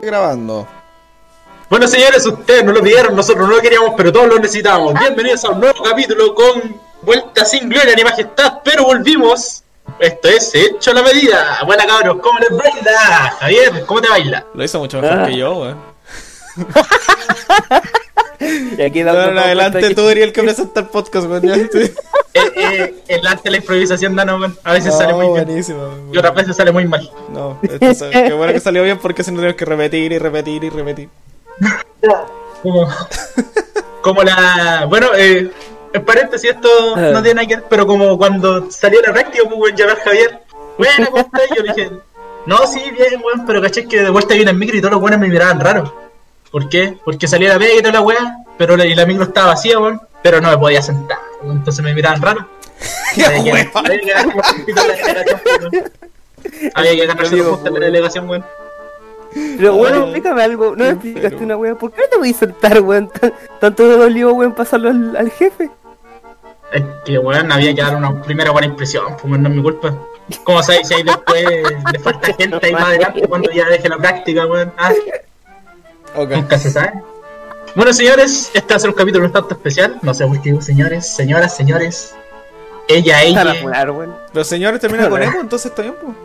grabando. Bueno, señores, ustedes no lo pidieron, nosotros no lo queríamos, pero todos lo necesitamos. Bienvenidos a un nuevo capítulo con vuelta sin gloria ni majestad, pero volvimos. Esto es Hecho a la Medida. Buena cabros, ¿cómo les baila? Javier, ¿cómo te baila? Lo hizo mucho mejor Ah. que yo, weón. Y aquí dando adelante tú eres el que presenta el podcast, weón. Eh, eh, el arte de la improvisación, weón. A veces No, sale muy bien. buenísimo. weón. Y otras veces sale muy mal. No, esto qué bueno que salió bien porque si no tenemos que repetir y repetir y repetir. Como, como la. Bueno, eh, en paréntesis, esto no tiene nada que ver, pero como cuando salió la práctica, pues, llamar Javier. Bueno, ¿cómo estás? Yo le dije, no, sí, bien, weón, pero caché que de vuelta viene el micro y todos los weones me miraban raro. ¿Por qué? Porque salía la pega y toda la weá, pero la, y la micro estaba vacía, weón, pero no me podía sentar, weón, entonces me miraban raro. Había que- ganar los weón. Puntos en la delegación, weón. Pero bueno, explícame algo. No me explicaste una wea. ¿Por qué no te voy a sentar, weón? Tan- Tanto de dolió, weón, pasarlo al, al jefe. Es que, weón, había que dar una primera buena impresión, pues weón, no es mi culpa. ¿Cómo sabes si ahí después le falta gente ahí más adelante cuando ya deje la práctica, weón? Ah, Ok. nunca se sabe. Bueno, señores, este va a ser un capítulo un tanto especial. No sé por qué digo señores, señoras, señores. Ella, ella. Los señores terminan con eco, entonces está bien, pues.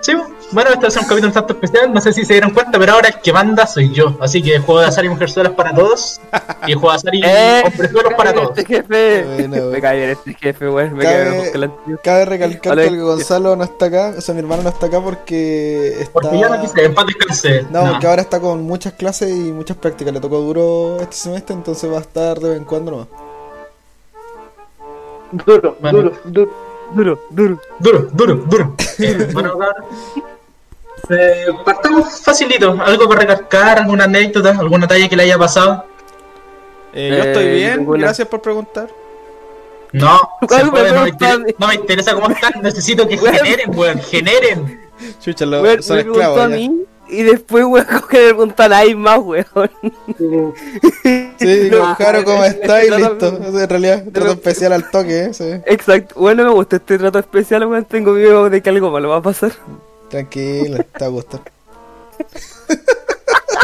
Sí, bueno, este ser un capítulo un tanto especial. No sé si se dieron cuenta, pero ahora el que manda soy yo. Así que juego de azar y mujerzuelas para todos. Y juego de azar y Eh, hombrezuelos para todos. Este jefe. Bueno, me cae bien este jefe, weón. Me cae bien anterior. Cabe recalcar Vale. que Gonzalo no está acá, o sea, mi hermano no está acá porque está... Porque ya no quise, en paz descanse. No, No. porque ahora está con muchas clases y muchas prácticas. Le tocó duro este semestre, entonces va a estar de vez en cuando nomás. Duro, Bueno. duro, duro, duro, duro. Duro, duro, duro. Eh, bueno. Eh, partamos facilito. Algo para recalcar, alguna anécdota, alguna talla que le haya pasado. Eh, yo estoy Eh, bien, gracias por preguntar. No, ¿Cuál se me puede, no, me preguntan? interesa, no me interesa cómo están. Necesito que generen, weón. Generen. Chucha, lo, Weón, son me esclavos a mí. Y después, weón, como que le preguntó a nadie más, weón. Sí, digo, No, Jaro, ¿cómo este está? Y listo. En realidad, trato especial al toque, ¿eh? Sí. Exacto. Bueno, me gusta este trato especial, weón. Tengo miedo de que algo malo va a pasar. Tranquila, te va a gustar.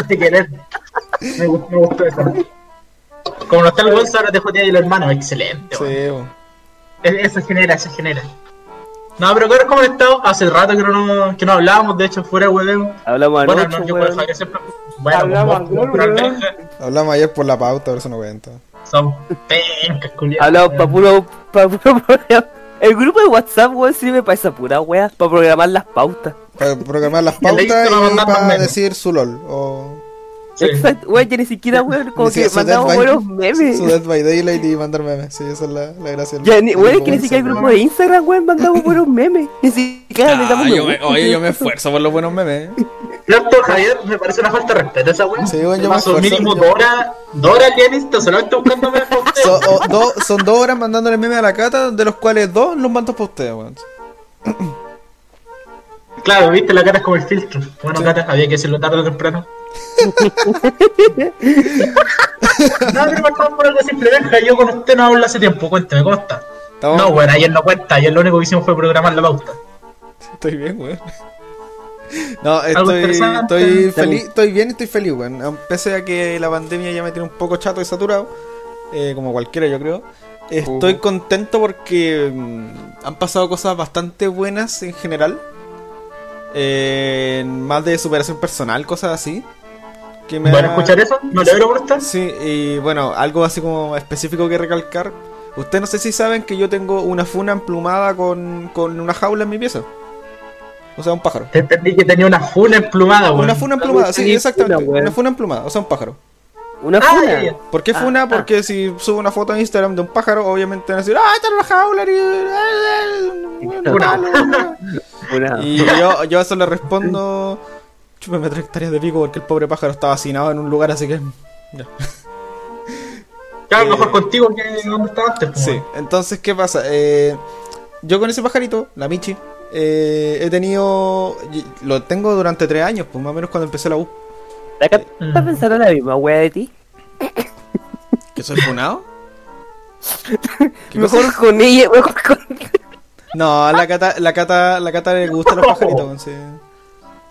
De querer. Me gustó, me gustó eso. Como no está el Gonzo, ahora te jotea y los hermanos. Excelente, Sí, weón. E- Eso genera, eso genera. No, pero claro, ¿cómo han estado? Hace rato que no, que no hablábamos, de hecho, fuera de hueveo. Hablamos Bueno, anoche, no, yo con weón. Javier siempre. Bueno, Hablamos vos, weón. Hablamos ayer por la pauta, por eso no cuento. Son pencas, culiados. Hablamos pa' puro, pa' puro programa. El grupo de WhatsApp, weón, sirve para esa pura wea, para programar las pautas. Para programar las pautas y para decir su LOL. O Sí. Exacto, weón, ya ni siquiera, weón, como que mandamos buenos memes. Su Dead by Daylight y mandar memes. Sí, esa es la, la gracia. Ya, ni, weón, es que ni siquiera el grupo de Instagram, weón, mandamos buenos memes. Ni siquiera Ah, me yo me, oye, yo me esfuerzo por los buenos memes. Cierto, Javier, me parece una falta de respeto esa weá. Sí, bueno, yo me paso mínimo dos horas, dos horas Insta, solamente buscando memes para ustedes. So- o- do- son dos horas mandándole memes a la cata, de los cuales dos los mando para ustedes, weón. Claro, viste, la cara es como el filtro. Bueno, Sí. cara, había que decirlo tarde o temprano. no, pero partamos por algo simple. Benja, yo con usted no hablo hace tiempo. Cuénteme, ¿cómo está? Estamos- No, bueno, ayer no cuenta. Ayer lo único que hicimos fue programar la pauta. Estoy bien, weón. No, estoy, estoy feliz, estoy bien y estoy feliz, weón. Pese a que la pandemia ya me tiene un poco chato y saturado, eh, como cualquiera yo creo. Estoy contento porque mm, han pasado cosas bastante buenas en general. Eh, más de superación personal, cosas así. Que me Bueno, ha- escuchar eso, no le abro por estar. Sí, y bueno, algo así como específico que recalcar. Ustedes no sé si saben que yo tengo una funa emplumada con, con una jaula en mi pieza. O sea, un pájaro. Te entendí que tenía una funa emplumada, weón. Una funa emplumada, sí, exactamente. funa. Una funa emplumada, o sea, un pájaro. Una Ah, funa. ya, ya. ¿Por qué Ah, funa? ah. Porque si subo una foto en Instagram de un pájaro, obviamente van a decir, ¡ah, está en la jaula! y- Funa. Una. Y yo, yo a eso le respondo, chúpeme tres hectáreas de pico porque el pobre pájaro está vacinado en un lugar, así que... ya. Claro, Eh, mejor contigo que donde estaba antes. pues, Sí, entonces, ¿qué pasa? Eh, yo con ese pajarito, la Michi, eh, he tenido. Lo tengo durante tres años, pues más o menos cuando empecé la U. ¿Estás Mm. pensando en la misma wea de ti? ¿Que soy funado? ¿Qué Mejor cosa? con ella, mejor con. No, a la cata, la cata, la cata le gustan los pajaritos, sí.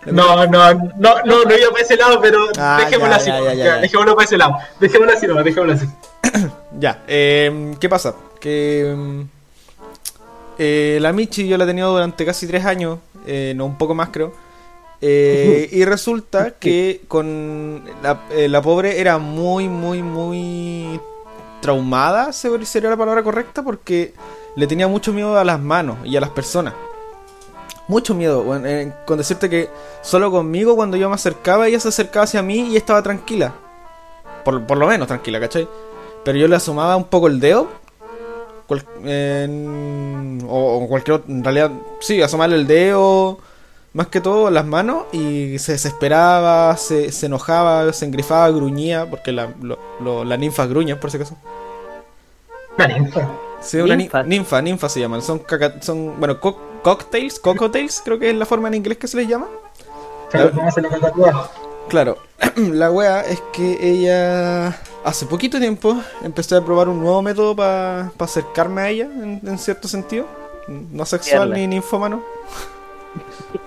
No, no, no, no, no iba para ese lado, pero Ah, dejémoslo ya, así. ya, ya, ya, ya. Dejémoslo para ese lado. Dejémoslo así, no, dejémoslo así. Ya, eh, ¿qué pasa? Que mm, eh, la Michi yo la he tenido durante casi tres años, eh, no un poco más creo. Eh, y resulta que con la, la pobre era muy, muy, muy traumada, se- sería la palabra correcta, porque le tenía mucho miedo a las manos y a las personas. Mucho miedo, bueno, con decirte que solo conmigo cuando yo me acercaba, ella se acercaba hacia mí y estaba tranquila. Por, por lo menos tranquila, ¿cachai? Pero yo le asomaba un poco el dedo. Cual- en- o, o cualquier otro. En realidad, sí, asomarle el dedo. Más que todo las manos. Y se desesperaba, se, se enojaba, se engrifaba, gruñía. Porque la, lo- lo- la ninfa gruña, por si acaso. Una ninfa. Sí, una ni- Ninfas. ninfa, ninfa se llaman. Son, caca- son bueno, co- cocktails, cocktails, creo que es la forma en inglés que se les llama. Pero ¿cómo se lo? Claro, la wea es que ella hace poquito tiempo empecé a probar un nuevo método para acercarme a ella, en, en cierto sentido. No sexual ni ninfómano.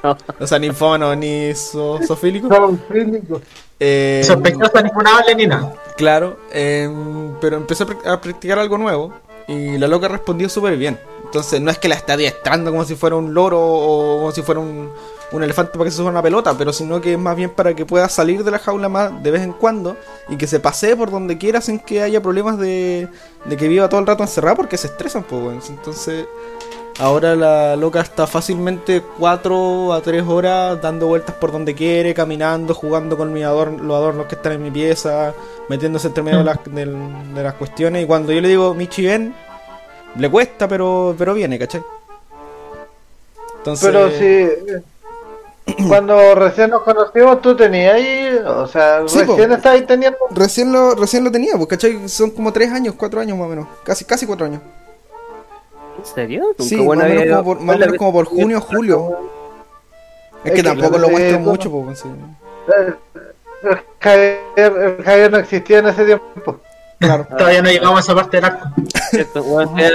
No. O sea, ninfómano ni so- sofílico. Zoofílico. Eh, Sospechosa, ninfunable ni nada. Claro, em, pero empecé a prac- a practicar algo nuevo y la loca respondió súper bien. Entonces no es que la esté adiestrando como si fuera un loro o como si fuera un, un elefante para que se una pelota, pero sino que es más bien para que pueda salir de la jaula más de vez en cuando y que se pasee por donde quiera sin que haya problemas de, de que viva todo el rato encerrada porque se estresan, pues bueno. Entonces ahora la loca está fácilmente 4 a 3 horas dando vueltas por donde quiere, caminando, jugando con mi adorn- los adornos que están en mi pieza, metiéndose entre medio de las, de las cuestiones. Y cuando yo le digo Michi ven, le cuesta, pero, pero viene, ¿cachai? Entonces, Pero. Cuando recién nos conocimos, tú tenías ahí. O sea, Sí, po. recién estabas teniendo. Recién lo, recién lo tenía, pues, ¿cachai? Son como 3 años, 4 años más o menos. Casi, casi 4 años. ¿En serio? Sí, más o menos como por- más o menos como por junio, julio. Es Es que que tampoco lo muestro mucho, pues, sí. el Javier, el Javier no existía en ese tiempo. Claro. Todavía no llegamos a esa parte del arco. Cierto,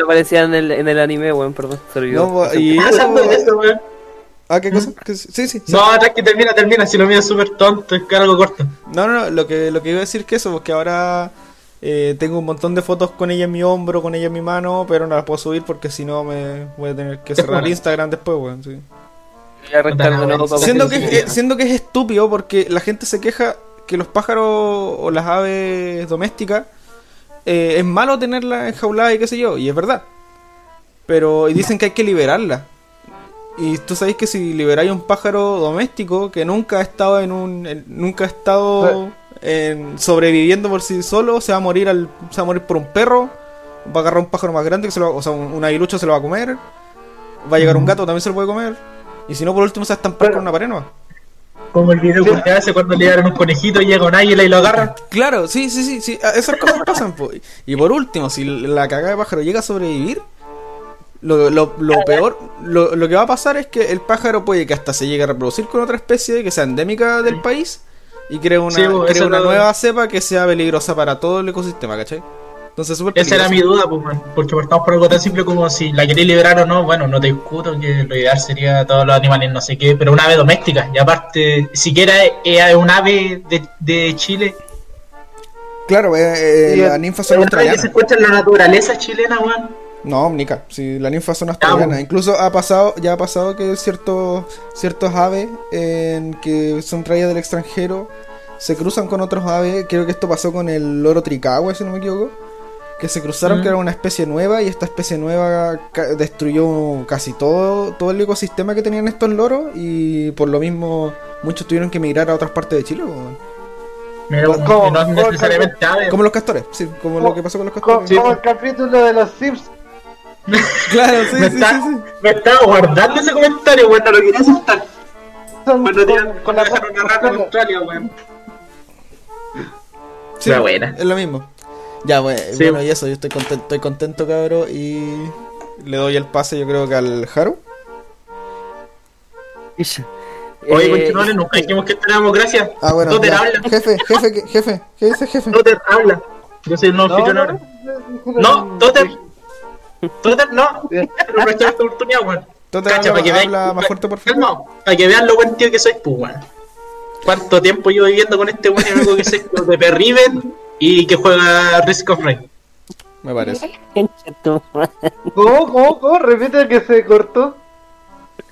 aparecía en el, en el anime, weón, perdón. Se olvidó. No, y ¿Qué pasando de eso, weón? Ah, ¿qué cosa? ¿Qué- Sí, sí. sí. No, tranqui, termina, termina. Si lo mío es súper tonto, es que algo corto. No, no, no, lo que, lo que iba a decir que eso, porque ahora eh, tengo un montón de fotos con ella en mi hombro, con ella en mi mano, pero no las puedo subir porque si no me voy a tener que cerrar Instagram después, weón. sí. Siendo que, sí. eh, siendo que es estúpido porque la gente se queja que los pájaros o las aves domésticas eh, es malo tenerlas enjauladas y qué sé yo, y es verdad. Pero y dicen que hay que liberarla. Y tú sabes que si liberáis un pájaro doméstico que nunca ha estado en un en- nunca ha estado en- sobreviviendo por sí solo, se va a morir al se va a morir por un perro, va a agarrar un pájaro más grande que se lo, o sea, un, un aguilucho se lo va a comer, va a llegar un gato también se lo puede comer. Y si no, por último se va a estampar con una pared ¿no? Como el video que hace cuando le dieron un conejito y llega un águila y lo agarra. Claro, sí, sí, sí, sí, esas cosas pasan. po. Y por último, si la cagada de pájaro llega a sobrevivir, lo, lo, lo peor, lo, lo que va a pasar es que el pájaro puede que hasta se llegue a reproducir con otra especie que sea endémica del país y cree una, Sí, lo- nueva cepa que sea peligrosa para todo el ecosistema, ¿cachai? Entonces, Esa era mi duda, pues, man, porque partamos por algo tan simple como si la queréis liberar o no. Bueno, no te discuto que lo ideal sería todos los animales, no sé qué, pero una ave doméstica. Y aparte, siquiera es un ave de, de Chile. Claro, eh, eh, Es una ave que se encuentra en la naturaleza chilena, weón. No, Nica, si las ninfas son australianas. Incluso ha pasado, ya ha pasado que ciertos ciertos aves en que son traídas del extranjero se cruzan con otros aves. Creo que esto pasó con el loro tricagua, si no me equivoco. Que se cruzaron, Mm. que era una especie nueva, y esta especie nueva ca- destruyó casi todo, todo el ecosistema que tenían estos loros. Y por lo mismo, muchos tuvieron que emigrar a otras partes de Chile. como ave. Como los castores, sí, como lo que pasó con los Como, castores. como el capítulo de los Sims. Claro, sí, me, sí, está- sí, sí. me estaba guardando ese comentario, weón, no lo quería aceptar. Cuando con- tiran- con la dejaron una rata en Australia, weón. Sí, buena. Es lo mismo. Ya, bueno, Sí. bueno, y eso, yo estoy contento, estoy contento, cabrón, y le doy el pase, yo creo que al Haru. Oye, Eh, continuale, nunca dijimos que tenemos gracias. Ah, bueno, Doter ya. habla. jefe, jefe, ¿qué- jefe, ¿qué dice jefe? Doter habla. Yo soy el nuevo anfitrión ahora. No, Doter. Doter, no. Bien. Aprovechar esta oportunidad, weón. Cacha, habla, para que vean. habla más fuerte, por favor. Para que vean lo buen tío que soy, pues, weón. ¿Cuánto tiempo llevo viviendo con este weón y único que sé es de Perriven y que juega Risk of Rain? Me parece. ¿Cómo, cómo, cómo? Repite que se cortó.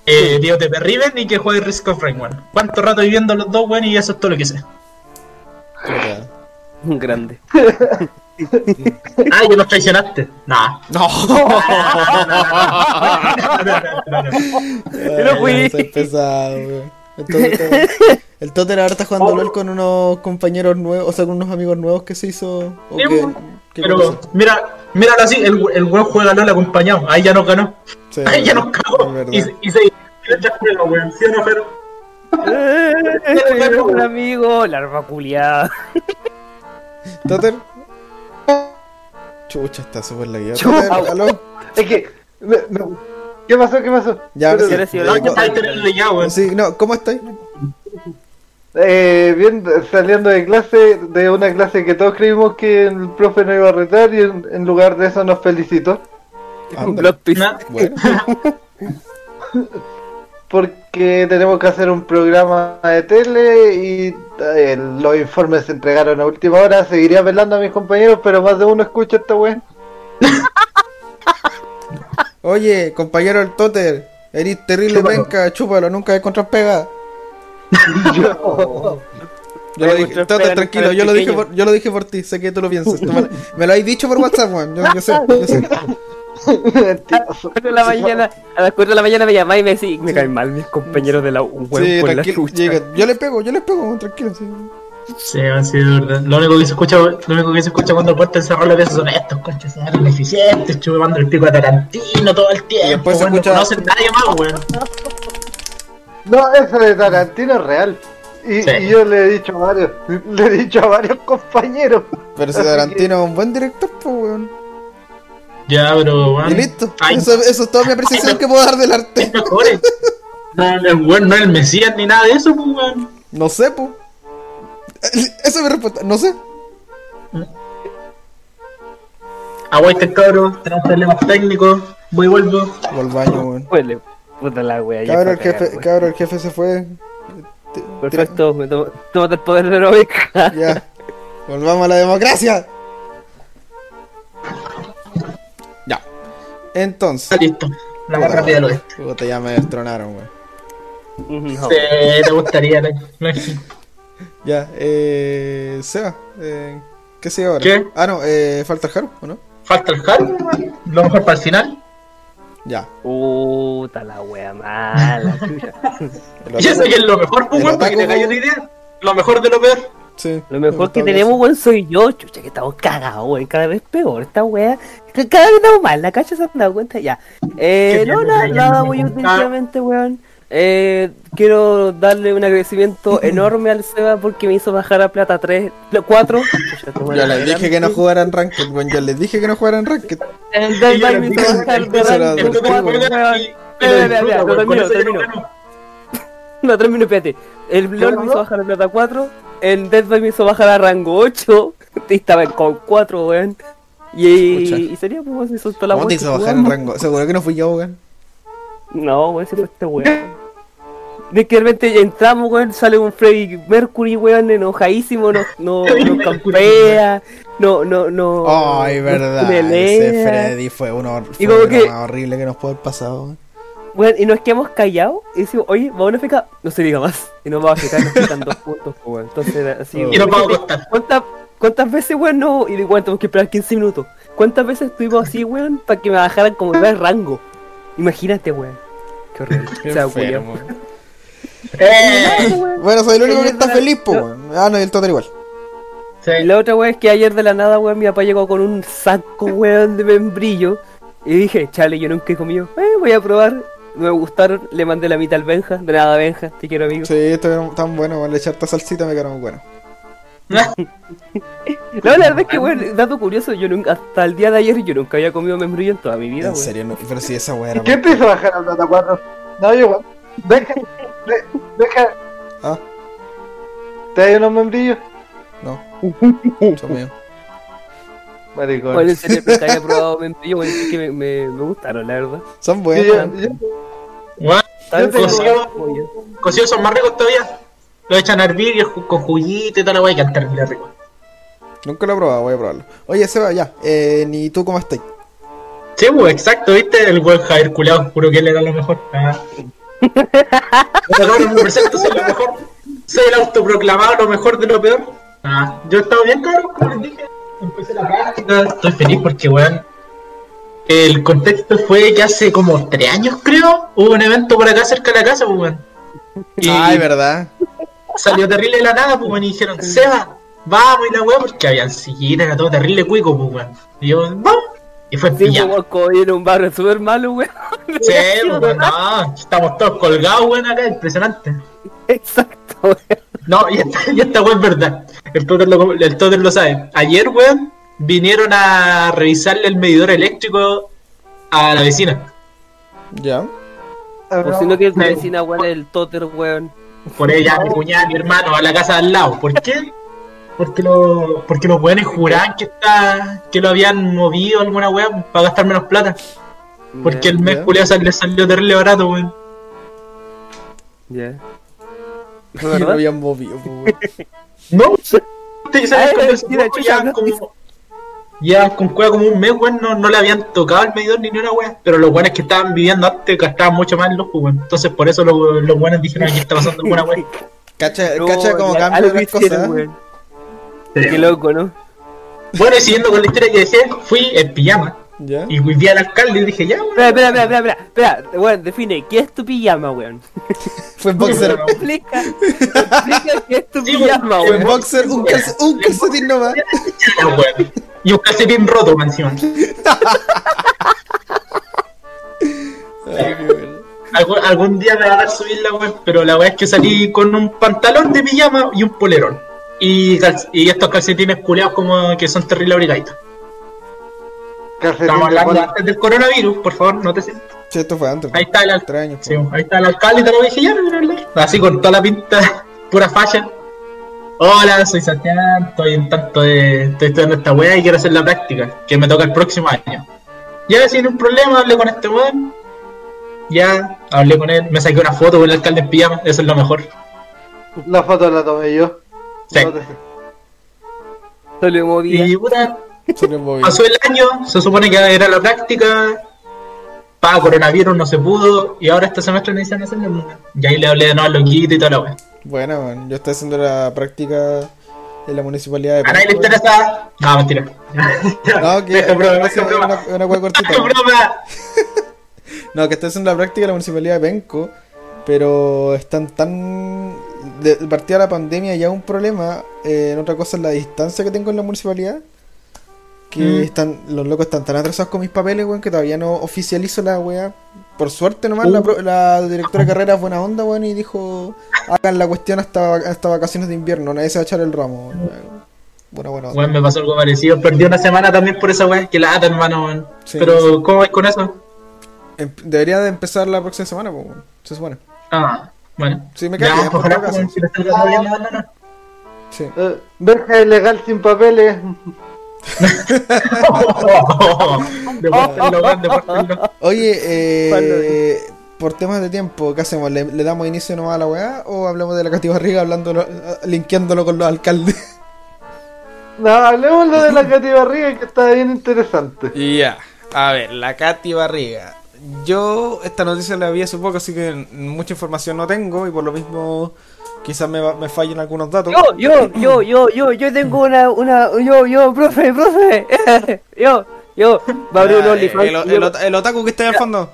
Eh, tío de Perriven y que juega Risk of Rain, weón. ¿Cuánto rato viviendo los dos, weón? Y eso es todo lo que sé. Grande. Ah, y nos traicionaste. Nah. No. Pero fui. Soy pesado. El Totter, ahora está jugando LOL con unos compañeros nuevos, o sea, con unos amigos nuevos que se hizo. o Sí, que- weón. que Pero, mira, míralo así, el, el weón juega LOL acompañado. Ahí ya nos ganó. Sí, Ahí ya nos cagó. Y, y se weón. ¿Sí o no, pero? Eh, un amigo, larva culiada. Totter. Chucha, está súper la guía. Es que. me- me- ¿Qué pasó? ¿Qué pasó? Ya, Pero- sí, eh, ciudadano, No, terrible ya, weón. sí, no, ¿cómo estáis? Eh, bien, saliendo de clase, de una clase que todos creímos que el profe nos iba a retar y en, en lugar de eso nos felicitó. Bueno, Porque tenemos que hacer un programa de tele y eh, los informes se entregaron a última hora. Seguiría velando a mis compañeros, pero más de uno escucha esta wea. oye, compañero el Totter, eres terrible Chúpalo. penca, chúpalo, nunca he encontrado pega. Yo lo dije, Totter, tranquilo, yo lo dije por, yo lo dije por ti, sé que tú lo piensas. Tú me, me lo has dicho por WhatsApp, weón. Yo, yo sé, yo sé. Mentiroso. 4 de la mañana, a las 4 de la mañana me llamáis y me decís, me caen mal mis compañeros de la un huevo Sí, por la llega, yo le pego, yo le pego, tranquilo. Sí. Sí, weón, sí, de verdad. Lo único que se escucha, lo único que se escucha cuando puerta encerrar la pieza son estos, conchas, son ineficientes, chupando el pico a Tarantino todo el tiempo. Y después se weón, escucha- No conocen nadie más, weón. No, eso de Tarantino es real. Y, Sí. y yo le he dicho a varios, le he dicho a varios compañeros. Pero si Tarantino es un buen director, pues, weón. Ya, pero, weón. Y listo. Ay, Eso, eso es toda mi apreciación que puedo dar del arte. mejores. No, el weón no es el Mesías ni nada de eso, pues, weón. No sé, pues. Esa es mi respuesta. No sé. Aguante, cabrón, tenemos problemas técnicos. Voy y vuelvo. Voy al baño, weón. Huele, puta la wea. ya Cabrón, el cagar, jefe, cabrón, el jefe se fue. Perfecto, me tomo, tómate el poder de tira- Ya. Volvamos a la democracia. Entonces. Está listo. La más rápida del oeste. Puta, ya me destronaron, weón. No. Sí, te gustaría, la- la- Ya, eh. Seba, eh, ¿qué sigue ahora? ¿Qué? Ah, no, eh, falta el Haru, ¿o no? Falta el Haru, lo mejor para el final. Ya. Puta la wea mala, Y eso que es lo mejor, pues, el weón, para que otaku- te una idea. Lo mejor de lo peor. Sí. Lo mejor que tenemos, weón, soy yo, chucha, que estamos cagados, weón, cada vez peor esta wea. Que Cada vez estamos mal, la cacha se han dado cuenta ya. Eh, no, nada, nada ya. últimamente, weón. Eh, quiero darle un agradecimiento enorme al Seba porque me hizo bajar a plata 3, 4. Yo les dije que no jugaran Ranked, weón. Yo les dije que no jugaran Ranked. El Dead le me hizo bajar de cuatro, juega weón. weón. No, termino, espérate. El LOL me hizo bajar a plata 4. El Dead by me hizo bajar a rango 8. Y estaba con 4, weón. Y, y sería pues me soltó la ¿Cómo te hizo bajar en rango? Seguro que no fui yo, weón. No, weón, si fue este weón. De que de repente ya entramos, weón, sale un Freddy Mercury, weón, enojadísimo, nos no, no campea, no, no, no. Ay, nos verdad. Ese Freddy fue uno fue Y como lo que- más horrible que nos puede haber pasado, weón. Weón, y nos quedamos callados y decimos, oye, vamos a una feca, no se diga más. Y nos vamos a fecar, nos quitan dos puntos, pues, weón. Entonces, así. Y Y nos vamos a acostar. ¿Cuántas, ¿Cuántas veces, weón, no? Y igual tenemos que esperar 15 minutos. ¿Cuántas veces estuvimos así, weón, para que me bajaran como de rango? Imagínate, weón. Qué horrible. Qué O sea, enfermo. weón. ¡Eh! Bueno, soy el único que está feliz, po, weón. Ah, no, y el Total igual. Sí. Y la otra weón es que ayer de la nada, weón, mi papá llegó con un saco, weón, de membrillo. Y dije, chale, yo nunca he comido. Eh, voy a probar. Me gustaron, le mandé la mitad al Benja. De nada, Benja, te quiero, amigo. Sí, estuvieron tan bueno. Le eché harta salsita me quedaron muy buenos. No, la verdad es que, weón, dato curioso, yo nunca, hasta el día de ayer, yo nunca había comido membrillo en toda mi vida, En serio, no. Pero si esa weá ¿Y era. quién te hizo bajar al Dota 4? No, yo, weón. Deja, de- deja. Ah, ¿Te hay unos membrillos? no. Son míos. Maricón. Bueno, en serio, nunca había probado es que me, me, me gustaron, la verdad. Son buenos. yo, yo, ¿Saben Yo yo? Cocidos son más ricos todavía. Lo echan a hervir con juguito y toda la weá que al terrible rico. Nunca lo he probado, voy a probarlo. Oye, Seba, ya. Eh, ni tú cómo estás. Sí, pues, exacto, ¿viste? El buen Javier Culado, juro que él era lo mejor. Ah. Bueno, me presento, soy lo mejor. Soy el autoproclamado lo mejor de lo peor. Ah, yo he estado bien, cabrón, como les dije. Empecé la práctica, estoy feliz porque, weón. El contexto fue que hace como tres años, creo, hubo un evento por acá cerca de la casa, pues, weón. Y Ay, verdad. salió terrible de la nada, pues, weón, y dijeron, Seba, vamos y la weón, porque habían sillitas, era todo terrible cuico, pues, weón. Y yo, vamos. Y fue en Sí, en un barrio súper malo, weón. Sí, pues, no, estamos todos colgados, weón, acá, impresionante. Exacto, weón. No, y esta, y esta weón es verdad. El Totter lo, el Totter lo sabe. Ayer, weón, vinieron a revisarle el medidor eléctrico a la vecina. Ya. Por si no quieres Sí. vecina, weón, el toter, weón. Por ella, mi cuñada, mi hermano, a la casa de al lado. ¿Por qué? Porque, lo, porque los weones juraban que, está, que lo habían movido alguna weón para gastar menos plata. Porque el mes sal- le salió terrible barato, weón. Ya. ¿Fue verdad? lo habían movido, weón. No, ya no. como ya con cueva como un mes, weón, no, no le habían tocado el medidor ni una weá. Pero los weones que estaban viviendo antes gastaban mucho más en los weón. Entonces por eso los, los weones dijeron aquí está pasando alguna. Cacha, No, cacha algo las hicieron, cosas. weón. Qué loco, ¿no? Bueno, y siguiendo con la historia que decía, fui en pijama ¿Ya? y vi al alcalde y dije, ya, weón. Espera, espera, espera, espera, espera, espera, weón, define, ¿qué es tu pijama, weón? Fue en boxer. Explica, explica qué es tu Sí, pijama, weón. Fue en boxer, un, calce- un calcetín nomás. Ya, weón. Y un calcetín roto, man, encima. Ay. Algún, algún día me va a dar subir la weón, pero la weá es que salí con un pantalón de pijama y un polerón. Y, cal- y estos calcetines culeados como que son terrible abrigaditos. Estamos hablando antes del coronavirus, por favor, no te sientas. Sí, esto fue antes. Ahí está el alcalde. Tres años. Sí, ahí está el alcalde y te lo dije ya, no. Así con toda la pinta, pura falla. Hola, soy Santiago, estoy en tanto de. Estoy estudiando esta weá y quiero hacer la práctica, que me toca el próximo año. Ya sin un problema, hablé con este weón. Ya, hablé con él, me saqué una foto con el alcalde en pijama, eso es lo mejor. La foto la tomé yo. Sí. Y puta, le movió. Pasó el año, se supone que era la práctica. Para coronavirus no se pudo, y ahora este semestre me dicen hacerlo. Y ahí le hablé de nuevo al loquito y toda la weá. Bueno, yo estoy haciendo la práctica en la municipalidad de A nadie le interesa. No, mentira. No, que es una, cortita. Broma. No, que estoy haciendo la práctica en la municipalidad de Penco, pero están tan... De de partida la pandemia ya un problema, eh, en otra cosa es la distancia que tengo en la municipalidad, que Mm. están los locos están tan atrasados con mis papeles, weón, que todavía no oficializo la weá. Por suerte nomás, la, Uh. pro- la directora de carrera es buena onda, weón, y dijo, hagan la cuestión hasta, hasta vacaciones de invierno, nadie se va a echar el ramo. weón. Buena, buena onda. Bueno, me pasó algo parecido. Perdí una semana también por esa weá. Que lata, hermano. weón. Sí, Pero, sí. ¿cómo vais con eso? Em- Debería de empezar la próxima semana, pues, weón, se supone. Ah, bueno. Sí, me cae ojalá, weón, si no, no, no. Sí. Eh, Verja ilegal sin papeles. Oye, eh, por temas de tiempo, ¿qué hacemos? ¿Le, le damos inicio nomás a la weá o hablamos de la cativarriga hablando, linkeándolo con los alcaldes? No, hablemos de la Katy Barriga que está bien interesante. Ya, a ver, la Katy Barriga. Yo esta noticia la vi hace poco, así que mucha información no tengo y por lo mismo quizás me, va- me fallen algunos datos. Yo, yo, yo, yo, yo, yo tengo una, una, yo, yo, profe, profe, yo, yo, va a abrir un Ya, OnlyFans. el, el, otaku que está ahí al fondo.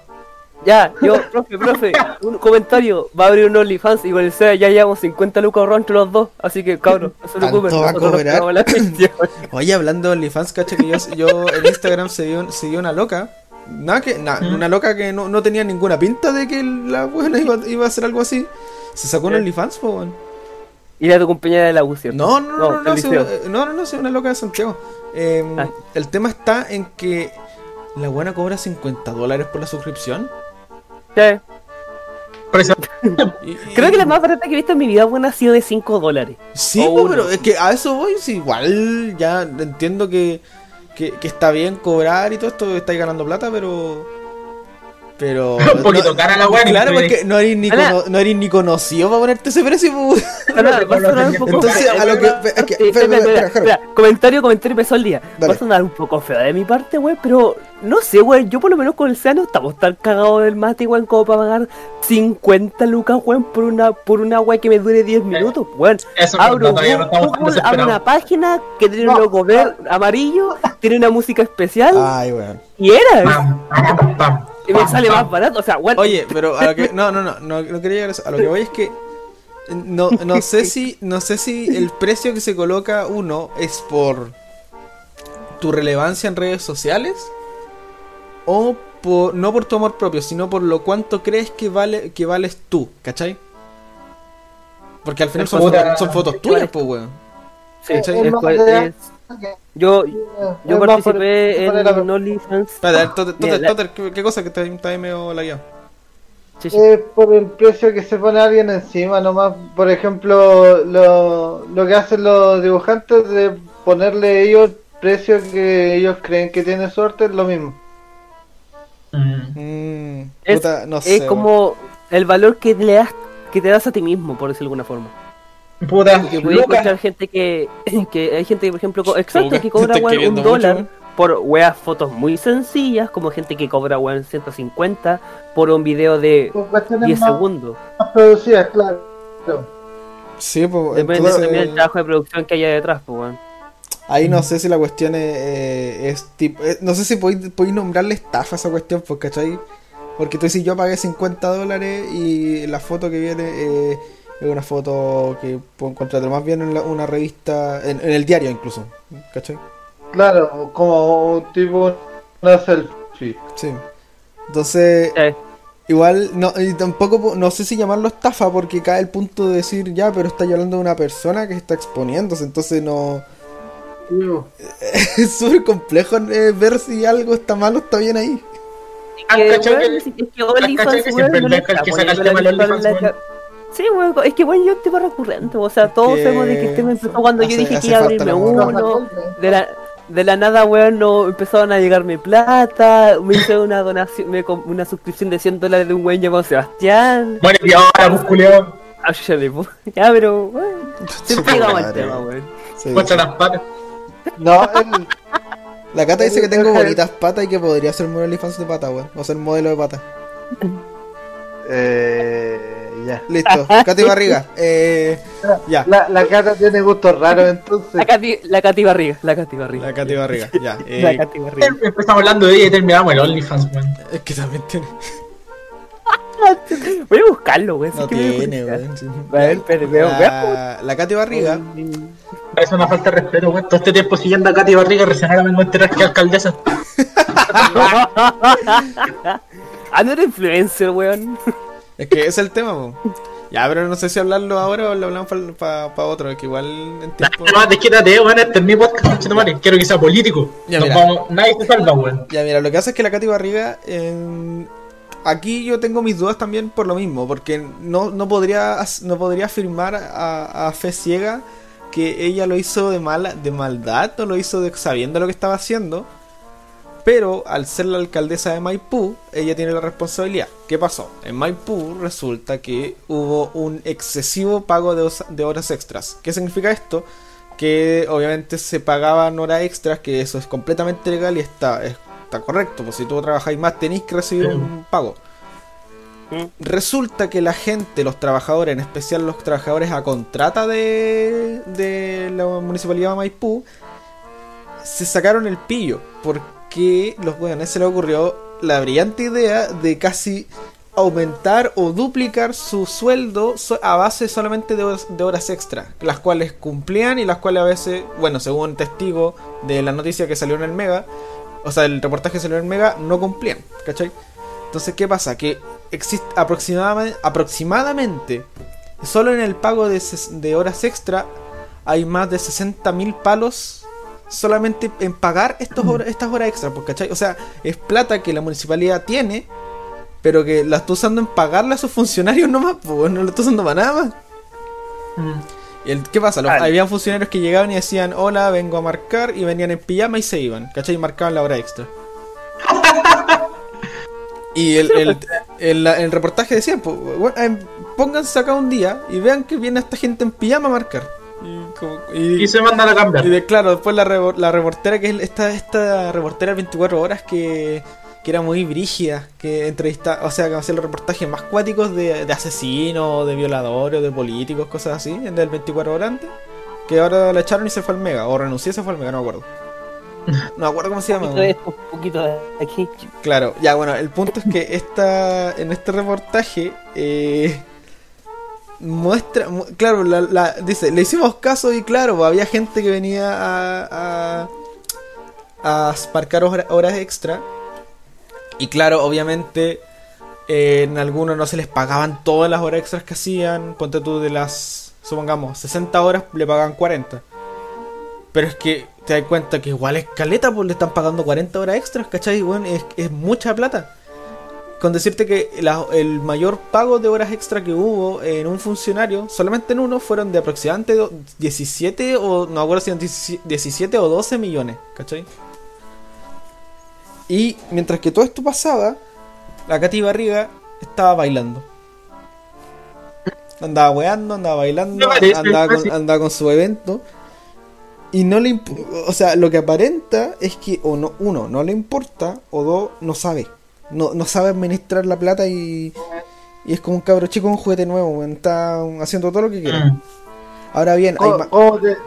Ya, yo, profe, profe, un comentario, va a abrir un OnlyFans y con el SEA ya llevamos 50 lucas ahorrados entre los dos, así que cabrón, no se ¿Tanto preocupen, va a cobrar? la. Oye, hablando de OnlyFans, caché que yo, yo en Instagram seguí, un- seguí una loca. Nada que, na- una loca que no, no tenía ninguna pinta de que la buena iba, iba a hacer algo así. Se sacó un ¿Qué? OnlyFans, po, weón. Y era tu compañera de la U, ¿cierto? No, no, no, no, no, eh, no, no, no, sí, una loca de Santiago. Eh, Ah. El tema está en que la buena cobra 50 dólares por la suscripción. Sí. Por eso, Y- y- Creo que la más barata que he visto en mi vida buena ha sido de 5 dólares. Sí, o po, uno. pero es que a eso voy. sí, igual ya entiendo que, que, que está bien cobrar y todo esto, estáis ganando plata, pero. Pero. Un poquito no- cara la weá, ni Claro, porque no eres ni, cono- no eres ni conocido para ponerte ese precio, pues. Ahora, va a sonar un poco Entonces, feo. a lo que. es que- espera, espera, espera, comentario, comentario empezó el día. Va a sonar un poco feo de mi parte, weón, pero no sé, weón. Yo por lo menos con el Seano estamos tan cagados del mate, weón, como para pagar 50 lucas, weón, por una, por una weón que me dure 10 minutos, weón. Eso no, Abro todavía no estamos tan Google, abro una página que tiene un logo verde, amarillo, tiene una música especial Ay, weón. Y era. Pam, pam, pam, Y me sale más barato, o sea, weón. Oye, pero a lo que. No, no, no, no, no quería llegar a eso. A lo que voy es que. No, no sé si. No sé si el precio que se coloca uno es por tu relevancia en redes sociales. O por, no por tu amor propio, sino por lo cuánto crees que vale que vales tú, ¿cachai? Porque al final son, fotos- son fotos tuyas, pues, weón. Sí, ¿cachai? es- yo, yo por- participé por el- en OnlyFans. Espérate, a ver, Totter, Mira, Totter, la- Totter, ¿qué, qué cosa que está, está ahí medio lagueado? Sí, sí. Es por el precio que se pone alguien encima, nomás. Por ejemplo, lo, lo que hacen los dibujantes de ponerle ellos el precio que ellos creen que tiene suerte es lo mismo. Mm. Es- puta, no sé. es como el valor que le das que te das a ti mismo por decirlo de alguna forma Puta, que Lucas, encontrar gente que, que hay gente por ejemplo exacto que cobra weón, un mucho, dólar por weas fotos muy sencillas como gente que cobra weón 150 por un video de Por cuestiones 10 más, segundos más producidas, claro. Sí, pues depende entonces, también del trabajo de producción que haya detrás pues weón ahí no sé si la cuestión es, eh, es tipo... eh, no sé si podéis, podéis nombrarle estafa a esa cuestión, pues, ¿cachai? Porque tú dices, yo pagué 50 dólares y la foto que viene eh, es una foto que puedo encontrar más bien en la- una revista, en, en el diario incluso, ¿cachai? Claro, como un tipo una selfie. Sí. Entonces, Eh, igual, no, y tampoco, po- no sé si llamarlo estafa porque cae el punto de decir, ya, pero está hablando de una persona que está exponiéndose, entonces no... Es súper complejo eh, ver si algo está mal o está bien ahí. ¿Has que, que- es que OnlyFans, no Sí, weón, es que bueno, yo un tema recurrente, o sea, todos Que sabemos de que el tema empezó cuando yo dije que iba a abrirme uno, de la, de la nada, weón, no empezaron a llegarme plata, me hice una donación, me una suscripción de 100 dólares de un weón llamado Sebastián, Bueno, y ahora, pues, culiao, Ah, ya le ya, pero, weón, siempre llegamos al tema, weón. Sí, muestra sí. las patas. No, el- La Cata dice que tengo bonitas patas y que podría ser modelo OnlyFans de pata, weón. O ser modelo de pata. eh, ya. Listo. Katy Barriga. Eh, ya. La, la cara tiene gustos raros, entonces. La Cati, la Cati Barriga, la Cati Barriga. La Katy Barriga. Ya. La Eh, Cati Barriga. Empezamos hablando de ella y terminamos el OnlyFans, weón. es que también tiene. Voy a buscarlo, weón. No tiene. A ver, espere, veo. La, la Katy Barriga. Es una falta de respeto, weón. Todo este tiempo siguiendo a Katy Barriga, recién ahora vengo a enterar que es alcaldesa. Ah, no era influencer, weón. Es que ese es el tema. Ya, pero no sé si hablarlo ahora o lo hablamos para otro. Es que igual en tiempo. No, desquítate, weón. Este es mi podcast. Quiero que sea político. Ya, Nos mira. vamos- nadie se salva, weón. Ya, mira, lo que hace es que la Katy Barriga. en- Aquí yo tengo mis dudas también por lo mismo, porque no, no, podría, no podría afirmar a, a fe ciega que ella lo hizo de, mala, de maldad, no lo hizo de, sabiendo lo que estaba haciendo. Pero al ser la alcaldesa de Maipú, ella tiene la responsabilidad. ¿Qué pasó? En Maipú resulta que hubo un excesivo pago de, horas extras. ¿Qué significa esto? Que obviamente se pagaban horas extras, que eso es completamente legal y está, está correcto. Pues si tú trabajáis más tenéis que recibir un pago. Resulta que la gente, los trabajadores, en especial los trabajadores a contrata de, de la municipalidad de Maipú, se sacaron el pillo porque los weones se les ocurrió la brillante idea de casi aumentar o duplicar su sueldo a base solamente de horas, extra, las cuales cumplían y las cuales a veces, bueno, según testigo de la noticia que salió en el Mega, o sea, el reportaje que salió en el Mega, no cumplían, ¿cachai? Entonces, ¿qué pasa? Que existe aproximadamente, aproximadamente solo en el pago de, de horas extra hay más de 60.000 palos solamente en pagar estos hor- estas horas extra, pues, ¿cachai? O sea, es plata que la municipalidad tiene, pero que la está usando en pagarle a sus funcionarios nomás, pues no lo está usando para nada más. ¿Y el, qué pasa? Los, habían funcionarios que llegaban y decían, hola, vengo a marcar, y venían en pijama y se iban, ¿cachai? Y marcaban la hora extra. Y el, el, el- el reportaje decía, pues, bueno, em, pónganse acá un día y vean que viene esta gente en pijama a marcar. Y, como- y- Y se mandan a cambiar. y de, claro, después la, revo- la reportera, que es esta, esta reportera 24 horas que, que era muy brígida, que entrevista, o sea, que hacía los reportajes más cuáticos de, de asesinos, de violadores, de políticos, cosas así, en el 24 horas antes, que ahora la echaron y se fue al Mega, o renunció y se fue al Mega, no me acuerdo. No me acuerdo cómo se llama. Un poquito de esto, un poquito de aquí. Claro, ya bueno, el punto es que esta, en este reportaje eh, muestra, mu- claro, la, la- dice, le hicimos caso y claro, había gente que venía a, a, a horas extra y claro, obviamente en algunos no se les pagaban todas las horas extras que hacían, ponte tú de las, supongamos, 60 horas le pagaban 40. Pero es que te das cuenta que igual es caleta, pues le están pagando 40 horas extras, ¿cachai? Bueno, es, es mucha plata. Con decirte que la- el mayor pago de horas extra que hubo en un funcionario, solamente en uno, fueron de aproximadamente do- 17 o no me acuerdo si eran 17 17 o 12 millones, ¿cachai? Y mientras que todo esto pasaba, la Katy Barriga estaba bailando. Andaba weando, andaba bailando, andaba con, andaba con su evento. Y no le o sea, lo que aparenta es que o no, uno, no le importa, o dos, no sabe. No, no sabe administrar la plata y, y es como un cabro chico un juguete nuevo, está haciendo todo lo que quiere. Mm. Ahora bien, hay te,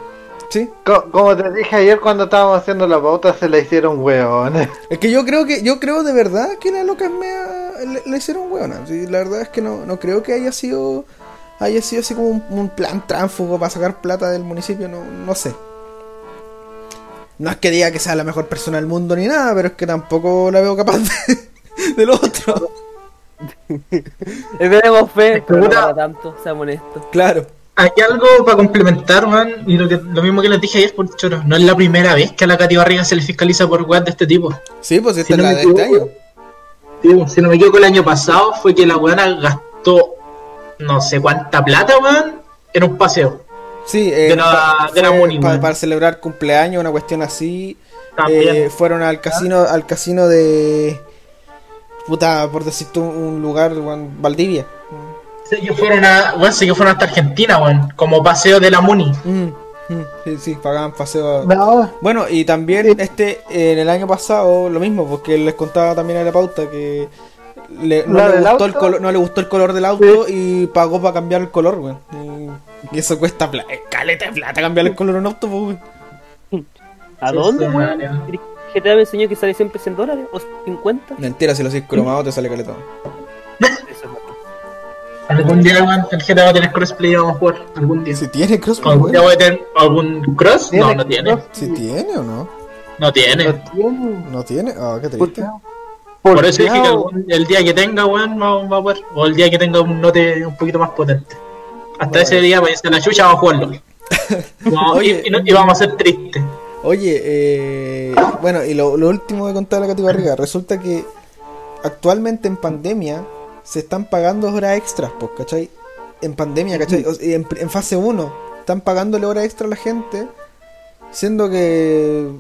¿sí? co- como te dije ayer cuando estábamos haciendo la pauta, se la hicieron hueones. Es que yo creo que, yo creo de verdad que la loca es mea- le, le hicieron hueona. Sí, la verdad es que no, no creo que haya sido, haya sido así como un, un plan tránfugo para sacar plata del municipio, no, no sé. No es que diga que sea la mejor persona del mundo ni nada, pero es que tampoco la veo capaz de, de lo otro. Le tenemos fe, pero no para tanto, seamos honestos. Claro. Hay algo para complementar, man, y lo, que, lo mismo que les dije ayer por choro. No es la primera vez que a la Katy Barriga se le fiscaliza por weas de este tipo. Sí, pues esta Si es no la este equivoco, año. Sí, si no me equivoco, el año pasado fue que la weana gastó no sé cuánta plata, weón, en un paseo. Sí, eh, De la- de la Muni, para celebrar cumpleaños, una cuestión así. También. Eh, fueron al casino, al casino de puta, por decirte un, un lugar, weón, Valdivia. Sé que fueron a, weón, sé que fueron hasta Argentina, weón, como paseo de la Muni. Mm, mm, sí, sí, pagaban paseo. No, Bueno, y también este en el año pasado lo mismo, porque les contaba también en la pauta que le- no, ¿La le gustó el color, no le gustó el color del auto y pagó para cambiar el color, weón. Y, eso cuesta plata, caleta de plata cambiar el color de un auto, weón. ¿A dónde, weón? GTA me enseñó que sale siempre 100 dólares o 50. Mentira, si lo haces cromado te sale caleta. Eso es. Algún día, weón, el GTA va a tener crossplay y vamos a jugar. Algún día. Si tiene crossplay, ¿Algún día voy a tener algún cross? No, ¿Tiene no tiene. Si tiene o no. No tiene. no tiene. No tiene. Ah, qué ¿Por triste. qué? Por eso dije que algún- el día que tenga, weón, va, va a poder. O el día que tenga un note un poquito más potente. Hasta Bueno. ese día, vaya a la chucha, vamos a jugarlo. Vamos- Oye. y, y no- y vamos a ser tristes. Oye, eh, bueno, y lo, lo último de contar la Katy Barriga, resulta que actualmente en pandemia se están pagando horas extras, pues, ¿cachai? En pandemia, ¿cachai? O en, en fase 1 están pagándole horas extra a la gente, siendo que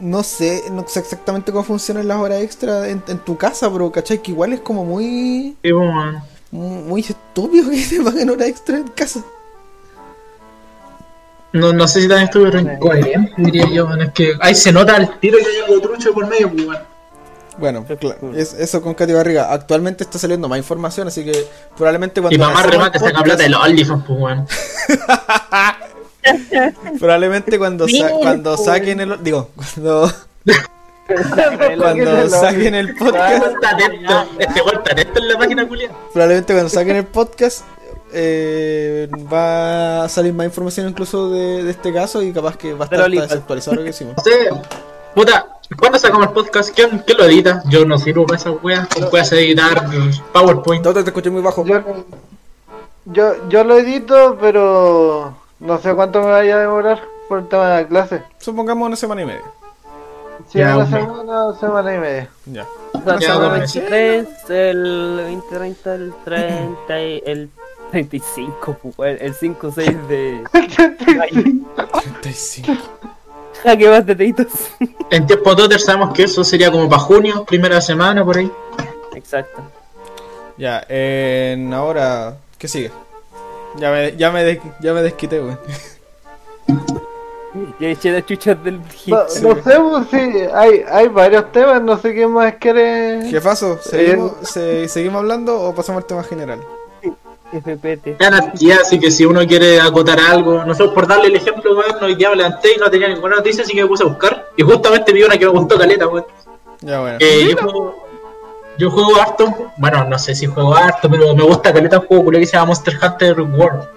no sé, no sé exactamente cómo funcionan las horas extras en, en tu casa, pero ¿cachai? Que igual es como muy, Sí, pues, muy estúpido que te paguen horas extra en casa. No, no sé si también estuve re incoherente, diría yo, weón. Es que ahí se nota el tiro y hay algo trucho por medio, pues, weón. Bueno, es- eso con Katy Barriga. Actualmente está saliendo más información, así que probablemente cuando Y hagamos remate saca plata de los OnlyFans, pues, weón. Probablemente cuando, sa- cuando saquen el. Digo, cuando, cuando saquen el podcast. Este weón está en la página culia. Probablemente cuando saquen el podcast. Eh, va a salir más información incluso de, de este caso y capaz que va a estar desactualizado lo que hicimos. No sé, puta, ¿cuándo sacamos el podcast? ¿Quién, quién lo edita? Yo no sirvo para esas weas, weas de editar PowerPoint. No te, escuché muy bajo. Yo, yo, yo lo edito, pero no sé cuánto me vaya a demorar por el tema de la clase. Supongamos una semana y media. Si Ya, una hombre. semana, semana y media. Ya. O sea, Ya, el bueno. 23, el 20, 30, el 30, y el 35, pues, weón, el 5, 6 de. Ay, 35. ja, que más detallitos. En tiempo Totter sabemos que eso sería como para junio, primera semana por ahí. Exacto. Ya, en ahora, ¿qué sigue? Ya me, ya me, des- ya me desquité, weón. Ya eché las chuchas del hit. No, no sé pues, si hay, hay varios temas, no sé qué más quiere. Jefazo, ¿seguimos, se- ¿seguimos hablando o pasamos al tema general? FPT. Anarquía, así que si uno quiere acotar algo, no sé, por darle el ejemplo, weón, hoy día me levanté y no tenía ninguna noticia, así que me puse a buscar. Y justamente vi una que me gustó caleta, weón. Ya, bueno. Eh, yo, juego, yo juego harto, bueno, no sé si juego harto, pero me gusta caleta un juego que se llama Monster Hunter World.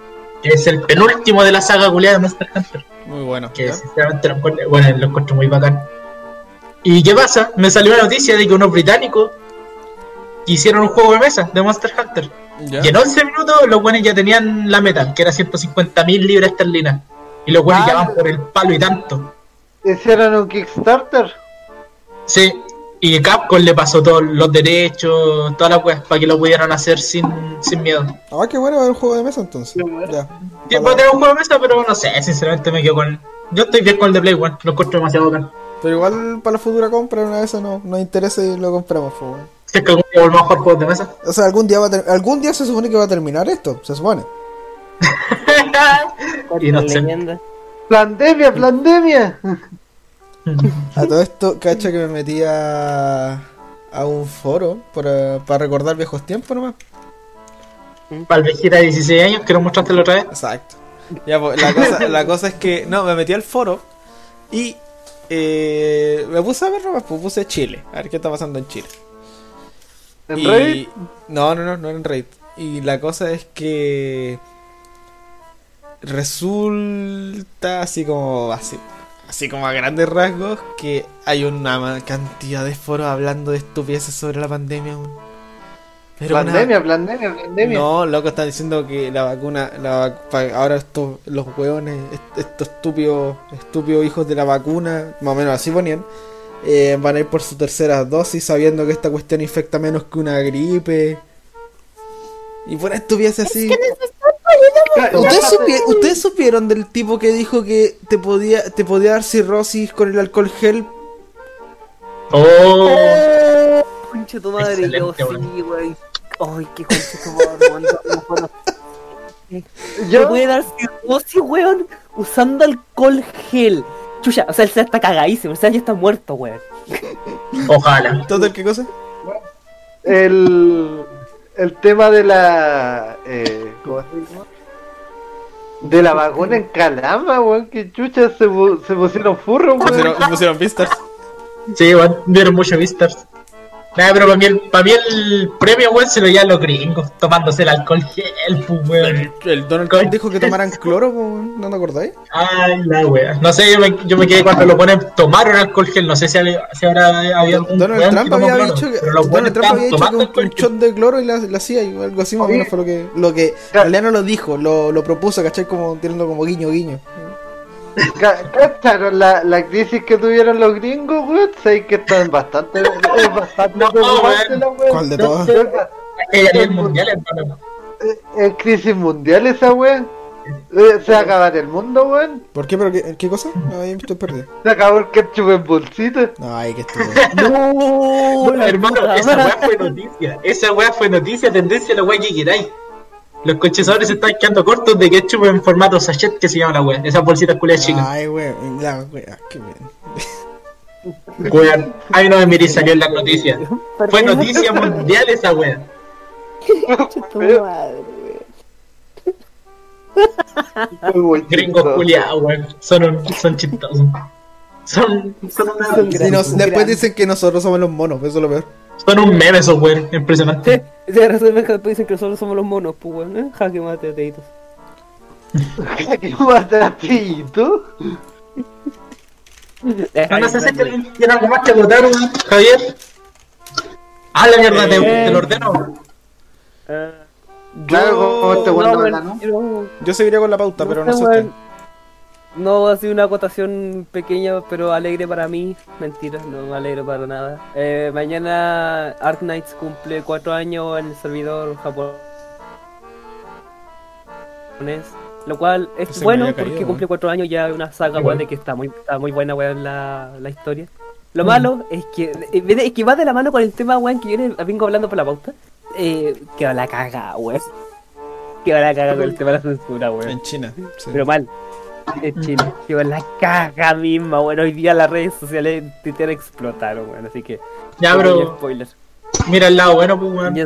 Que es el penúltimo de la saga culiada de Monster Hunter. Muy bueno. Que ¿ya? sinceramente lo encuentro, bueno, lo encuentro muy bacán. ¿Y qué pasa? Me salió la noticia de que unos británicos hicieron un juego de mesa de Monster Hunter. ¿Ya? Y en 11 minutos los buenos ya tenían la meta, que era 150.000 libras esterlinas. Y los buenos Ah. ya van por el palo y tanto. Hicieron un Kickstarter. Sí, y Capcom le pasó todos los derechos, todas las weas, para que lo pudieran hacer sin, sin miedo. Ah, qué bueno, va a haber un juego de mesa entonces. Ya. Sí, puede tener un juego de mesa, pero no sé, sinceramente me quedo con. Yo estoy bien con el de Play One, lo encuentro demasiado bacán. Pero igual para la futura compra, una vez no nos interesa y lo compramos, pues, weón. Si es que algún día volvamos a jugar juegos de mesa. O sea, algún día va a ter- algún día se supone que va a terminar esto, se supone. y no leyenda. Plandemia, plandemia. A todo esto, cacha que me metí a, a un foro para, para recordar viejos tiempos nomás. Para el viejita de 16 años mostraste la otra vez. Exacto. Ya, pues, la cosa, la cosa es que, no, me metí al foro y eh, me puse a ver nomás, pues puse Chile, a ver qué está pasando en Chile. ¿En Y- Reddit? No, no, no, no era en Reddit. Y la cosa es que resulta así como así, así como a grandes rasgos que hay una cantidad de foros hablando de estupideces sobre la pandemia. Pero una- Plandemia, plandemia, plandemia. no, loco, están diciendo que la vacuna, la vac- ahora estos, los hueones, est- estos estúpidos, estúpidos hijos de la vacuna, más o menos así ponían, eh, van a ir por su tercera dosis sabiendo que esta cuestión infecta menos que una gripe. Y por estupidez así. Ya ¿Ustedes, supi- ustedes supieron del tipo que dijo que te podía, te podía dar cirrosis con el alcohol gel? Oh, Concha tu madre, yo sí, wey. Ay, qué concha tu madre, Yo- Te puede dar cirrosis, weón, usando alcohol gel. Chucha, o sea, él se está cagadísimo, o sea, ya está muerto, weón. ojalá. ¿Todo qué cosa? el, el tema de la eh, ¿cómo se llama? de la vacuna en Calama, weón, que chucha se, se pusieron furros, weón. Pusieron, pusieron Beastars. Sí, bueno, dieron muchos vistas. Nada, pero para mí, el, para mí el premio, weón, se lo llevan los gringos, tomándose el alcohol gel, pues, weón. El, Donald Trump dijo que tomaran cloro, ¿no te acordáis? Ay, la wea. No sé, yo me, yo me quedé cuando lo ponen, tomaron alcohol gel, no sé si, había- si habrá habido algún Donald weón Trump había cloro, dicho que, Donald Trump había dicho que un, un shot de cloro y la, la hacía y algo así más o menos fue lo que, lo que en realidad no lo dijo, lo, lo propuso, ¿cachai? Como tirando como guiño guiño. Ca- ¿Cacharon la, la crisis que tuvieron los gringos, weón? Sé que están bastante, es bastante No, preocupante weón. la weón. ¿Cuál de todas? Es mundial, hermano. Es crisis mundial esa weón. Eh, Se va a acabar el mundo, weón. ¿Por qué? ¿Pero qué, qué cosa? No, ahí estoy perdido. Se acabó el ketchup en bolsita. No, ay, que estúpido. No, hermano, esa weá fue noticia. Esa weá fue noticia, tendencia a la weá que queráis. Los conchesadores se están quedando cortos de ketchup en formato sachet que se llama la weá. Esas bolsitas culiadas chicas. Ay, wey, la wea, qué bien. Weón, ay no me miré salió en las noticias. Fue noticia mundial esa weá. Tu madre, weón. Gringos culiados, weón. Son, un- son chistosos. Son, son, una- Son nos- después dicen que nosotros somos los monos, eso es lo peor. Son un meme esos weón. Impresionante. Sí, resuelve que después dicen que nosotros somos los monos, pues, weón. ¿eh? Jaque mate, ateitos. ¿Qué matatito? No, no sé si alguien tiene algo más que votar, weón. Javier. Ah, la mierda, te, te lo ordeno. Eh, Claro, como este Yo, no gana, ¿no? yo- yo seguiría con la pauta, pero no sé usted. No, ha sido una acotación pequeña, pero alegre para mí. Mentira, no me alegro para nada. Eh, mañana Art Knights cumple cuatro años en el servidor japonés. Lo cual es bueno caído, porque cumple cuatro años ya una saga weón, de que está muy, está muy buena weón la, la historia. Lo malo es que, es que va de la mano con el tema, weón, que yo vengo hablando por la pauta. Eh, que va la caga, weón. Que va la caga con el tema de la censura, weón. En China. sí. Pero mal. En Chile. Que va la caga misma, weón. Hoy día las redes sociales en Twitter explotaron, weón. Así que. Ya, bro. Spoiler. Mira el lado bueno, pues, weón.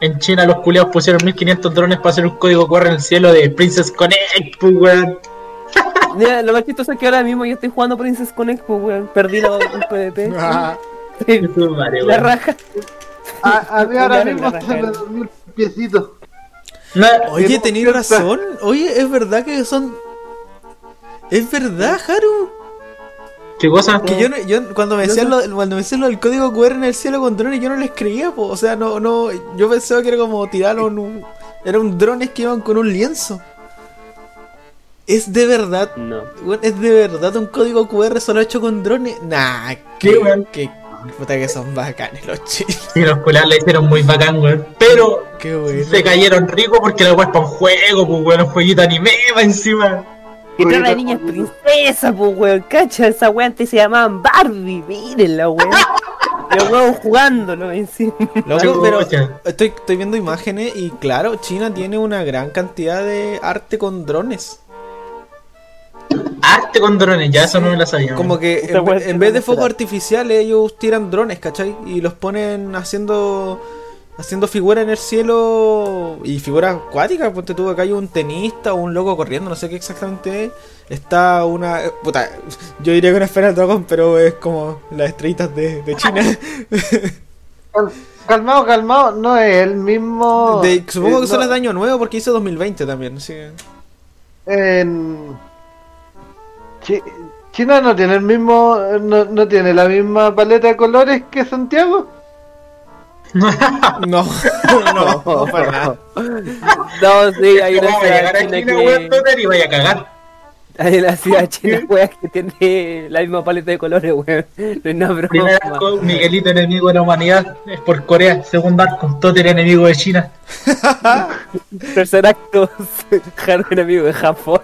En China los culiados pusieron 1500 drones para hacer un código QR en el cielo de Princess Connect, pues, weón. Mira, lo más chistoso es que ahora mismo yo estoy jugando Princess Connect, pues, weón. Perdí la, el PvP. Ah, Sí, la raja. A, a mí ahora mismo se me el piecito. No, Oye, tenéis razón. Oye, es verdad que son. Es verdad, Haru. ¿Qué cosa? Que yo, no- yo cuando me decían lo, cuando me decían lo del código QR en el cielo con drones, yo no les creía, po. o sea, no, no, yo pensaba que era como tiraron un, era un drones que iban con un lienzo. Es de verdad, No. weón, es de verdad un código QR solo hecho con drones. Nah, ¿Qué, que, weón? que, puta que son bacanes los chinos. Sí, los culiados la hicieron muy bacán, weón. Pero Qué bueno. se cayeron rico porque la weá es para un juego, pues, weón. Un jueguito anime va encima. Que trae la niña es princesa, pues, weón. Cacha, esa weá antes se llamaban Barbie. Miren la weón. Los huevos jugándolo encima. Loco, pero estoy, estoy viendo imágenes y claro, China tiene una gran cantidad de arte con drones. Arte con drones, ya eso no me lo sabía. Como que en, en vez de fuegos artificiales ellos tiran drones, ¿cachai? Y los ponen haciendo haciendo figuras en el cielo y figuras acuáticas. Ponte tú, acá hay un tenista o un loco corriendo, no sé qué exactamente es. Está una... eh, Puta, yo diría que una esfera de dragón, pero es como las estrellitas de, de China. Cal- Calmado, calmado, no es el mismo. De- supongo que eh, son no, las de año nuevo porque hice 2020 también. que- En. Chi- China no tiene el mismo. No, no tiene la misma paleta de colores que Santiago. No, no, no, para nada. No, sí, hay una ciudad china que. Toter, y vaya a cagar. Hay una ciudad china, weón, que tiene la misma paleta de colores, weón. No es nada Primer arco, Miguelito enemigo de la humanidad, es por Corea. Segundo arco, Toter enemigo de China. Tercer acto, Haru enemigo de Japón.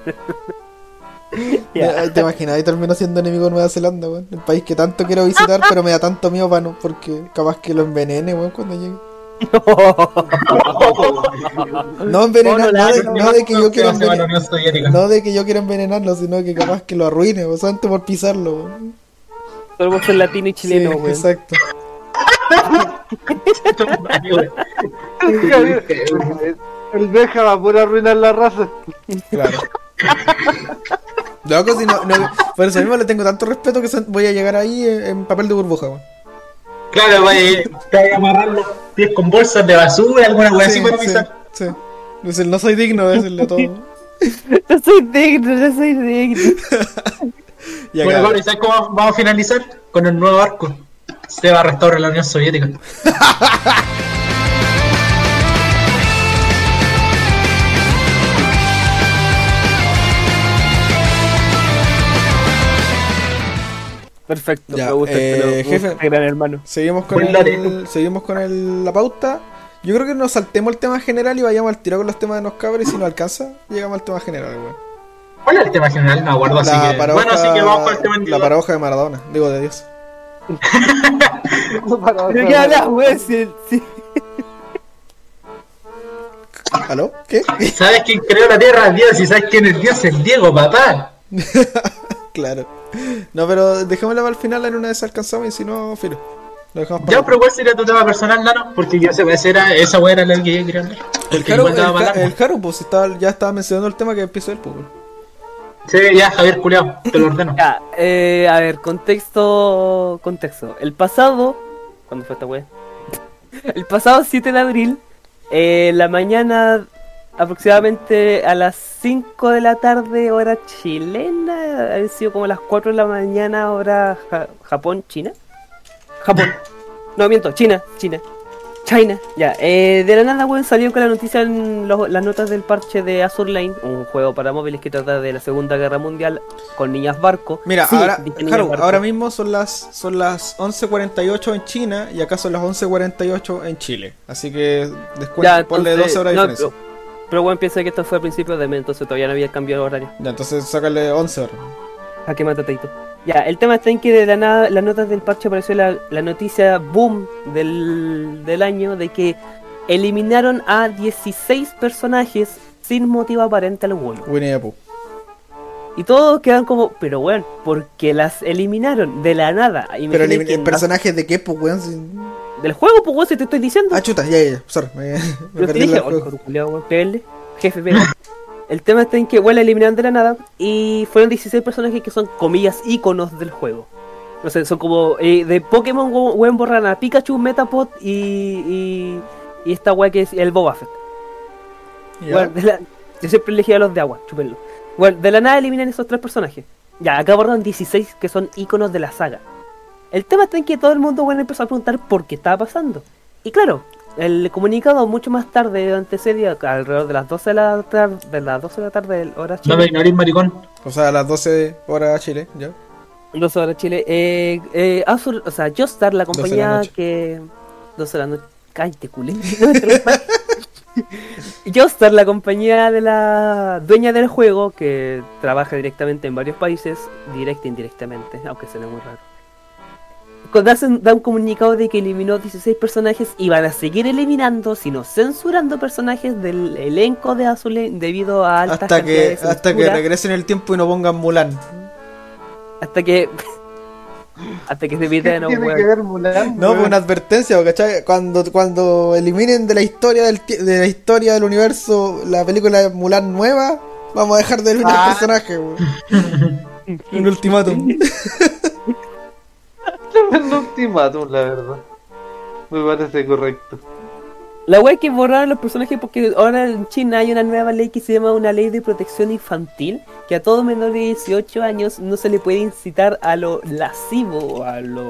Ya. Ay, ¿Te imaginas? Ahí termino siendo enemigo de Nueva Zelanda, weón. El país que tanto quiero visitar, pero me da tanto miedo para no, porque capaz que lo envenene, weón, cuando llegue. No envenenar, Mono no, de, no de que yo quiera envenenar, Soviética. no de que yo quiera envenenarlo, sino que capaz que lo arruine, weón, solamente por pisarlo, weón. Solo por ser latino y chileno, Sí, exacto. El Beja va a pura arruinar la raza. Claro. Loco, si no, no, por eso mismo le tengo tanto respeto que voy a llegar ahí en, en papel de burbuja, weón. Claro, vaya, te vaya a amarrar los pies con bolsas de basura, alguna así Sí, para sí, pisar. sí. Decir, no soy digno de decirle todo. No soy digno, no soy digno. Y Bueno, Pablo, ¿y sabes cómo vamos a finalizar? Con el nuevo arco. Se va a restaurar la Unión Soviética. Perfecto, Ya, me gusta eh, este, jefe. gusta, gran hermano. seguimos con el, seguimos con el, la pauta. Yo creo que nos saltemos el tema general y vayamos al tiro con los temas de nos cabros y si no alcanza, llegamos al tema general, weón. ¿Cuál es el tema general? Me acuerdo, así que... paradoja, Bueno, así que vamos con el tema la paradoja de Maradona, digo de Dios. ¿De qué hablas, weón? Si- si- ¿Aló? ¿Qué? ¿Sabes quién creó la Tierra? Dios. ¿Y sabes quién es Dios? El Diego, papá. claro. No, pero dejémosla para el final en una esas alcanzamos y si no, filo. Lo dejamos para Ya, pero ¿cuál sería tu tema personal, Nano? Porque yo sé, esa era esa wea era la que yo quería hablar. El igual el, largo. el Haru, pues estaba, ya estaba mencionando el tema que empezó él, pues. Sí, ya, Javier Culeado, te lo ordeno. Ya, eh, a ver, contexto. Contexto. El pasado. ¿Cuándo fue esta wea? El pasado 7 de abril, eh, la mañana, aproximadamente a las 5 de la tarde, hora chilena, ha sido como las 4 de la mañana, hora Ja- Japón, China. Japón. No, miento, China, China. China, ya. Eh, de la nada, weón, salió con la noticia en los- las notas del parche de Azur Lane, un juego para móviles que trata de la Segunda Guerra Mundial con niñas barco. Mira, Sí, ahora, barco. ahora mismo son las son las 11.48 en China y acá son las 11.48 en Chile. Así que Ya, ponle entonces, 12 horas de no, diferencia. Pero, pero bueno, piensa que esto fue a principios de mes, entonces todavía no había cambiado de horario. Ya, entonces sácale 11 horas. ¿A qué matateito? Ya, el tema está en que de la nada, las notas del parche apareció la, la noticia boom del, del año de que eliminaron a 16 personajes sin motivo aparente alguno. Winnie the Pooh. Y todos quedan como, pero bueno, porque las eliminaron de la nada. Pero tienen el, que el personaje de qué, pues, weón. Del juego, pues weón, si te estoy diciendo. Ah, chuta, ya, ya, ya. Sorry, me, me Yo te perdí dije, el "Oh, juego. cabrón, culiao, weón, pégale". Jefe. El tema está en que, bueno, la eliminaron de la nada y fueron 16 personajes que son, comillas, íconos del juego. No sé, son como eh, de Pokémon, we- weón, borran a Pikachu, Metapod y, y, y esta weá que es el Boba Fett. De la- yo siempre elegí a los de agua, chúpenlo. Bueno, de la nada eliminan esos tres personajes. Ya, acá borran 16 que son íconos de la saga. El tema está en que todo el mundo bueno, empezó a preguntar por qué estaba pasando. Y claro, el comunicado mucho más tarde durante ese día, alrededor de las 12 de la tarde, de las 12 de la tarde, hora No chile, me ignorís, maricón. O sea, a las 12 horas Chile, ya. 12 horas Chile, eh, eh, Azur- o sea, Joestar, la 12 de la compañía que... 12 de la noche, cállate, culé. No. Joestar, la compañía de la dueña del juego, que trabaja directamente en varios países, directa e indirectamente, aunque suene muy raro. Cuando hacen, da un comunicado de que eliminó 16 personajes y van a seguir eliminando, sino censurando personajes del elenco de Azul debido a altas Hasta que, de hasta que regresen el tiempo y no pongan Mulan. hasta que hasta que se ¿Qué eviten tiene que ver Mulan? No, pues una advertencia, ¿cachai? Cuando, cuando eliminen de la historia del de la historia del universo la película de Mulan nueva, vamos a dejar de eliminar Ah. personajes. Un ultimátum. Un ultimátum, la verdad. Me parece correcto. La wea es que borraron los personajes porque ahora en China hay una nueva ley que se llama una ley de protección infantil, que a todo menor de 18 años no se le puede incitar a lo lascivo o a lo...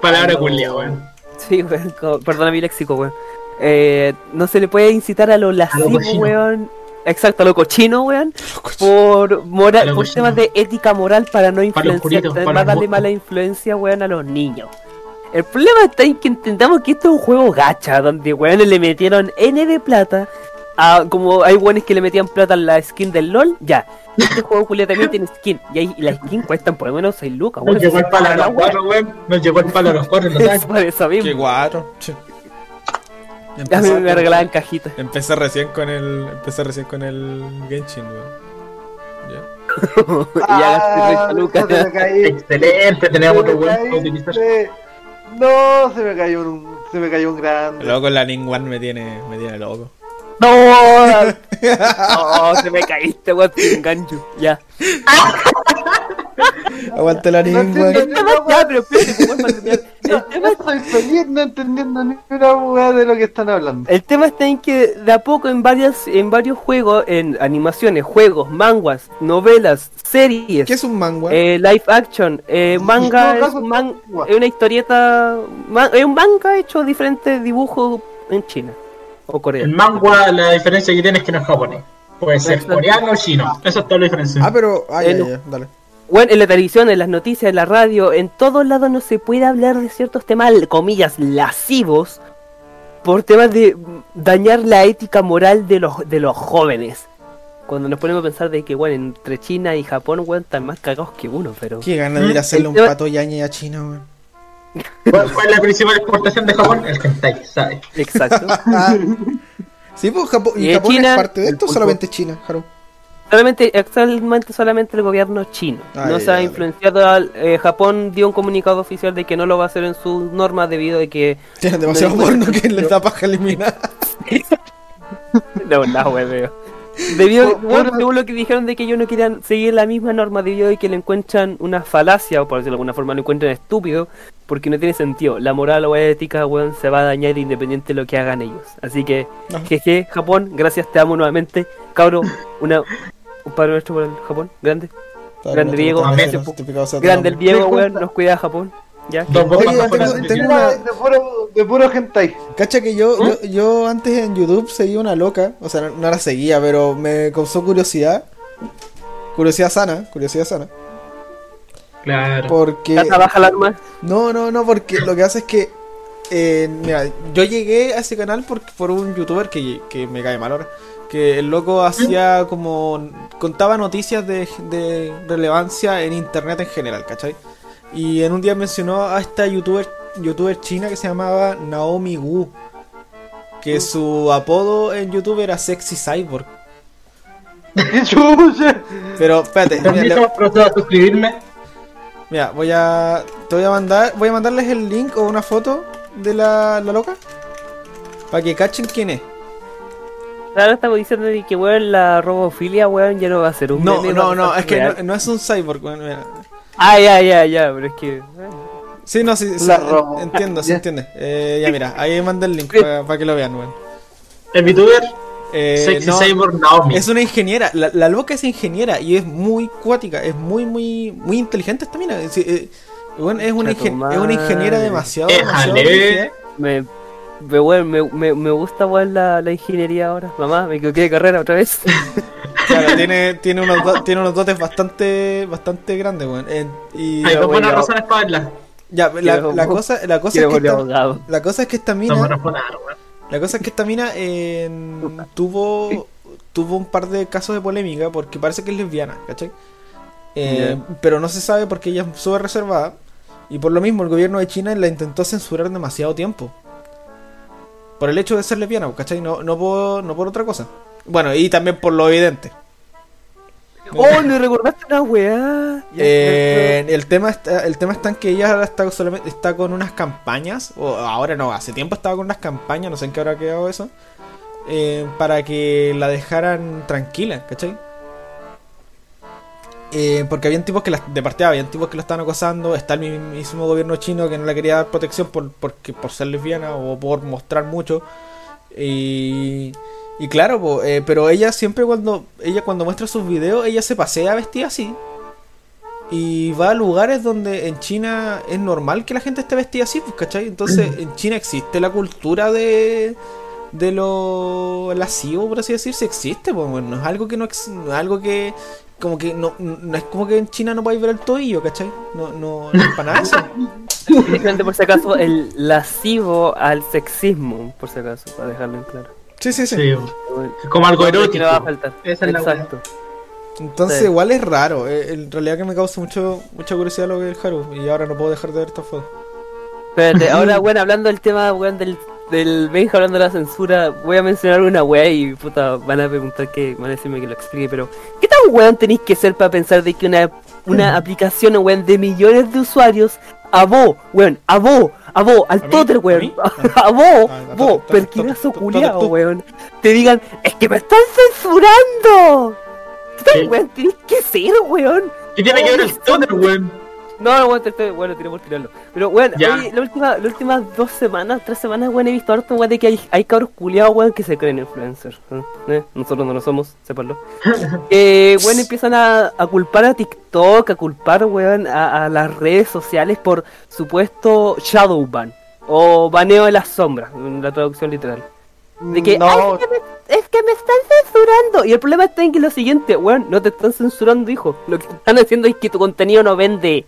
Palabra culia, weón. Sí, weón, perdona mi léxico, weón. Eh, no se le puede incitar a lo lascivo, weón. Exacto, lo cochino, weón. Por, moral, por temas de ética moral para no Para influenciar, puritos, para los darle mala influencia, weón, a los niños. El problema está en que entendamos que esto es un juego gacha, donde weones le metieron N de plata. A, como hay weones que le metían plata a la skin del LOL, ya. Este juego culia también tiene skin. Y, ahí, y las skins cuestan por lo menos 6 lucas, Nos weón. llegó el palo a La los wea. cuatro, weón. Nos llegó el palo a los cuatro, ¿lo Es sabes? por eso mismo. Qué guato. Che. A mí Empecé, me regalaban cajitas. empecé recién con el. Empecé recién con el Genshin, weón. Ya. y ya gasté 30 Ah, lucas. se me cayó. Excelente, tenemos Se otro se- No, se me cayó un, se me cayó un grande. Loco, la Ning One me tiene, me tiene loco. No, no, se me caíste, weón, te engancho. Ya. Aguante la entiendo. El tema, ya, pero espérate. El tema, estoy feliz no entendiendo ni una hueá de lo que están hablando. el tema está en que de a poco en varias, en varios juegos, en animaciones, juegos, manguas, novelas, series, ¿Qué es un manga? eh, live action, eh, manga es, caso, un man- manga. es una historieta, es un manga hecho diferentes dibujos en China o El Corea. manga, la diferencia que tiene es que no es japonés. Puede ser coreano o chino. Esa es toda la diferencia. Ah, pero. Ah, ya, Eh, ya, dale. Bueno, en la televisión, en las noticias, en la radio, en todos lados no se puede hablar de ciertos temas, comillas, lascivos, por temas de mm, dañar la ética moral de los, de los jóvenes. Cuando nos ponemos a pensar de que, bueno, entre China y Japón, bueno, están más cagados que uno, pero... Qué ganas de ir a hacerle un El- pato yañe a China, weón. ¿Cuál, es la principal exportación de Japón? El hentai, ¿sabes? Exacto. Sí, pues Japón, Y ¿y de Japón China, es parte de esto solamente China, Haru? Solamente, actualmente solamente el gobierno chino. Ah, no se ha influenciado al... eh, Japón dio un comunicado oficial de que no lo va a hacer en sus normas debido a que... Tienen demasiado No, porno que les da paja eliminar. No, no, hueveo. Debido, bueno, según lo que dijeron de que ellos no querían seguir la misma norma debido a que le encuentran una falacia, o por decirlo de alguna forma, lo encuentran estúpido, porque no tiene sentido. La moral o ética, weón, se va a dañar independiente de lo que hagan ellos. Así que, jeje, Japón, gracias, te amo nuevamente. Cabro, una, un padre nuestro por el Japón, grande. Grande Diego, gracias, Grande el Diego, weón, nos cuida Japón. Ya. Oye, tengo- una- de puro, de puro hentai. Cacha que yo, ¿Mm? yo, yo antes en YouTube seguía una loca, o sea, no, no la seguía, pero me causó curiosidad. Curiosidad sana, curiosidad sana. Claro. Porque. Ya trabaja el arma. No, no, no, porque lo que hace es que. eh, mira, yo llegué a ese canal por, por un youtuber que, que me cae mal ahora. Que el loco hacía como. contaba noticias de, de relevancia en internet en general, ¿cachai? Y en un día mencionó a esta youtuber, youtuber china que se llamaba Naomi Wu. Que su apodo en YouTube era Sexy Cyborg. Pero espérate, mira, le- a suscribirme. mira, voy a. Te voy a mandar. Voy a mandarles el link o una foto de la, la loca. Para que cachen quién es. Ahora estamos diciendo de que, weón, la robofilia, weón, ya no va a ser un No, meme, no, no, es que no, no es un cyborg. bueno, mira. Ah, ya, ya, ya, pero es que... eh, Sí, no, sí, sí, La en- robo. entiendo, se entiende. Eh, ya mira, ahí manda el link para que lo vean, weón. El VTuber, Eh, Sexy no, Cyborg Naomi. es una ingeniera, la, la loca es ingeniera y es muy cuática, es muy, muy, muy inteligente esta mina. Es, eh, bueno, es, una, ingen- es una ingeniera demasiado, demasiado. Me, me, me, me, me gusta, weón, la, la ingeniería ahora. Mamá, me equivoqué de carrera otra vez. Claro, tiene, tiene, unos do- tiene unos dotes bastante, bastante grandes, weón. Eh, y Hay dos buenas ya. razones para verla. ya, la, cosa, la cosa es que esta, la cosa es que esta mina. La cosa es que esta mina eh, tuvo tuvo un par de casos de polémica porque parece que es lesbiana, ¿cachai? Eh, Pero no se sabe porque ella es súper reservada y por lo mismo el gobierno de China la intentó censurar demasiado tiempo. Por el hecho de ser lesbiana, ¿cachai? No, no, por, no por otra cosa. Bueno, y también por lo evidente. ¡Oh, me recordaste una weá! Eh, el tema está, el tema está en que ella ahora está solamente está con unas campañas o ahora no hace tiempo estaba con unas campañas no sé en qué habrá quedado eso eh, para que la dejaran tranquila ¿cachai? Eh, porque habían tipos que la, de partida habían tipos que la estaban acosando está el mismo gobierno chino que no le quería dar protección por porque por ser lesbiana o por mostrar mucho y y claro, po, eh, pero ella siempre cuando ella cuando muestra sus videos, ella se pasea vestida así. Y va a lugares donde en China es normal que la gente esté vestida así, pues, ¿cachai? Entonces en China existe la cultura de de lo lascivo, por así decirse, existe, pues, bueno, no es algo que no es algo que como que no, no es como que en China no podéis ver el tobillo, ¿cachai? No, no, no es para nada eso. Por si acaso, el lascivo al sexismo, por si acaso, para dejarlo en claro. Sí, sí, sí. Como algo erótico. no va a faltar. Esa es la Exacto. Entonces Sí. igual es raro, eh, en realidad que me causa mucho mucha curiosidad lo que es el Haru y ahora no puedo dejar de ver esta foto. Espérate, ahora, weón, hablando del tema, weón, del, del Benja hablando de la censura, voy a mencionar una weá y puta, van a preguntar que, van a decirme que lo explique, pero ¿qué tan weón tenéis que ser para pensar de que una, una aplicación, weón, de millones de usuarios, a vos, weón, a vos, a vos, al ¿A weón, a vos, vos, perquinazo culiao, weón, te digan, es que me están censurando. ¿Qué tan weón tenéis que ser, weón? ¿Qué tiene que ver el toner, weón? No, te estoy, bueno, tiré por tirarlo. Pero, weón, Ya. oye, la última, las últimas dos semanas, tres semanas, weón, he visto harto, weón, de que hay, hay cabros culiados, weón, que se creen influencers. ¿eh? ¿Eh? Nosotros no lo somos, sépanlo. Eh, weón, empiezan a, a culpar a TikTok, a culpar, weón, a, a las redes sociales por supuesto shadow ban. O baneo de las sombras, en la traducción literal. De que, no, "Ay, es, que me, es que me están censurando. Y el problema está en que lo siguiente, weón, no te están censurando, hijo. Lo que están haciendo es que tu contenido no vende.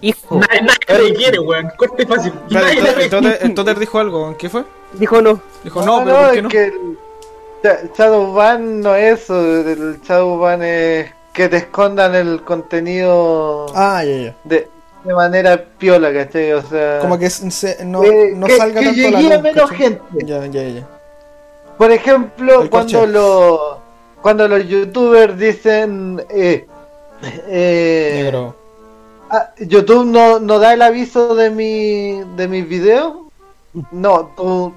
Hijo. Nadie, nadie le quiere, weón. Corte fácil. Nadie le entonces- entonces- entonces dijo algo, ¿qué fue? Dijo no. Dijo no, pero no, ¿por qué no? que el Shadowban no es eso, el Shadowban es que te escondan el contenido Ah, ya, ya. de, de manera piola, ¿cachai? O sea, Como que se- no, eh, no que- salga que tanto a la llegue a luz, menos ¿cachai? gente. Ya, ya, ya. Por ejemplo, El cuando los cuando los youtubers dicen eh, eh, Negro. Ah, YouTube no, no da el aviso de mi de mis videos. No, tú,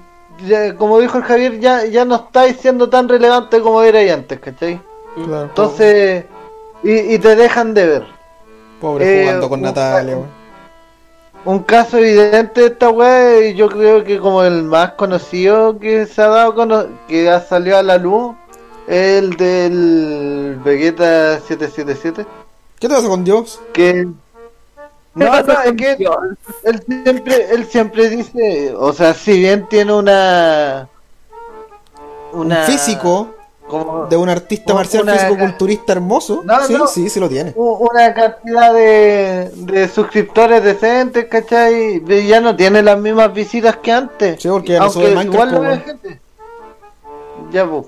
ya- como dijo el Javier, ya, ya no estáis siendo tan relevante como era antes, ¿cachai? Claro, Entonces, y, y te dejan de ver. pobre eh, jugando con un- Natalia. Un caso evidente de esta weá, y yo creo que como el más conocido que se ha dado, cono- que ha salido a la luz, es el del Vegeta 777. ¿Qué te pasa con Dios? Que. No, no, es que él siempre, él siempre dice, o sea, si bien tiene una. Un físico como de un artista una- marcial una- físico-culturista hermoso. No, sí, no. sí, sí lo tiene. una cantidad de, de suscriptores decentes, ¿cachai? Y ya no tiene las mismas visitas que antes. Sí, porque ya no Aunque sube Minecraft, igual lo ve gente. Ya, pues.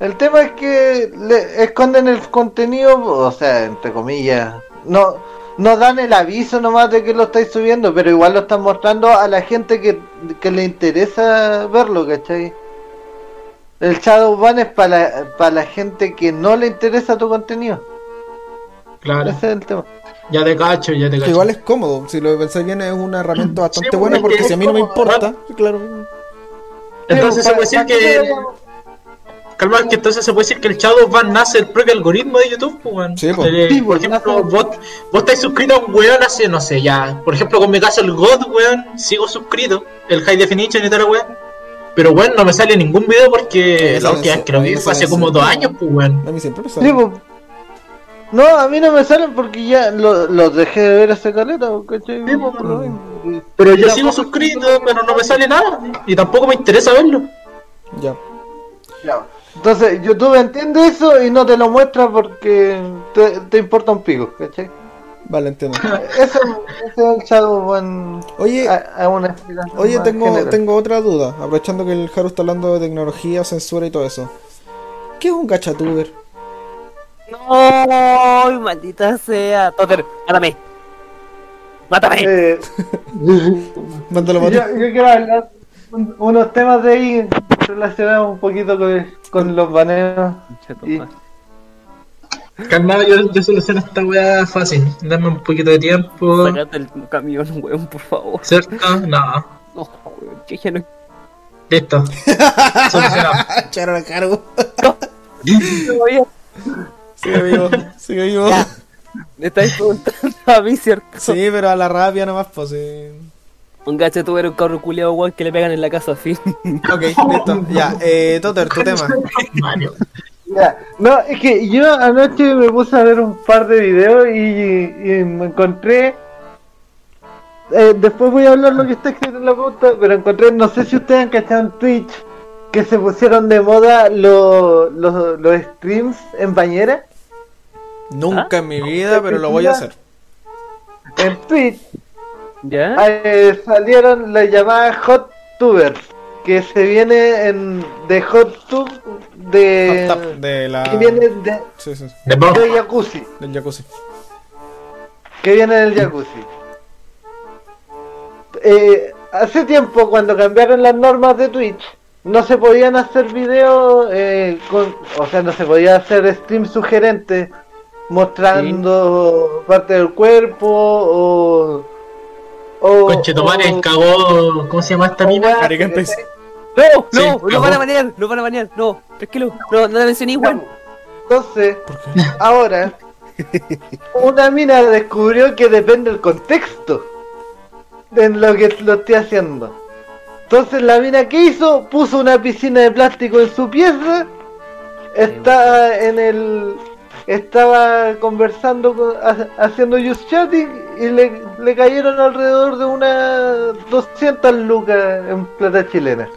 El tema es que le esconden el contenido, o sea, entre comillas. No, no dan el aviso nomás de que lo estáis subiendo, pero igual lo están mostrando a la gente que, que le interesa verlo, ¿cachai? El Shadowban es para la, para la gente que no le interesa tu contenido. Claro, Ese es el tema. ya te cacho, ya te cacho. igual es cómodo, si lo pensáis bien es una herramienta bastante Sí, buena porque que si a mí no me importa, claro. Entonces se puede decir ¿para qué que. Calma, que entonces se puede decir que el Shadowban nace el propio algoritmo de YouTube, pues, weón. Sí, pues. Eh, Sí, por pues, ejemplo, nace- vos, vos estáis suscrito a un weón hace, no sé, ya. Por ejemplo, con mi caso, el God, weón, sigo suscrito. El High Definition y toda la weón. Pero, weón, no me sale ningún video porque la última vez que lo vi fue hace como dos años, pues, weón. A mí siempre me sale. No, a mí no me salen porque ya lo- los dejé de ver hace caleta, ¿cachai? Sí. Por mismo. Pero yo sigo suscrito, pero no me sale nada. Y tampoco me interesa verlo. Ya. Ya. Entonces, YouTube entiende eso y no te lo muestra porque te, te importa un pico, ¿cachai? Vale, entiendo. Eso, es el Shadowban Oye, a, a una explicación Oye, más tengo, general. tengo otra duda, aprovechando que el Haru está hablando de tecnología, censura y todo eso. ¿Qué es un gachatuber? No, maldita sea. Toter, mátame. Mátame. Eh, Mándalo, yo, yo quiero hablar un- unos temas de ahí relacionados un poquito con, con los baneos. y- Calmado, yo, yo soluciono esta weá fácil. Dame un poquito de tiempo. Sácate el camión, weón, por favor. Cerca, no. No, weón, que ya no. Listo. Solucionado. Echaron a Haru. No Sigue vivo, sigue vivo. Me estáis preguntando a mí, ¿cierto? Sí, pero a la rabia nomás, pues sí. Un gacho tuvo un carro culiado, weón, que le pegan en la casa, fin. Ok, listo. Ya, eh, Toter, tu tema. Mario. Ya, No, es que yo anoche me puse a ver un par de videos y, y me encontré. eh, después voy a hablar lo que está escrito en la pauta, pero encontré, no sé si ustedes han cachado en Twitch, que se pusieron de moda los, los, los streams en bañera. Nunca en mi vida, pero lo voy a hacer. En Twitch ¿Ya? eh, salieron las llamadas Hot Tubers, que se viene en de Hot Tub de. Hot tub de la. que viene de, Sí, sí, sí, De Bob. de jacuzzi. del jacuzzi. que viene del jacuzzi. Eh, hace tiempo, cuando cambiaron las normas de Twitch, no se podían hacer videos, eh, con, o sea, no se podía hacer stream sugerentes mostrando parte del cuerpo o. o Conchetumare o- cagó. ¿Cómo se llama esta mina? Gameplays. No, no, Sí, lo cagó. van a banear, lo van a banear, no, tranquilo, no, no la mencioné igual. Entonces, ahora, una mina descubrió que depende del contexto en lo que lo estoy haciendo. Entonces la mina que hizo puso una piscina de plástico en su pieza, está en el estaba conversando con- ha- haciendo just chatting y le, le cayeron alrededor de unas 200 lucas en plata chilena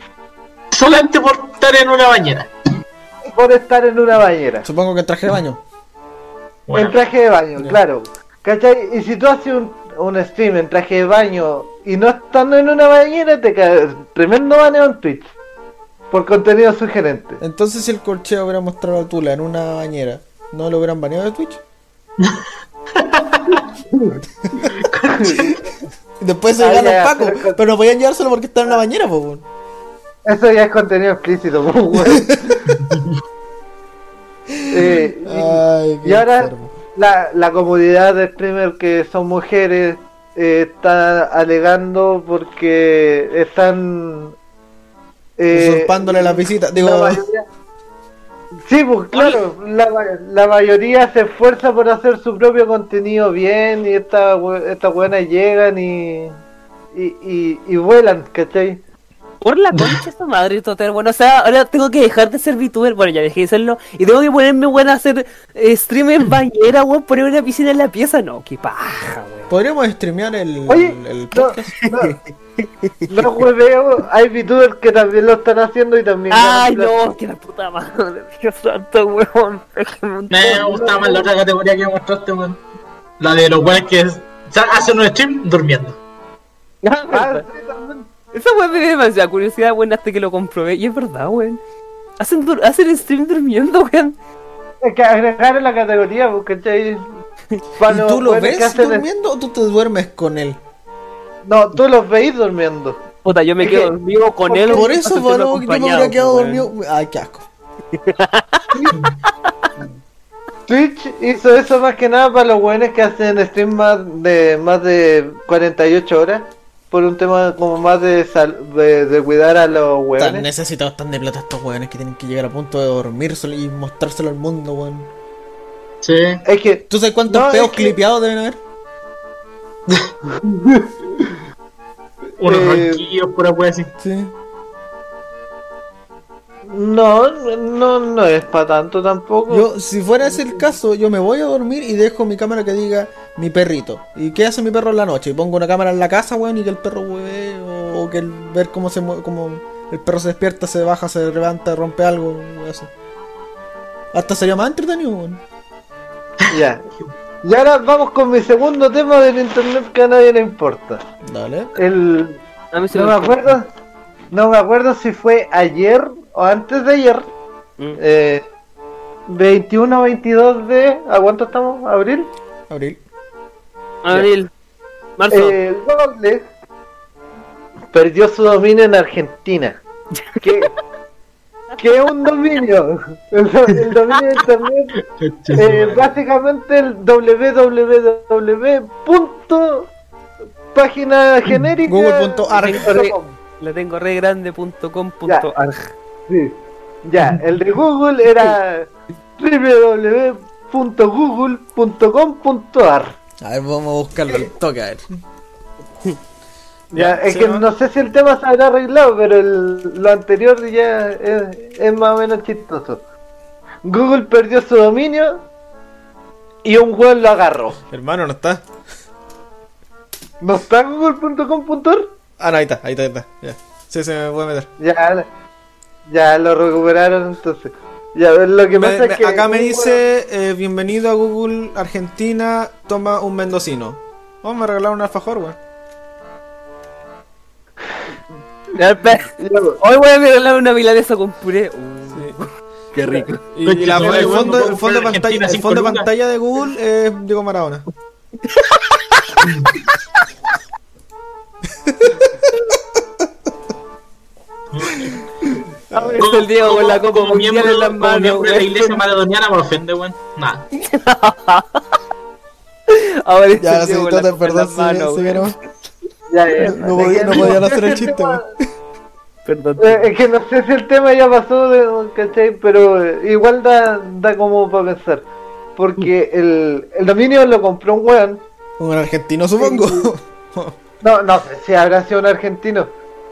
Solamente por estar en una bañera. por estar en una bañera. Supongo que en traje de baño. Bueno, En traje de baño, claro. ¿Cachai? Y si tú haces un, un stream en traje de baño y no estando en una bañera, te cae tremendo baneo en Twitch. Por contenido sugerente. Entonces, si el colcheo hubiera mostrado a Tula en una bañera, ¿no lo hubieran baneado de Twitch? Después se llegan los pacos, pero- pero no podían llevárselo porque está en una bañera, pues. Eso ya es contenido explícito, pues, weón. Eh, y- Ay, qué y ahora la, la comunidad de streamers que son mujeres eh, está alegando porque están eh, Usurpándole las visitas. Digo, la mayoría- Sí, pues claro, la, la mayoría se esfuerza por hacer su propio contenido bien y esta, estas buenas llegan y, y, y, y vuelan, ¿cachai? Por la concha esta madre, Toter. Bueno, o sea, ahora tengo que dejar de ser VTuber. Bueno, ya dejé de serlo. Y tengo que ponerme, weón, a hacer eh, stream en bañera, weón. Poner una piscina en la pieza. No, qué paja, weón. podríamos streamear el, Oye, el no, podcast. no, no hueveo, hay VTubers que también lo están haciendo y también... Ay, no, que la puta madre. Dios santo, weón. Me gustaba más la otra categoría que mostraste, weón. La de los weones que es- o sea, hacen un stream durmiendo. Ah, Esa weón me dio demasiada curiosidad, weón, hasta que lo comprobé. Y es verdad, weón. Hacen, dur- hacen stream durmiendo, weón. Es que agregaron la categoría, ¿cachai? Para ¿Y los tú lo ves hacen- durmiendo o tú te duermes con él? No, tú los veis durmiendo. Puta, yo me quedo que- dormido con él. Por eso, sentirme yo me hubiera quedado dormido. Ay, qué asco. Twitch hizo eso más que nada para los weones que hacen stream más de más de 48 horas. Por un tema como más de, sal- de, de cuidar a los Están weones. necesitados tan de plata estos weones que tienen que llegar a punto de dormirse y mostrárselo al mundo, weón. Sí. Es que ¿Tú sabes cuántos No, peos es que- clipeados deben haber? Unos Eh, ronquillos, pura wea así. Sí. No, no, no es para tanto tampoco. Yo, si fuera ese el caso, yo me voy a dormir y dejo mi cámara que diga mi perrito. ¿Y qué hace mi perro en la noche? Y pongo una cámara en la casa, weón, y que el perro hueve, o, o que el, ver cómo se mueve, cómo el perro se despierta, se baja, se levanta, rompe algo, weón, así. Hasta sería más entretenido, weón. Ya. Y ahora vamos con mi segundo tema del internet que a nadie le importa. Dale. El A mí se no me acuerdo, no me acuerdo si fue ayer o antes de ayer. Mm. Eh, 21 o 22 de. ¿A cuánto estamos? ¿Abril? Abril. Abril. Marzo. Eh, Google perdió su dominio en Argentina. ¿Qué, qué es un dominio? El, el dominio de internet eh, básicamente el www. punto página genérica Google.arg. La tengo re grande.com.arg. Sí. Ya, el de Google era www.google.com.ar. A ver, vamos a buscarlo al toque, a ver. Ya, es ¿sí, que no? no sé si el tema se habrá arreglado, pero el- lo anterior ya es, es más o menos chistoso. Google perdió su dominio y un weón lo agarró. Hermano, ¿no está? ¿No está google.com.ar? Ah, no, ahí está, ahí está, ahí está. Ya. Sí, se me puede meter. Ya, ya lo recuperaron entonces. Ya, lo que Me- pasa me- es que. acá me dice, eh, bienvenido a Google Argentina, toma un mendocino. Vamos a regalar un alfajor, weón. Hoy voy a regalar una milanesa con puré. Uh, Qué rico. Y, y la- Conchetumare, el fondo, el de el fondo pantalla de Google es Diego Maradona. Ahora está el Diego con la copa como mundial miembro, en las como manos, miembro de la weón. iglesia maradoniana me ofende, weón. Nada. Ahora está Ya, el sí, Diego con la en perdón, si, manos, si weón. vieron. Ya, ya, No podía- no podían hacer el chiste, tema- Perdón. Eh, Es que no sé si el tema ya pasó, de- ¿cachai? Pero eh, igual da, da como para pensar. Porque el, el dominio lo compró un weón. Un argentino, supongo. No, no sé si habrá sido un argentino.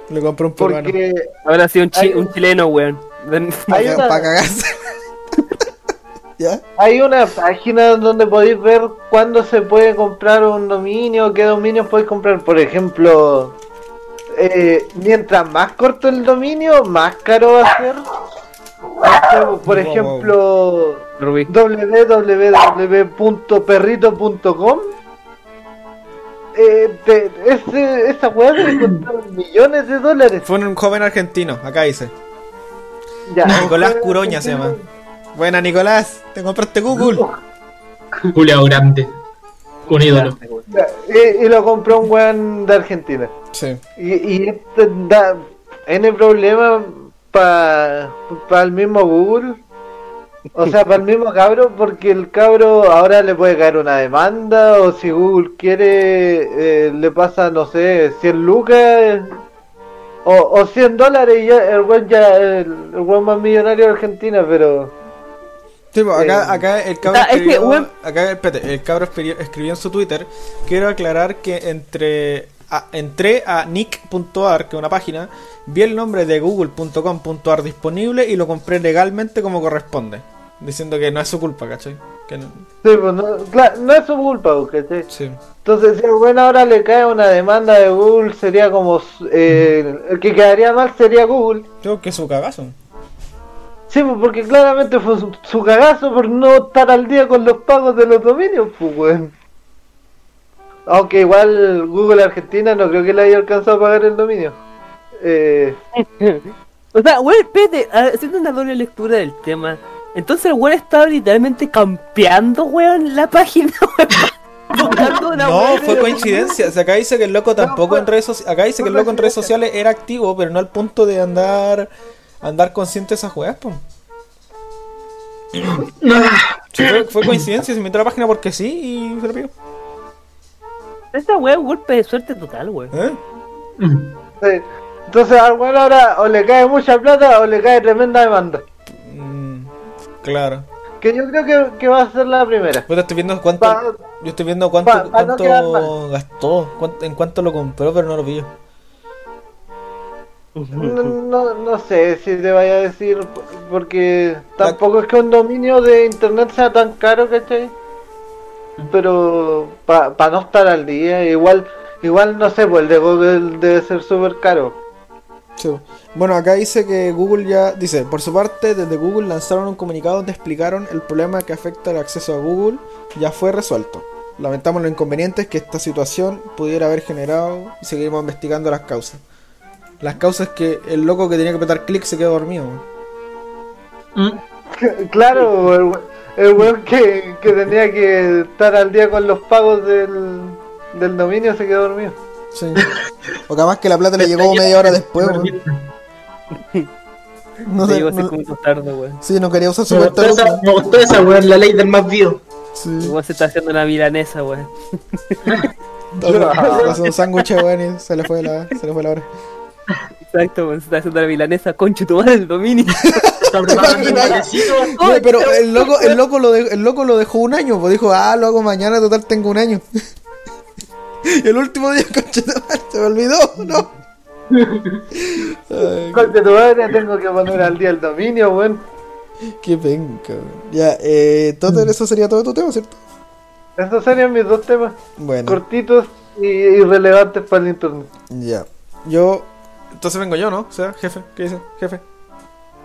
Le compró un peruano. Porque Ahora sí un, chi- Hay- un chileno, weón. Hay Para, una, cagarse. ¿Ya? hay una página donde podéis ver cuándo se puede comprar un dominio, qué dominios podéis comprar. Por ejemplo, eh, mientras más corto el dominio, más caro va a ser. Por Wow, ejemplo, www.perrito.com eh, te- ese- esa weá debe costar millones de dólares. Fue un joven argentino, acá dice. Ya, Nicolás Curoña se llama. Buena, Nicolás. Te compraste Google. Julio Grande. Un ídolo. Y, y lo compró un weón de Argentina. Sí. Y, y esto da N problema para el mismo Google. O sea, para el mismo cabro, porque el cabro ahora le puede caer una demanda, o si Google quiere, eh, le pasa, no sé, 100 lucas, eh, o, o 100 dólares, y ya el weón ya, el, el weón más millonario de Argentina, pero... Sí, pues, acá, Eh, acá el cabro es que, escribió, acá, espérate, el cabro escribió, escribió en su Twitter, quiero aclarar que entre a- entré a nick.ar, que es una página, vi el nombre de google.com.ar disponible y lo compré legalmente como corresponde, diciendo que no es su culpa, ¿cachai? Que no, Sí, pues no, claro, no es su culpa, ¿cachai? sí. Entonces, si weón ahora le cae una demanda de Google, sería como... eh, el que quedaría mal sería Google. Creo que es su cagazo. Sí, pues porque claramente fue su, su cagazo por no estar al día con los pagos de los dominios, pues weón. Aunque igual Google Argentina no creo que le haya alcanzado a pagar el dominio. Eh, O sea, weón, espérate, haciendo una doble lectura del tema. Entonces el weón estaba literalmente campeando, weón, la página, weón. No, fue de- coincidencia. O sea, acá dice que el loco tampoco en redes sociales. Acá dice que el loco en redes sociales era activo, pero no al punto de andar andar consciente de esas juegas, po. Sí, fue, fue coincidencia, se metió a la página porque sí y se lo pidió. Esa weá es un golpe de suerte total, weón. ¿Eh? Sí. Entonces al weón ahora o le cae mucha plata o le cae tremenda demanda. Mm, claro. Que yo creo que, que va a ser la primera. Yo estoy viendo cuánto. Pa- yo estoy viendo cuánto, pa- pa no cuánto gastó, cuánto- en cuánto lo compró, pero no lo pillo. No, no, no sé si te vaya a decir, porque tampoco es que un dominio de internet sea tan caro, ¿cachai? Pero para no estar al día, igual, igual no sé, pues el de Google debe ser súper caro. Sí. Bueno, acá dice que Google ya dice, por su parte, desde Google lanzaron un comunicado donde explicaron el problema que afecta el acceso a Google ya fue resuelto. Lamentamos los inconvenientes que esta situación pudiera haber generado y seguiremos investigando las causas. Las causas es que el loco que tenía que apretar clic se quedó dormido. Mm. Claro, el, we- el weón que, que tenía que estar al día con los pagos del, del dominio se quedó dormido. Sí. O capaz que la plata le llegó media hora después. weón. No sé, llegó no- minutos tarde, weón. sí, no quería usar su Me gustó, esa, me gustó esa, weón, la ley del más vivo. Sí. Igual se está haciendo una milanesa, weón. Entonces, pasó un sándwich, weón, y se le fue la, se le fue la hora. Exacto, weón, se está haciendo la milanesa, concho tu madre el dominio. No, pero el loco, el loco lo de- el loco lo dejó un año, pues dijo, ah, lo hago mañana, total tengo un año. y el último día, concha se me olvidó, ¿no? Concha tu madre, tengo que poner al día el dominio, weón. qué penca. Ya, eh, Totter, eso sería todo tu tema, ¿cierto? Esos serían mis dos temas, Bueno, cortitos y irrelevantes para el internet. ya. Yo, entonces vengo yo, ¿no? O sea, jefe, ¿qué dice? Jefe.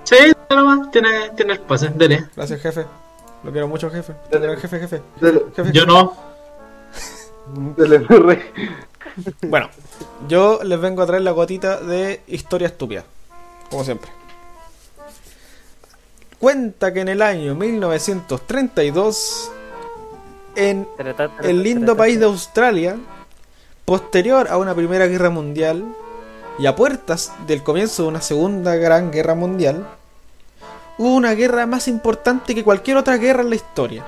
Sí, nomás, tiene, tiene el pase, dele. Gracias, jefe. Lo quiero mucho, jefe. Dale. Jefe, jefe. Dele, jefe. Yo no. dele, rey. Bueno, yo les vengo a traer la gotita de historia estúpida, como siempre. Cuenta que en el año 1932, en el lindo país de Australia, posterior a una primera guerra mundial y a puertas del comienzo de una segunda gran guerra mundial, hubo una guerra más importante que cualquier otra guerra en la historia.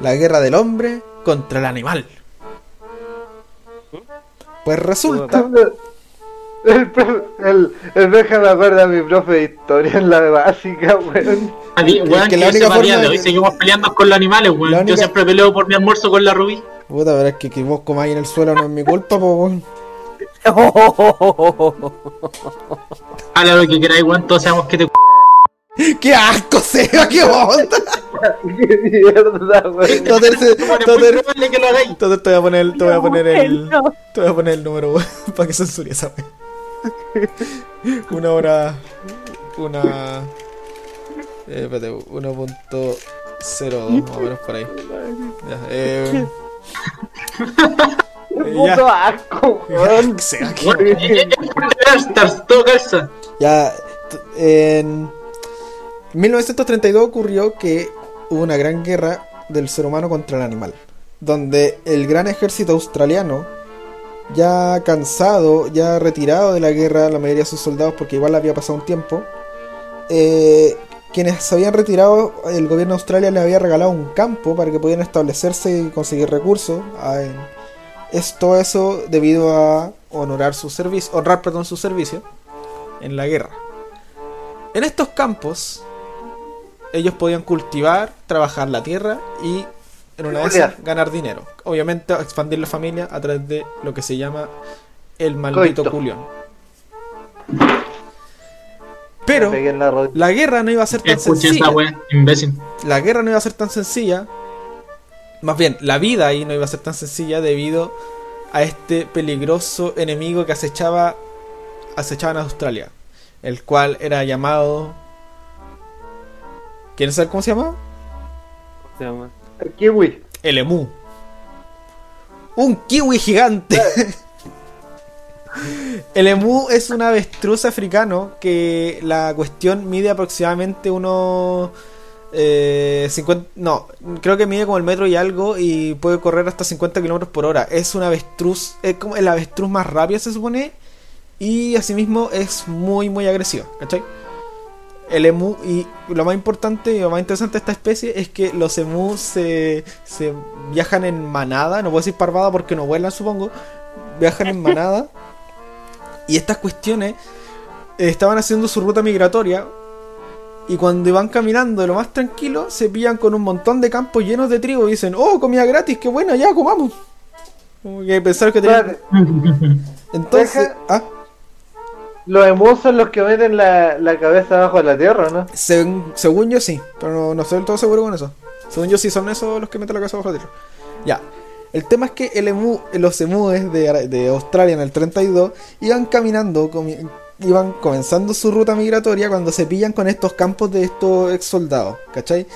La guerra del hombre contra el animal. Pues resulta El, el, el Benja me acuerda a mi profe de historia en la básica, weón. Weón, que la única forma de hoy que- seguimos peleando con los animales, weón. Única- Yo siempre peleo por mi almuerzo con la Rubí. Puta, pero es que, que vos comáis en el suelo no es mi culpa, po, weón. Habla lo que queráis, weón, todos sabemos que te ¡Qué asco, Seba! ¡Qué onda! Qué mierda, weón. Toter, se- Es muy Toter, probable que lo hagáis. Toter, te voy a poner, te voy a poner el, te voy a poner el número, para que censure esa. Una hora, una, eh, espérate, 1.02, más o menos por ahí. Ya, eh, Puto asco, weón. Seba, qué eh, eh. Ya, t- en 1932 ocurrió que hubo una gran guerra del ser humano contra el animal, donde el gran ejército australiano, ya cansado, ya retirado de la guerra, la mayoría de sus soldados, porque igual había pasado un tiempo, eh, quienes se habían retirado, el gobierno de Australia les había regalado un campo para que pudieran establecerse y conseguir recursos. a- en- es todo eso debido a honorar su servicio, honrar perdón, su servicio en la guerra. En estos campos, ellos podían cultivar, trabajar la tierra y en una de esas Julián. ganar dinero. Obviamente expandir la familia a través de lo que se llama el maldito culión. Pero la guerra no iba a ser tan Escuché sencilla. esa weón, imbécil. La guerra no iba a ser tan sencilla. Más bien, la vida ahí no iba a ser tan sencilla debido a este peligroso enemigo que acechaba, acechaba en Australia. El cual era llamado. ¿Quieren saber cómo se llama? Se llama. El kiwi. El emu. Un kiwi gigante. El emu es un avestruz africano que la cuestión mide aproximadamente unos... Eh, 50, no, creo que mide como el metro y algo y puede correr hasta 50 kilómetros por hora. Es un avestruz, es como el avestruz más rápido se supone y asimismo es muy muy agresivo, ¿cachai? El emu, y lo más importante y lo más interesante de esta especie es que los emus se, se viajan en manada, no puedo decir parvada porque no vuelan supongo, viajan en manada. Y estas cuestiones eh, estaban haciendo su ruta migratoria y cuando iban caminando de lo más tranquilo se pillan con un montón de campos llenos de trigo y dicen, oh, comida gratis, qué buena, ya comamos. Como que pensaron que tenían... Entonces... Deja- Ah, Los emus son los que meten la, la cabeza abajo de la tierra, ¿no? Según, yo sí, pero no, estoy del todo seguro con eso. Según yo sí son esos los que meten la casa bajo la tierra. Ya. El tema es que el emu, los emúes de, de Australia en el 32 iban caminando, iban comenzando su ruta migratoria cuando se pillan con estos campos de estos ex soldados, ¿cachai?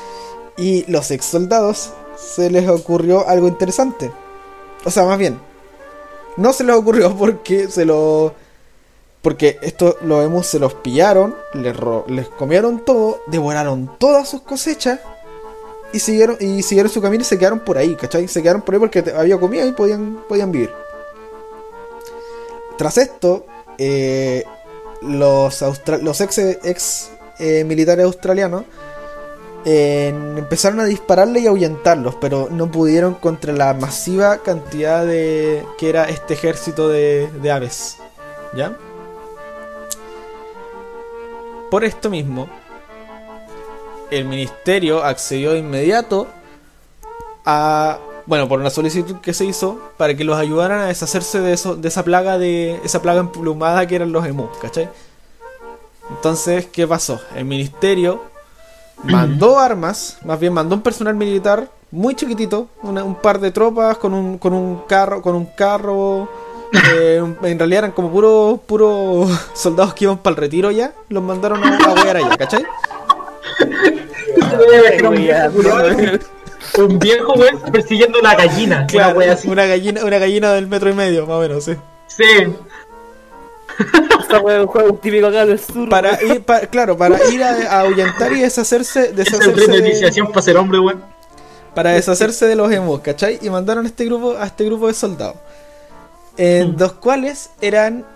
Y los ex soldados se les ocurrió algo interesante. O sea, más bien, no se les ocurrió porque se lo porque estos los emus se los pillaron, les, les comieron todo, devoraron todas sus cosechas y siguieron y siguieron su camino y se quedaron por ahí, ¿cachai? Se quedaron por ahí porque había comida y podían, podían vivir. Tras esto, eh, los, los ex, ex eh, militares australianos eh, empezaron a dispararle y ahuyentarlos, pero no pudieron contra la masiva cantidad de que era este ejército de, de aves. ¿Ya? Por esto mismo, el ministerio accedió de inmediato a, bueno, por una solicitud que se hizo para que los ayudaran a deshacerse de eso, de esa plaga de esa plaga emplumada que eran los emus, ¿cachai? Entonces, ¿qué pasó? El ministerio mandó armas, más bien mandó un personal militar muy chiquitito, una- un par de tropas con un, con un carro, con un carro. Eh, en realidad eran como puros puro soldados que iban para el retiro ya. Los mandaron a, a huear allá, ¿cachai? Un viejo weón persiguiendo una gallina. Claro, una wea así. una gallina, una gallina del metro y medio, más o menos, sí. Sí. Wea es un juego típico acá del sur. Para ir, pa- claro, para ir a, a ahuyentar y deshacerse, Es el deshacerse de de- iniciación para ser hombre, weón. para deshacerse de los emus, ¿cachai? Y mandaron a este grupo, a este grupo de soldados. Eh, Los cuales eran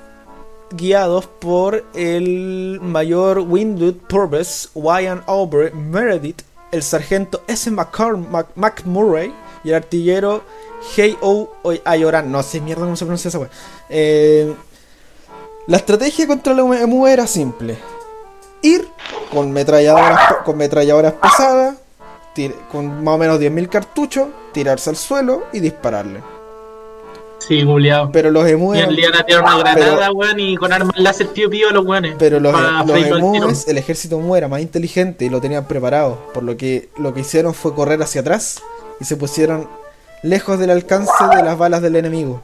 guiados por el mayor Windwood Purvis, Wyan Aubrey Meredith, el sargento S. McMurray y el artillero H.O. Ayoran. No sé mierda cómo se pronuncia esa wea. Eh, la estrategia contra la emu era simple. Ir con metralladoras, con metralladoras pesadas, con más o menos 10.000 cartuchos, tirarse al suelo y dispararle. Sí, culiao. Pero los emus Y el día a tirar una granada, pero- weón, y con armas láser pío pío los weones. Pero los, los emus, el ejército emu era más inteligente y lo tenían preparado. Por lo que lo que hicieron fue correr hacia atrás y se pusieron lejos del alcance de las balas del enemigo.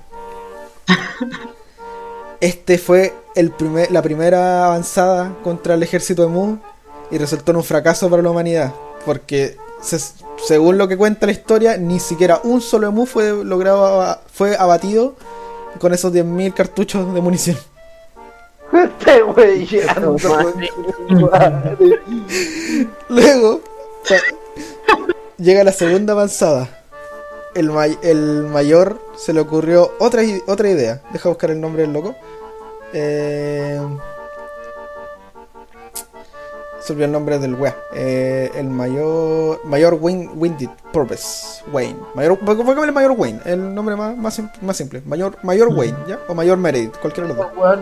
Este fue el primer, la primera avanzada contra el ejército emu y resultó en un fracaso para la humanidad. Porque se- según lo que cuenta la historia, ni siquiera un solo emu fue logrado fue abatido con esos 10.000 cartuchos de munición. Este wey madre. Luego llega la segunda avanzada. El, may- el mayor se le ocurrió otra, otra idea. Deja buscar el nombre del loco. Eh... Se olvidó el nombre del wea. Eh, el mayor. Mayor Win, Winded Purpose. Wayne. Mayor, el mayor Wayne. El nombre más, más, más simple. Mayor, mayor Wayne, ¿ya? O mayor Meredith. Cualquiera de los dos.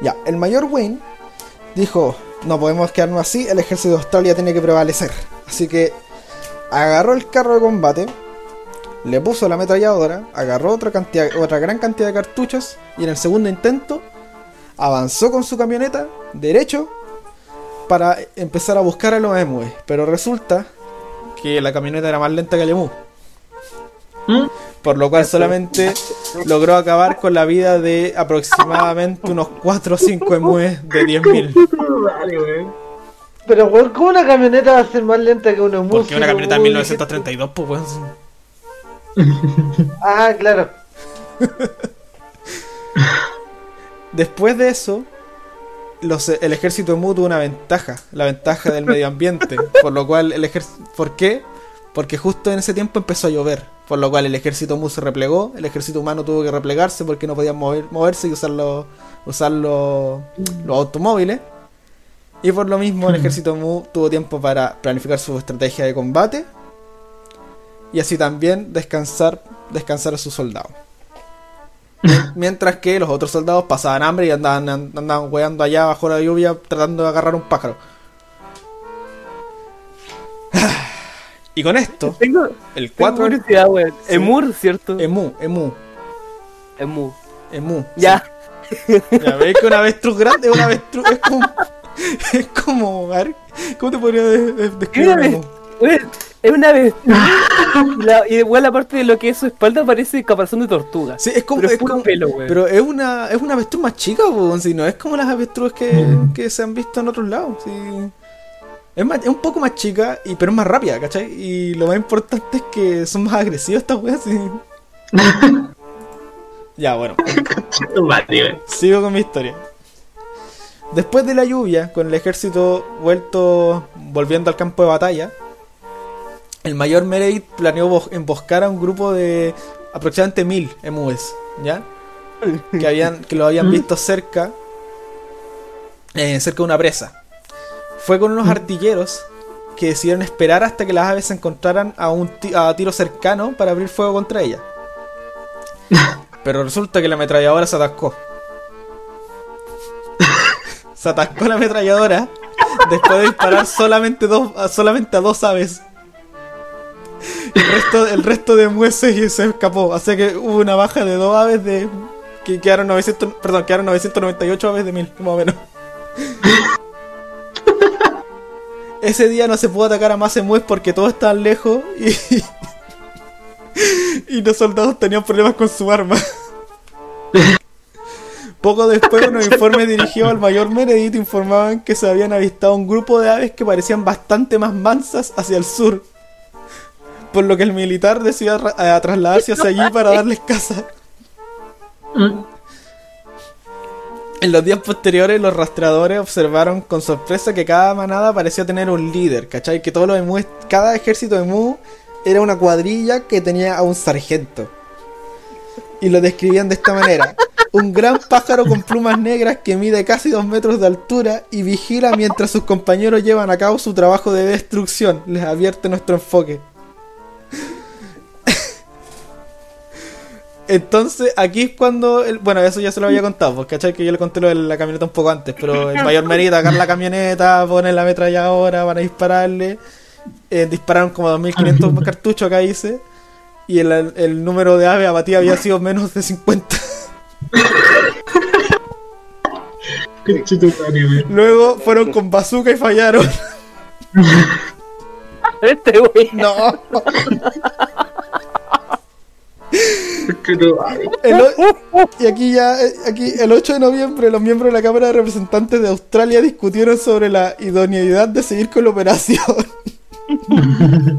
Ya, el mayor Wayne dijo, no podemos quedarnos así, el ejército de Australia tiene que prevalecer. Así que agarró el carro de combate, le puso la ametralladora, agarró otra, cantidad, otra gran cantidad de cartuchos y en el segundo intento avanzó con su camioneta derecho para empezar a buscar a los emus. Pero resulta que la camioneta era más lenta que el emu. ¿Mm? Por lo cual solamente logró acabar con la vida de aproximadamente unos 4 o 5 emúes de 10.000. Vale, weón. Pero weón, ¿cómo una camioneta va a ser más lenta que una música? Porque una camioneta de 1932, pues weón. Ah, claro. Después de eso, los, el ejército Mu tuvo una ventaja, la ventaja del medio ambiente, por lo cual el ejército... ¿Por qué? Porque justo en ese tiempo empezó a llover, por lo cual el ejército Mu se replegó, el ejército humano tuvo que replegarse porque no podían mover, moverse y usar los, usar los, los automóviles. Y por lo mismo el ejército Mu tuvo tiempo para planificar su estrategia de combate y así también descansar, descansar a sus soldados. Mientras que los otros soldados pasaban hambre y andaban, andaban weando allá bajo la lluvia tratando de agarrar un pájaro. Y con esto, Tengo, el tengo 4 curiosidad, weón. Sí. Emur, ¿cierto? Emu, emu, Emu. emu. Ya. Ya veis que una avestruz grande es una avestruz. Es como. Es como. A ver, ¿cómo te podría de- de- describir Weón, es una vez. y, la, y igual la parte de lo que es su espalda parece caparazón de tortuga. Sí, es como. pero es es como- pelo, weón. pero es una, es una avestruz más chica, po, si no es como las avestruces que, que se han visto en otros lados. sí. Es, más- es un poco más chica, y, pero es más rápida, ¿cachai? Y lo más importante es que son más agresivas estas weas. sí. ya, bueno. Weón. Sigo con mi historia. Después de la lluvia, con el ejército vuelto volviendo al campo de batalla, el mayor Meredith planeó bos- emboscar a un grupo de aproximadamente mil emúes, ¿ya? Que habían que lo habían visto cerca eh, cerca de una presa. Fue con unos artilleros que decidieron esperar hasta que las aves se encontraran a un a tiro cercano para abrir fuego contra ellas. Pero resulta que la ametralladora se atascó. Se atascó la ametralladora después de disparar solamente, dos, solamente a dos aves. El resto, el resto de mueces se escapó. Así que hubo una baja de dos aves de. que quedaron 900. Perdón, quedaron 998 aves de mil, más o menos. Ese día no se pudo atacar a más emues porque todos estaban lejos y. y los soldados tenían problemas con su arma. Poco después, unos informes dirigidos al mayor Meredith informaban que se habían avistado un grupo de aves que parecían bastante más mansas hacia el sur. Por lo que el militar decidió ra- a trasladarse hacia allí para darles caza. En los días posteriores, los rastreadores observaron con sorpresa que cada manada parecía tener un líder, ¿cachai? Que todos los cada ejército de emú era una cuadrilla que tenía a un sargento. Y lo describían de esta manera. Un gran pájaro con plumas negras que mide casi dos metros de altura y vigila mientras sus compañeros llevan a cabo su trabajo de destrucción. Les advierte nuestro enfoque. Entonces, aquí es cuando. el- bueno, eso ya se lo había contado, porque ¿cachai? Que yo le conté lo de la camioneta un poco antes. Pero el mayor Merida agarra la camioneta, pone la ametralladora, van a dispararle. Eh, dispararon como 2500 cartuchos, acá dice. Y el, el número de aves abatidas había sido menos de 50. Conchetumare, weón. Luego fueron con bazooka y fallaron. Este wey. No. El o- y aquí ya, eh, aquí el 8 de noviembre, los miembros de la Cámara de Representantes de Australia discutieron sobre la idoneidad de seguir con la operación.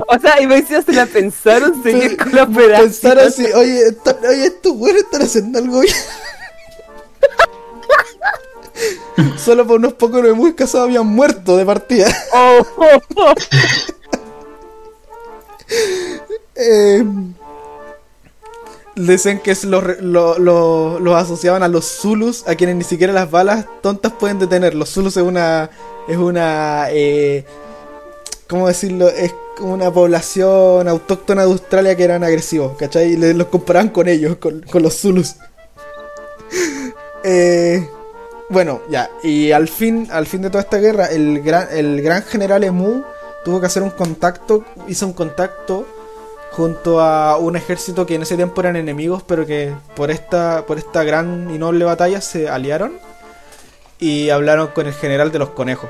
O sea, y me decía, se la pensaron seguir con la operación. Pensaron así, oye, esta- oye, estos güeyes están haciendo algo bien. Solo por unos pocos de muy casados habían muerto de partida. Oh, oh, oh. Eh, Dicen que es lo, lo- los asociaban a los Zulus, a quienes ni siquiera las balas tontas pueden detener. Los Zulus es una. Es una. Eh, ¿Cómo decirlo? Es una población autóctona de Australia que eran agresivos, ¿cachai? Y los comparaban con ellos, con, con los Zulus. Eh, bueno, ya. Y al fin, al fin de toda esta guerra, el gran, el gran general Emu tuvo que hacer un contacto, hizo un contacto junto a un ejército que en ese tiempo eran enemigos, pero que por esta, por esta gran y noble batalla se aliaron y hablaron con el general de los conejos.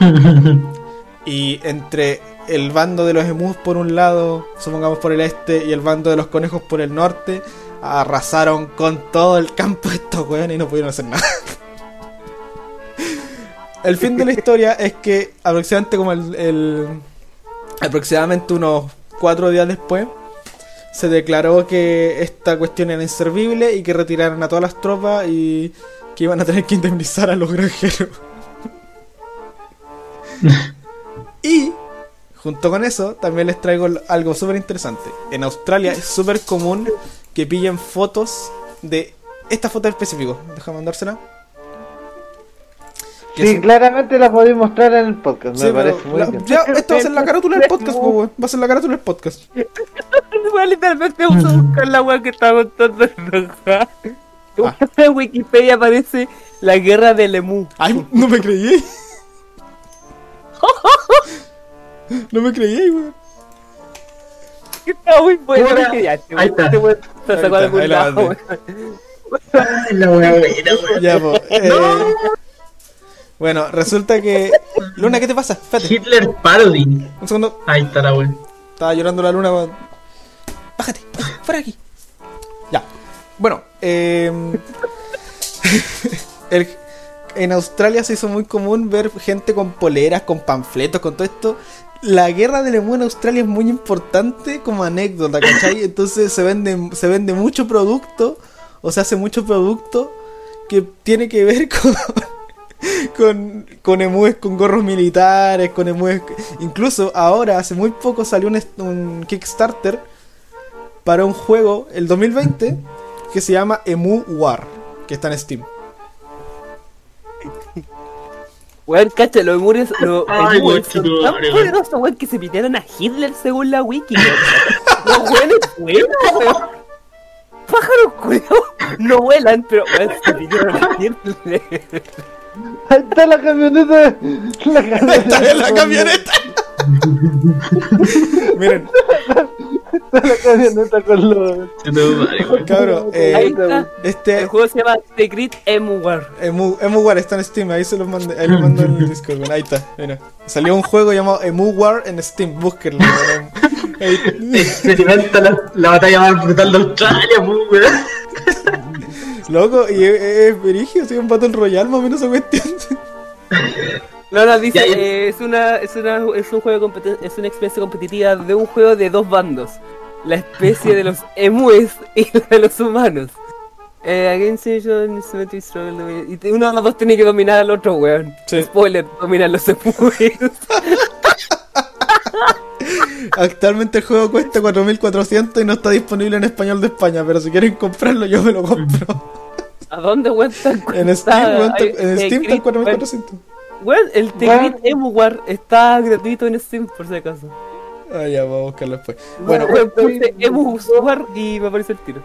Y entre el bando de los emus por un lado, supongamos por el este, y el bando de los conejos por el norte, arrasaron con todo el campo estos weones y no pudieron hacer nada. El fin de la historia es que aproximadamente como el, el- aproximadamente unos cuatro días después, se declaró que esta cuestión era inservible y que retiraran a todas las tropas y que iban a tener que indemnizar a los granjeros. y junto con eso también les traigo algo súper interesante. En Australia es súper común que pillen fotos de esta foto en específico. Déjame mandársela. Sí, claramente la podéis mostrar en el podcast, Sí, me parece muy la- bien. ya, esto va a ser la carátula del podcast, po, weón. Va a ser la carátula del podcast. Weón, literalmente vamos a buscar la weá que estaba contando en roja. Ah. En Wikipedia aparece la guerra del emu. Ay, no me creí. No me creí, weón. Está muy bueno. Este ahí está. este weón se Ahí sacó de está, la weón. Ya, po, eh, Bueno, resulta que. Luna, ¿qué te pasa? Espérate, Hitler Parody. un segundo. Ahí está la wea. Estaba llorando la luna. Bájate, fuera de aquí. Ya. Bueno, eh, el- en Australia se hizo muy común ver gente con poleras, con panfletos, con todo esto. La guerra del emu en Australia es muy importante como anécdota, ¿cachai? Entonces se vende, se vende mucho producto, o se hace mucho producto que tiene que ver con, con, con emúes con gorros militares, con emúes... Incluso ahora, hace muy poco salió un, Kickstarter para un juego, el 2020, que se llama Emu War, que está en Steam. Weón, cacha, los emures, los Ay, emures son weón, tan weón. poderosos, weón, que se pidieron a Hitler según la wiki, weón. Los weones vuelan, weón. Pájaros culeados no vuelan, pero weón, se pidieron a Hitler. Ahí está la camioneta. La camioneta, ¡Está en la camioneta! Miren, Está la camioneta con los. Ahí eh, está. El este juego se llama Secret Emu War. Emu, Emu War está en Steam, ahí se los mandé, ahí lo mando en el Discord, bueno, ahí está, mira. Salió un juego llamado Emu War en Steam, búsquenlo. Experimenta la, la batalla más brutal de Australia, weón. Loco, y es, verigio, soy un Battle Royale más o menos esa cuestión. No, no, dice, eh, es una, es una, es un juego de es una experiencia competitiva de un juego de dos bandos. La especie de los emúes y la de los humanos. Eh, against Symmetry Struggle, y uno de los dos tiene que dominar al otro, weón. Sí. Spoiler, dominan los emúes. Actualmente el juego cuesta 4.400 y no está disponible en español de España, pero si quieren comprarlo yo me lo compro. ¿A dónde, weón? está- En Steam, weón, en hay Steam está en gris, weón. 4.400. Weón, el Tegrit Emu War está gratuito en Steam, por si acaso. Ah, ya, vamos a buscarlo después. Bueno, Bueno, puse Emu War y me aparece el tiro.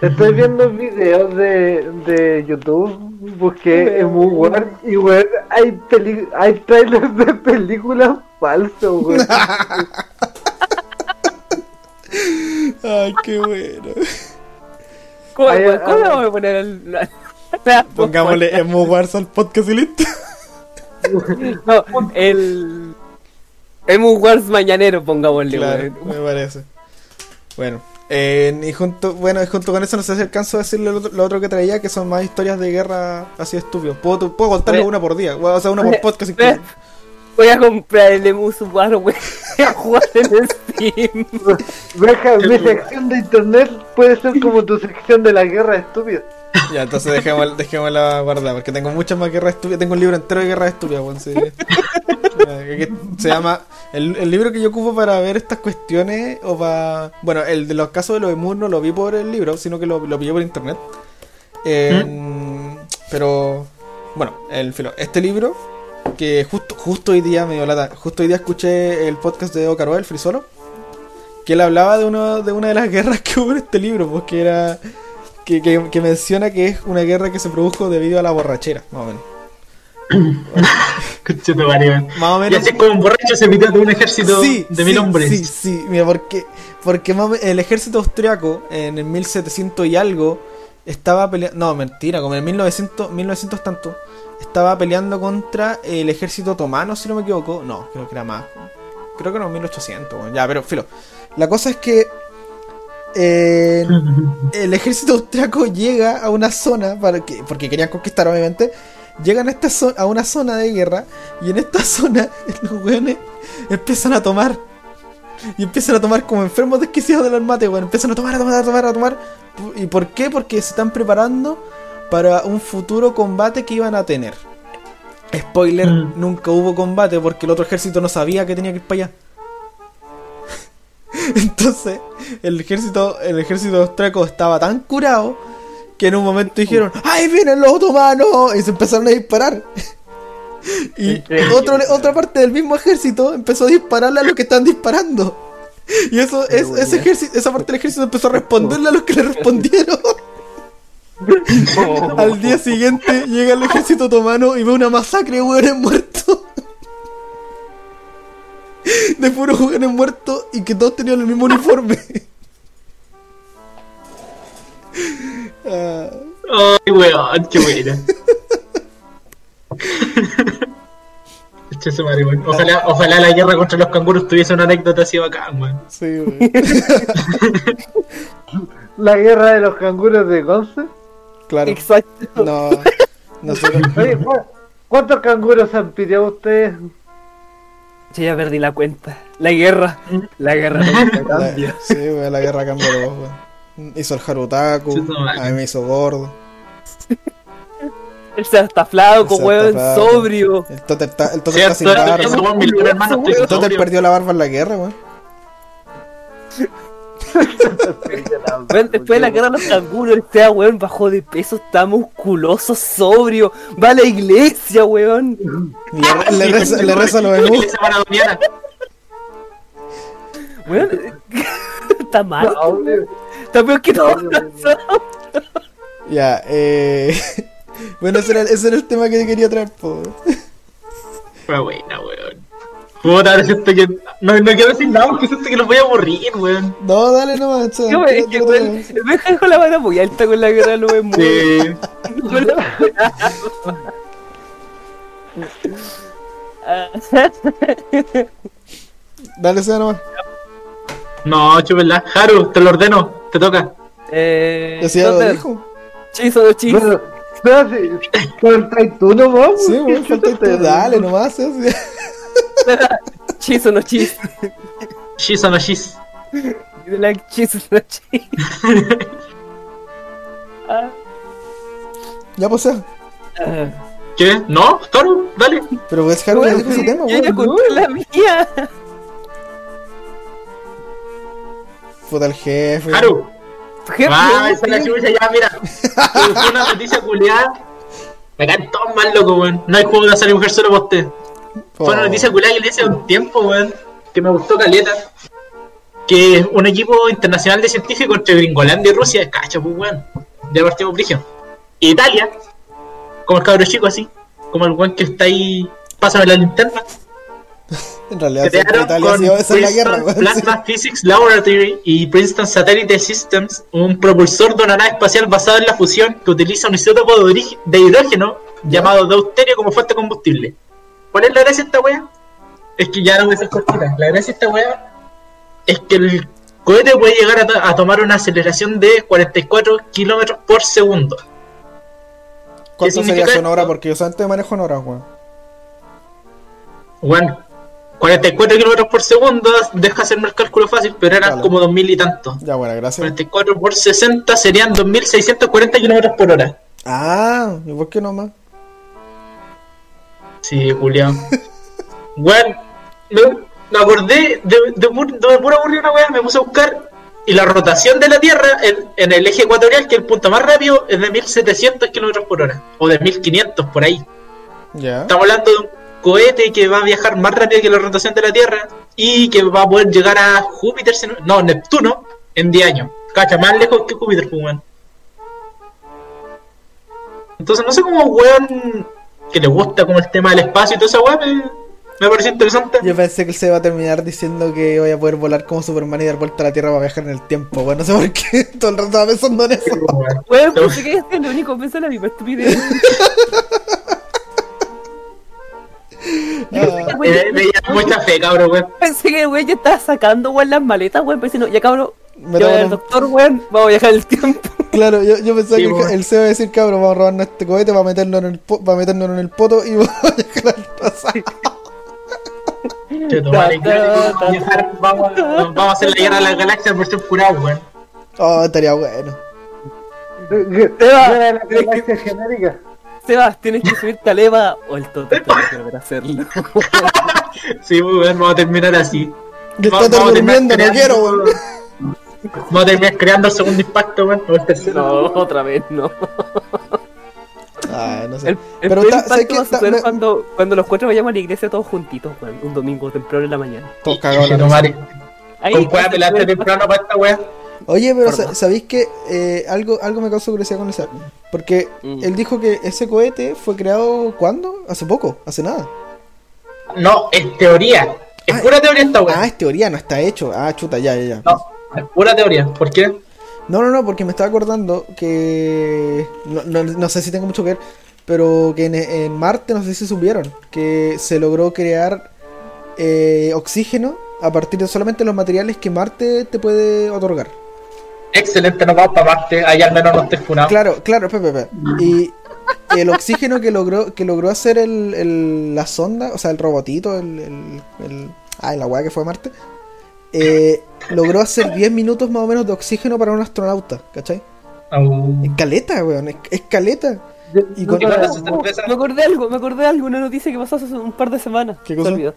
Estoy viendo videos de, de YouTube, busqué Emu War y weón, hay, peli hay trailers de películas falsos, weón. ay, qué bueno. ¿Cómo, Ay, weón, ay, ¿cómo ay. le vamos a poner la- Pongámosle Emu Wars al podcast y listo. No, el... Emu Wars mañanero, pongámosle, Claro, me parece. Bueno, eh, y junto, bueno, junto con eso no sé si alcanzo a decirle lo otro, lo otro que traía, que son más historias de guerra así estúpidos. Puedo, puedo contarles una por día, o sea, una por podcast incluso. Voy a comprar el Emu War, weón. Voy a jugar en Steam. Deja, mi sección de internet puede ser como tu sección de la guerra estúpida. Ya, entonces dejemos, dejémosla guardada, porque tengo muchas más guerras estúpidas. Tengo un libro entero de guerras estúpidas, weón. sí. Se llama. El, el libro que yo ocupo para ver estas cuestiones, o para. Bueno, el de los casos de los emus no lo vi por el libro, sino que lo, lo pillé por internet. Eh, Pero. Bueno, el filo. Este libro, que justo, justo hoy día me dio lata. Justo hoy día escuché el podcast de Ocaroa, el Frisolo. Que él hablaba de, uno, de una de las guerras que hubo en este libro, porque era que, que, que menciona que es una guerra que se produjo debido a la borrachera, más o menos. Más o Y menos. así es como un borracho se metió de un ejército Sí, de sí, mil hombres. Sí, sí, mira, porque, porque el ejército austriaco en el 1700 y algo estaba peleando. No, mentira, como en el 1900, 1900 tanto. Estaba peleando contra el ejército otomano, si no me equivoco. No, creo que era más. Creo que no, 1800, bueno, ya, pero filo. La cosa es que. eh, el ejército austriaco llega a una zona para que, porque querían conquistar obviamente llegan a esta zo- a una zona de guerra y en esta zona los weones empiezan a tomar Y empiezan a tomar como enfermos desquiciados del mate, weón. Empiezan a tomar, a tomar, a tomar, a tomar. ¿Y por qué? Porque se están preparando para un futuro combate que iban a tener. Spoiler, Mm. nunca hubo combate porque el otro ejército no sabía que tenía que ir para allá. Entonces, el ejército, el ejército austriaco estaba tan curado que en un momento dijeron, ¡Ahí vienen los otomanos! Y se empezaron a disparar. Y otro, otra parte del mismo ejército empezó a dispararle a los que están disparando. Y eso, es, ese ejército, esa parte del ejército empezó a responderle a los que le respondieron. Al día siguiente llega el ejército otomano y ve una masacre de hueones muertos. De puros hueones muertos y que todos tenían el mismo uniforme. Ah, Ay, weón, qué buena. Ojalá, ojalá la guerra contra los canguros tuviese una anécdota así bacán, weón. sí. La guerra de los canguros de Conce. Claro. Exacto. No. Nosotros. Oye, ¿cu- ¿cuántos canguros han pillado ustedes? Yo ya perdí la cuenta. La guerra. La guerra cambia. Sí, wey, la guerra cambió los wey. Hizo el Harutaku, a mí me hizo gordo. Él se está flaco, Se está weón, sobrio. El Totem está, el Totem está sin barba. El sobrio. perdió la barba en la guerra, weón. Después de la guerra de los canguros, el sea, weón, bajó de peso, está musculoso, sobrio. Va a la iglesia, weón. Le, re- le reza, le reza a los La menús. iglesia maradoniana. Weón, está mal. Está peor que todo. Ya, eh. Bueno, ese era, ese era el tema que quería traer, po. Fue buena, weón. Puta, ahora siento que. No, no quiero decir nada porque siento que los voy a aburrir, weón. No, dale nomás, chaval. No, es que, weón, dejó la mano muy alta con la guerra. Sí. Lo esperaba. Ah, Dale, sea nomás. No, chúpela. Haru, te lo ordeno. Te toca. Eh, Decía lo ¿dónde? dijo. Chizo de chizo. Bueno, no, si- faltas tú nomás. Sí, ¿qué weón, te- tú. Dale nomás, sí, sí. Chizo no chizo. She's on a she's. Like chizo no chizo. Ah, Ya, pues, ah. ¿Qué? ¿No? Haru, dale. Pero pues, Haru ya Weón, dijo su tema, yo ya conté la mía. Puta el jefe. Haru. Jefe, Ah, esa es la chucha, ya, mira. Fue una noticia culiada. Me caen todos mal, loco, weón. No hay juego de hacer mujer solo para usted. Fue una Oh. noticia culiada que le hice hace un tiempo, weón. Que me gustó caleta. Que un equipo internacional de científicos entre Gringolandia y Rusia, cacha, pues, weón. Ya partimos brigio. Italia, como el cabro chico así, como el weón que está ahí, pásame la linterna. En realidad, crearon Italia con esa es la guerra, Princeton sí. Plasma Physics Laboratory y Princeton Satellite Systems, un propulsor de una nave espacial basado en la fusión que utiliza un isótopo de, de hidrógeno llamado deuterio como fuente de combustible. ¿Cuál es la gracia de esta wea? Es que ya no voy a ser cortita. La gracia de esta wea es que el cohete puede llegar a, to- a tomar una aceleración de 44 kilómetros por segundo. ¿Cuánto sería significa eso en hora? esto? Porque yo solamente manejo en horas, weón. Bueno, 44 kilómetros por segundo, deja hacerme el cálculo fácil, pero eran Vale. como 2000 y tanto. Ya, bueno, gracias. 44 por 60 serían 2640 kilómetros por hora. Ah, ¿y por qué no más? Sí, Julián. Weón, me, me acordé de, de, pur- de pura aburrir una weá, me puse a buscar. Y la rotación de la Tierra en, en el eje ecuatorial, que el punto más rápido, es de 1700 kilómetros por hora. O de 1500 por ahí. Ya. Estamos hablando de un cohete que va a viajar más rápido que la rotación de la Tierra y que va a poder llegar a Júpiter, no, Neptuno, en 10 años. Cacha, más lejos que Júpiter, pues, weón. Entonces, no sé cómo, weón, que le gusta como el tema del espacio y toda esa weón, me, me pareció interesante. Yo pensé que él se iba a terminar diciendo que voy a poder volar como Superman y dar vuelta a la Tierra para viajar en el tiempo. Bueno, no sé por qué. Todo el rato estaba pensando en eso. Weón. Weón, pensé que este es lo único que pensé en la misma estupidez. Ah, Me, me llama mucha fe, cabrón, weón. Pensé que el weón ya estaba sacando weón las maletas, weón. Pensé, no, ya cabrón. Me Yo el doctor, weón, vamos a viajar el tiempo. Claro, yo, yo pensaba Sí, que bueno. él se iba a decir, cabrón, vamos a robarnos este cohete para meternos en el, po- para meternos en el poto y vamos a viajar al pasado. Vamos, vamos a hacer la guerra de las galaxias versión curado, weón. Oh, estaría bueno. La galaxia genérica. Sebas, tienes que subirte a Leva o el Toto para volver a hacerlo. Sí, weón, vamos a terminar así. Yo estoy a durmiendo, no quiero, weón. Vamos a terminar creando el segundo impacto, weón, o el tercero. No, otra vez no. Ay, no sé. El, el Pero ¿sabes impacto va a Está- suceder me- cuando, cuando los cuatro vayamos a la iglesia todos juntitos, weón, un domingo temprano en la mañana. Todos cagados la madre. Con el temprano para esta weá. Oye, pero sa- ¿sabéis que eh, algo, algo me causó curiosidad con esa? Porque Mm. él dijo que ese cohete fue creado ¿cuándo? Hace poco, hace nada. No, es teoría. Es Ah, pura teoría esta weá. Ah, es teoría, no está hecho. Ah, chuta, ya, ya, ya. No, es pura teoría. ¿Por qué? No, no, no, porque me estaba acordando que. No, no, no sé si tengo mucho que ver, pero que en, en Marte, no sé si supieron, que se logró crear eh, oxígeno a partir de solamente los materiales que Marte te puede otorgar. Excelente, nos vamos para Marte. Ahí al menos no estés funado. Claro, claro, espera, espera. Y el oxígeno que logró, que logró hacer el, el- la sonda, o sea, el robotito, el. el, el ah, la weá que fue a Marte, eh, logró hacer 10 minutos más o menos de oxígeno para un astronauta, ¿cachai? Au. Es caleta, weón, es, es caleta. Y ¿Y con- cerveza? Me acordé de algo, me acordé algo, una noticia que pasó hace un par de semanas. ¿Qué Se cosa? noticia,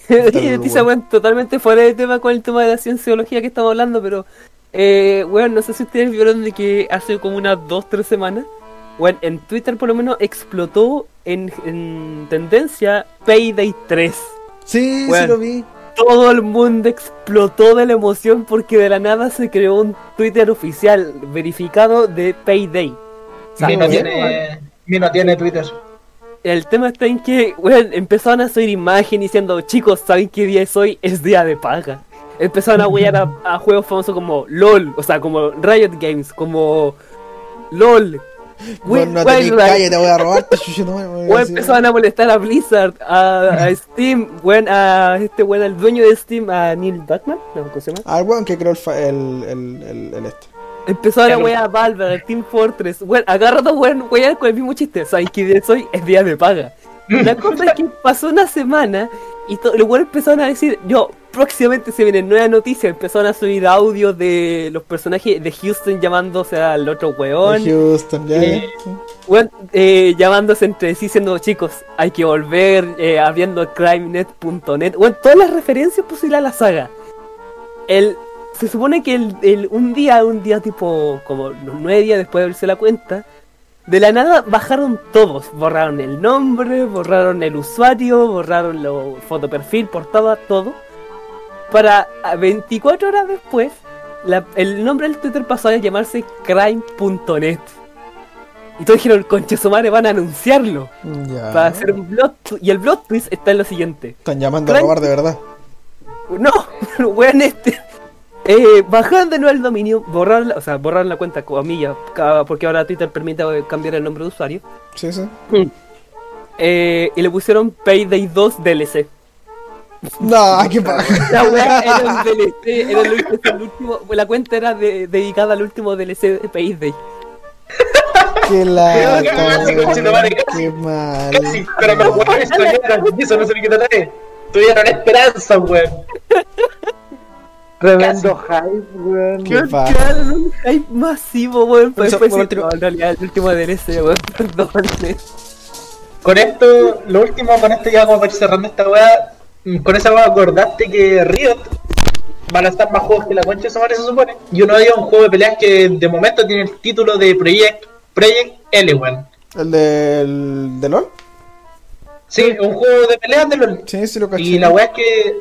weón. weón, totalmente fuera de tema con el tema de la cienciología que estamos hablando, pero, eh, weón, no sé si ustedes vieron de que hace como unas dos, tres semanas, weón, en Twitter por lo menos explotó en, en tendencia Payday 3. Sí, Weón. sí lo vi. Todo el mundo explotó de la emoción porque de la nada se creó un Twitter oficial verificado de Payday. Mi no tiene, no tiene Twitter. El tema está en que, weón, empezaron a subir imagen diciendo, chicos, ¿saben qué día es hoy? Es día de paga. Empezaron a huear a, a juegos famosos como LOL, o sea, como Riot Games, como LOL. Weón, no weón, calle, te voy a robar. te me voy a molestar a Blizzard, a, a Steam, weón, a este weón, al dueño de Steam, a Neil Druckmann, no, ¿cómo se llama? El weón que creó el, fa- el, el, el, el este. Empezaron a wear a Valve, a Team Fortress, weón, agarrado, weón, weón, con el mismo chiste, ¿saben qué día es hoy? Es día de paga. La cosa es que pasó una semana y los weones empezaron a decir, yo, próximamente se vienen nuevas noticias, empezaron a subir audios de los personajes de Houston llamándose al otro weón, Houston, ya, Eh, weón, eh, llamándose entre sí diciendo, chicos, hay que volver, eh, abriendo crimenet.net, weón, todas las referencias posibles a la saga. El, se supone que el, el- un día, un día tipo, como los nueve días después de abrirse la cuenta, de la nada bajaron todos, borraron el nombre, borraron el usuario, borraron la foto perfil, portada, todo. Para a 24 horas después, la- el nombre del Twitter pasó a llamarse crime.net. Y todos dijeron, conche su madre, van a anunciarlo. Ya. Para hacer un blog Y el blog twist está en lo siguiente. Están llamando a robar de verdad. No, weón, este. Eh, bajaron de nuevo el dominio, borraron la, o sea, borraron la cuenta comillas, porque ahora Twitter permite cambiar el nombre de usuario. Sí, sí. Eh, y le pusieron Payday 2 DLC. No, qué paja. La weá era un DLC, era el, último- el último, la cuenta era de- dedicada al último DLC de. Qué casi, weón, conchetumare, casi. Qué mal. Casi, pero los huevones soñaron, y eso no se le quita nadie. Tuvieron esperanza, weón. Tremendo hype, weón. Qué. Crearon un hype masivo, weón. Pues Eso, después último- en realidad el último DLC, weón, perdón. Con esto, lo último, con esto ya como para ir cerrando esta weá, mm, con esa weá acordaste que Riot van a estar más juegos que la concha de su madre se supone. Y uno de ellos es un juego de peleas que de momento tiene el título de Project, Project L, weón. ¿El del de LOL? Sí, un juego de peleas de LOL. Sí, sí lo caché. Y la weá es que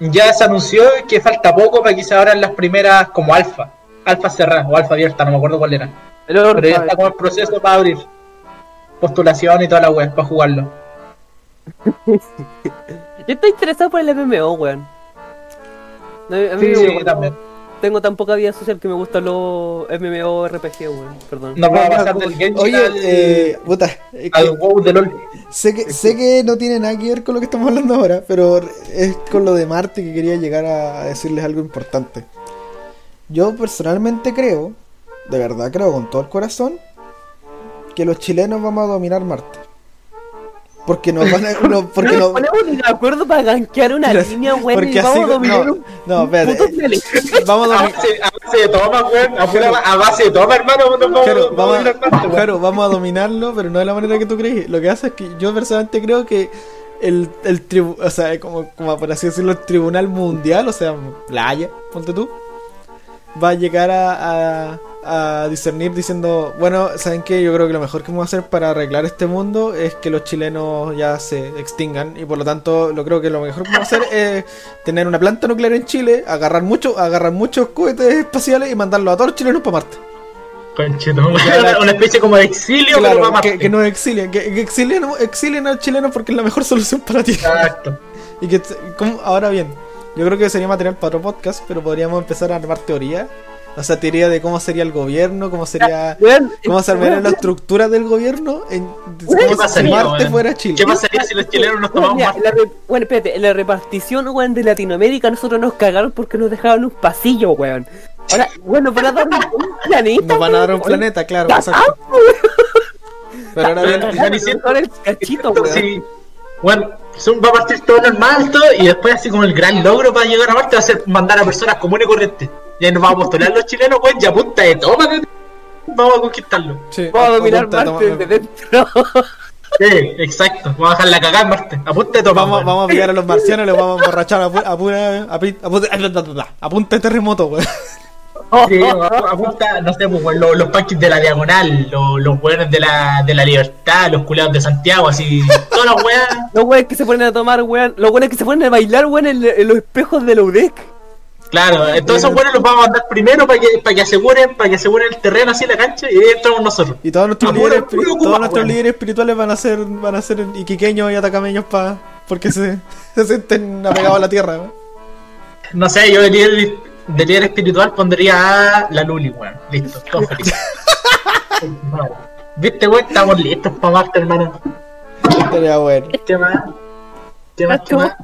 ya se anunció que falta poco para que se abran las primeras como alfa. Alfa cerrada o alfa abierta, no me acuerdo cuál era. Pero, Pero ya está como el proceso para abrir. Postulación y toda la web para jugarlo. Yo estoy interesado por el MMO, weón. No, a mí Sí, me- sí, también. tengo tan poca vida social que me gustan los MMO RPG, weón. Perdón. Vamos a pasar del Genshin Oye, al, eh, puta, es que al WoW de LOL. sé que sé que no tiene nada que ver con lo que estamos hablando ahora, pero es con lo de Marte que quería llegar a decirles algo importante. Yo personalmente creo, de verdad creo con todo el corazón, que los chilenos vamos a dominar Marte. Porque nos van a. no, porque no nos no, ponemos de acuerdo para gankear una Pero- línea, weón, porque y así. vamos a dominar No, un no, puto espérate. planeta. Vamos a A dominar. base, a base de toma, weón. A, base de toma, hermano. No vamos, Claro, no vamos, vamos a weón. claro, vamos a dominarlo, pero no de la manera que tú crees. Lo que pasa es que yo personalmente creo que el, el tribu- o sea, como, como por así decirlo, el tribunal mundial, o sea, la Haya, ponte tú, va a llegar a, a, a discernir diciendo, bueno, ¿saben qué? Yo creo que lo mejor que vamos a hacer para arreglar este mundo es que los chilenos ya se extingan y por lo tanto lo creo que lo mejor que vamos a hacer es tener una planta nuclear en Chile, agarrar mucho, agarrar muchos cohetes espaciales y mandarlos a todos los chilenos para Marte. Una especie como de exilio, pero Claro, para que, Marte. que nos exilien, que, que exilien, exilien al chileno porque es la mejor solución para ti. Exacto. Y que, ¿cómo? ahora bien, yo creo que sería material para otro podcast, pero podríamos empezar a armar teoría. O sea, teoría de cómo sería el gobierno, cómo sería, Weón, cómo se armaría la estructura del gobierno, en, ¿Qué como si pasaría, Marte fuera Chile. ¿Qué pasaría si los chilenos nos Bueno, tomamos mira, Marte? re- bueno, espérate, en la repartición, weón, de Latinoamérica nosotros nos cagaron porque nos dejaron un pasillo, weón. Ahora, bueno, van a dar un, planeta. Nos van a dar un weón. planeta, claro. Exacto. Pero ahora bien, nos el cachito, weón. Sí. Bueno, son- va a partir todo normal todo, y después así como el gran logro para llegar a Marte va a ser mandar a personas comunes y corrientes. Y ahí nos vamos a postular los chilenos, weón, y a punta de toma, weón, vamos a conquistarlo. sí, Vamos a dominar Marte toma- desde dentro. Sí, exacto, vamos a dejar la cagada en Marte, a punta de toma. Vamos, weón. vamos a pillar a los marcianos y los vamos a emborrachar a, pu- a pura. A, a pu- a punta de terremoto, weón. Sí, a, a punta, no sé, pues, weón, los, los punches de la diagonal, los, los weones de la, de la libertad, los culeados de Santiago, así, todas las weas. Los weones que se ponen a tomar, weón. Los weones que se ponen a bailar, weón, en, en los espejos de la UDEC. Claro, entonces esos weones los vamos a mandar primero para que, para que aseguren, para que aseguren el terreno así la cancha y ahí entramos nosotros. Y todos nuestros puro- líderes, puro espiri- Cuba, todos nuestros líderes espirituales van a ser van a ser iquiqueños y atacameños pa, porque se, se sienten apegados a la tierra. ¿no? No sé, yo de líder, de líder espiritual pondría a la Luli, weón. Listo, todo feliz. Viste, weón, estamos listos para Marte, hermano. Estaría bueno. ¿Qué más? ¿Qué más? ¿Qué más?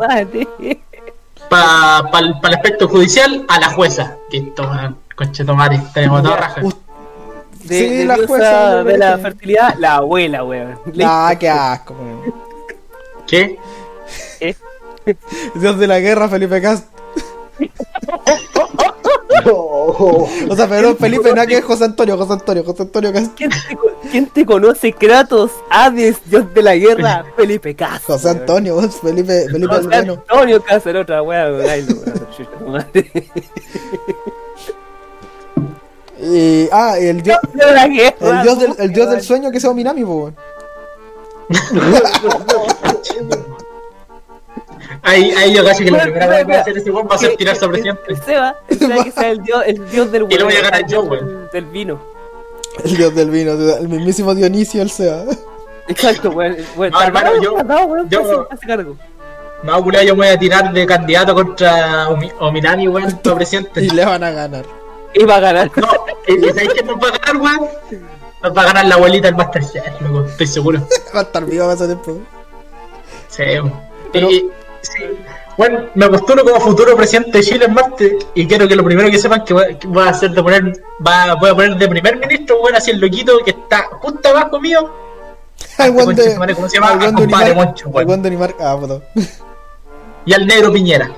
Para pa, el aspecto judicial, a la jueza. Listo, weón. Coche tomate, tenemos toda raja. De, Sí, de la jueza, de la fertilidad, la abuela, weón. Ah, qué asco. weón. ¿Qué? Dios de la guerra, Felipe Cast. Oh, O sea, perdón, Felipe, nada que es José Antonio, José Antonio, José Antonio. ¿Quién te, quién te conoce? Kratos, Hades, Dios de la guerra, Felipe Castro. José Antonio, vos, Felipe, Felipe el José bueno. Antonio Cáceres, otra no, madre. Y, ah, el dios, Dios de la guerra. el dios del, el dios del sueño que es Ominami, po, weón. Ahí, ahí yo cacho que la primera vez que va a hacer ese weón va a ser Que- tirarse a que- presidente. El Seba, que sea el dios, el dios del Y le voy a weón, ganar yo, weón. Del vino. El dios del vino, el mismísimo Dionisio, el Seba. Exacto, weón. weón. No, hermano, yo- weón, yo- casi- casi cargo. No, culiao, yo me voy a tirar de candidato contra Omi- Ominami, weón, para presidente. Y le van a ganar. Iba a ganar. No, ¿y sabéis quién nos va a ganar, weón? Nos va a ganar la abuelita del Masterchef, loco, estoy seguro. Va a estar vivo para ese tiempo. Sí, weón. Pero- Y- sí. Bueno, me postulo como futuro presidente de Chile en Marte y quiero que lo primero que sepan que voy que voy a hacer de poner, va, voy a poner de primer ministro, weón, así el loquito que está justo abajo mío. Al buen concha de. de Ah. Y al negro Piñera.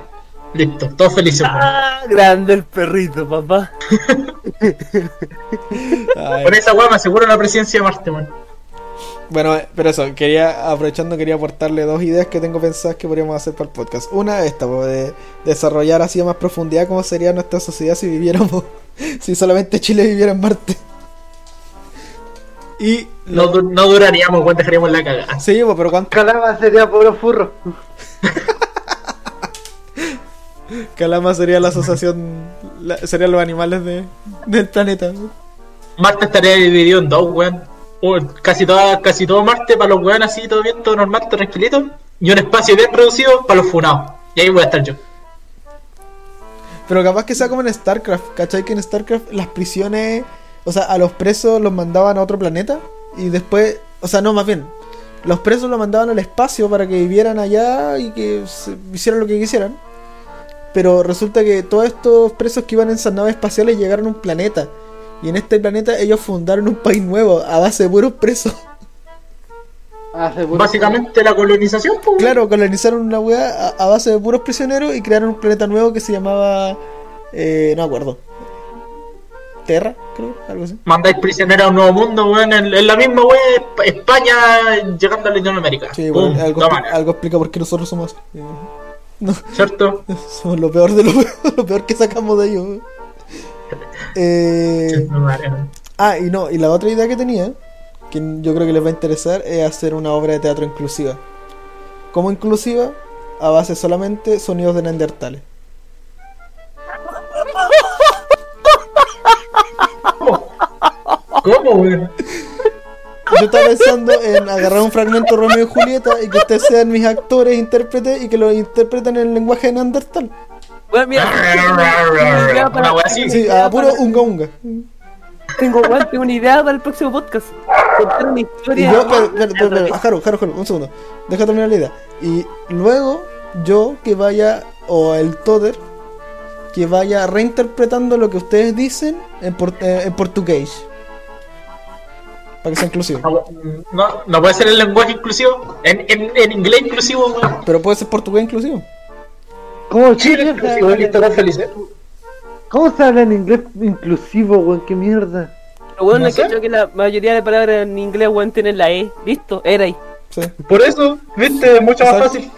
Listo, todos felices. Ah, grande el perrito, papá. Con esa weá me aseguro la presidencia de Marte, weón. Bueno, eh, pero eso, quería, aprovechando, quería aportarle dos ideas que tengo pensadas que podríamos hacer para el podcast. Una, esta, de desarrollar así a más profundidad cómo sería nuestra sociedad si viviéramos, si solamente Chile viviera en Marte. Y No, du- no duraríamos, weón, dejaríamos la cagada. Sí, pero ¿cuánto Calama sería puro furro. Calama sería la asociación, la- serían los animales de, del planeta? Marte estaría dividido en dos, weón. Casi, toda, casi todo Marte para los weón así, todo bien, todo normal, todo tranquilito. Y un espacio bien reducido para los funados. Y ahí voy a estar yo. Pero capaz que sea como en StarCraft, ¿cachai? Que en StarCraft las prisiones, o sea, a los presos los mandaban a otro planeta y después, o sea, no, más bien, los presos los mandaban al espacio para que vivieran allá y que hicieran lo que quisieran. Pero resulta que todos estos presos que iban en esas naves espaciales llegaron a un planeta. Y en este planeta ellos fundaron un país nuevo a base de puros presos. Básicamente la colonización, pues. Claro, colonizaron una weá a, base de puros prisioneros y crearon un planeta nuevo que se llamaba. Eh, no me acuerdo. Terra, creo, algo así. Mandáis prisioneros a un nuevo mundo, weón. En, en la misma weón, Esp- España llegando a Latinoamérica. Sí, Pum, bueno, algo, algo explica por qué nosotros somos. No, ¿Cierto? somos lo peor de lo peor, lo peor que sacamos de ellos. Eh, ah, y no, y la otra idea que tenía, que yo creo que les va a interesar, es hacer una obra de teatro inclusiva. ¿Cómo inclusiva? A base solamente sonidos de Neandertales. ¿Cómo, weón? Yo estaba pensando en agarrar un fragmento de Romeo y Julieta y que ustedes sean mis actores, intérpretes y que lo interpreten en el lenguaje de Neandertal. Bueno, mira, tengo una idea para- Una wea así. Sí, a puro unga unga. Tengo, una idea para el próximo podcast. Contar una Y historia. yo, pero, pero, pero, pero, Jaro, Jaro, Jaro, un segundo. Deja terminar la idea. Y luego, yo que vaya, o el Toder, que vaya reinterpretando lo que ustedes dicen en, por- eh, en portugués. Para que sea inclusivo. No, no, puede ser el lenguaje inclusivo. En, en, en inglés inclusivo, weón. Pero puede ser portugués inclusivo. ¿Cómo Chile. ¿Cómo se habla en inglés inclusivo, weón? ¿Qué mierda? Lo bueno No es que la mayoría de palabras en inglés, weón, tienen la E. Listo, era ahí. Sí. Por eso, viste, es mucho más Exacto. fácil.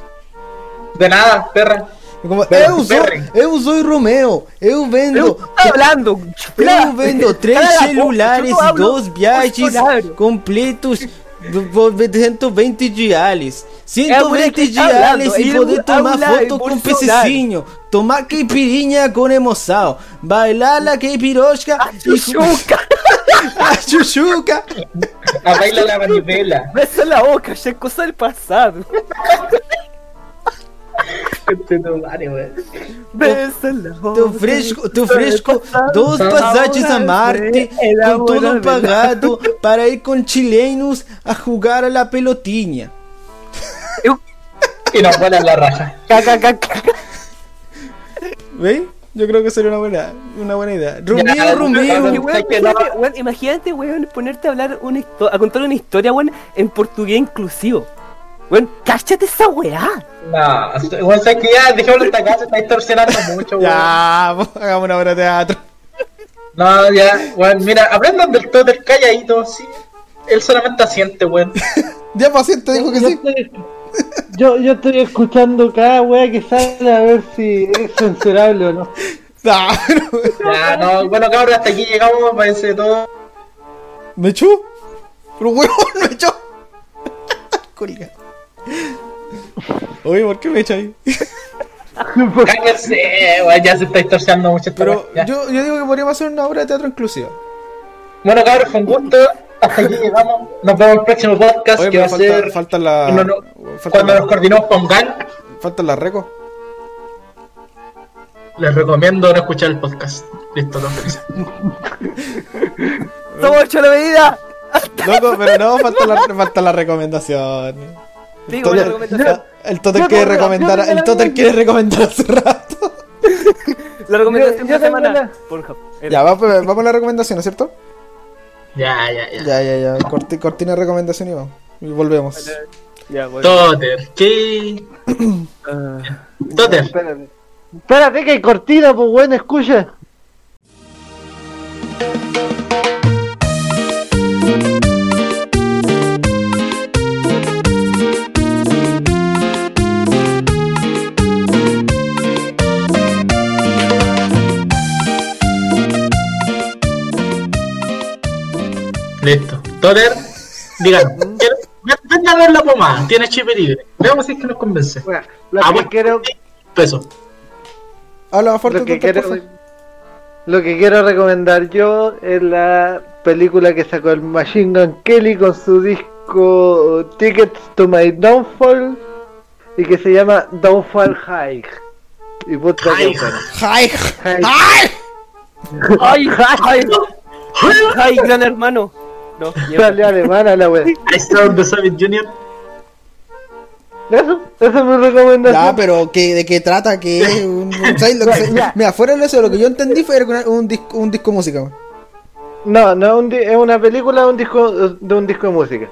De nada, perra. Como, Pero, eu, sou, eu sou Romeo, eu vendo, hablando. eu vendo três celulares e dois viagens completos 120 diários. É a mulher 120 que tá diários falando, e ele poder tomar habla foto em com Bolsonaro. pececinho, tomar caipirinha com emoção, bailar la caipirosca e Chuchuca. a chuchuca. A baila la manivela. Besa en la boca, ya es cosa del pasado. Teu fresco, teu fresco, dos passagens a Marte, com todo pagado, para ir com chilenos a jugar a la pelotinha. Y nos vuelan la raja. ¿Veis? Yo creo que sería una buena, una buena idea. Imagínate, weón, ponerte a hablar una a contar una historia, weón, en portugués inclusivo. Weón, cáchate esa weá. No, bueno, sabes que ya dejémoslo hasta acá, se está distorsionando mucho, weón. Ya, pues, hagamos una obra de teatro. No, ya, weón, mira, aprendan del todo del calladito, sí. Él solamente asiente, weón. Ya paciente dijo que yo, sí. estoy, yo, yo estoy escuchando cada wea que sale a ver si es censurable o no. Ah, pero- Ya, no, bueno, cabrón, hasta aquí llegamos, parece todo. ¿Me echó? Pero huevón, me echó. Colga. Oye, ¿por qué me echa ahí? Cállese, weón, ya se está distorsionando mucho esta Pero yo, yo digo que podríamos hacer una obra de teatro inclusiva. Bueno, cabrón, fue un gusto. Hasta aquí llegamos. Nos vemos en el próximo podcast Oye, que va a falta, ser falta la. no, no, falta cuando la- nos coordinamos con Gal. falta la reco. Les recomiendo no escuchar el podcast. Listo, los felices. Somos ocho la medida. Loco, pero no, falta la, falta la recomendación. Sí, El Totter- recomendación. El Totter Yo quiere recomendar, el la Totter quiere recomendar hace rato. La recomendación de la semana. Ya, vamos, vamos a la recomendación, ¿cierto? Ya, ya, ya. Ya, ya, ya. Corti- cortina de recomendación y vamos. Y volvemos. Ya. Totter, ¿qué? Ah. Totter, Espérate. Espérate que hay cortina, pues bueno, escucha. Listo. Totter, díganos. ¿quiere- ven- Venga a ver la pomada, tiene chip libre. Veamos si es que nos convence. Bueno, lo Ah, que bueno. quiero, Peso. Habla más fuerte, lo que quiero, lo que quiero recomendar yo es la película que sacó el Machine Gun Kelly con su disco Tickets to My Downfall y que se llama Downfall High. Y puta que High. bueno. ¡Ay! High. ¡Ay! ¡Ay, ay! ¡Ay, gran hermano! No. Sale alemana la wea. I Storm the Soviet Union. Eso, esa es mi recomendación. Ya, pero ¿qué, ¿de qué trata? ¿Qué es? Un- un- ¿sabes lo que se- Ya. Mira, fuera de eso, lo que yo entendí fue un, un disco, un disco música. weón. No, no es, un di- es una película de un disco de un disco de música.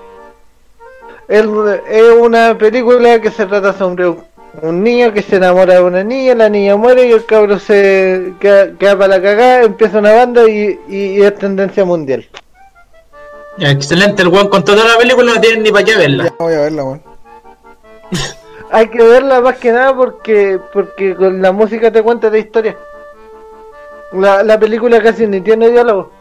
es, es una película que se trata sobre un, un niño que se enamora de una niña, la niña muere y el cabro se queda, queda para la cagada, empieza una banda y, y- y es tendencia mundial. Excelente, el weón con toda la película no tienen ni para qué verla. Ya voy a verla, weón. Hay que verla más que nada porque porque con la música te cuenta la historia. La, la película casi ni tiene diálogo.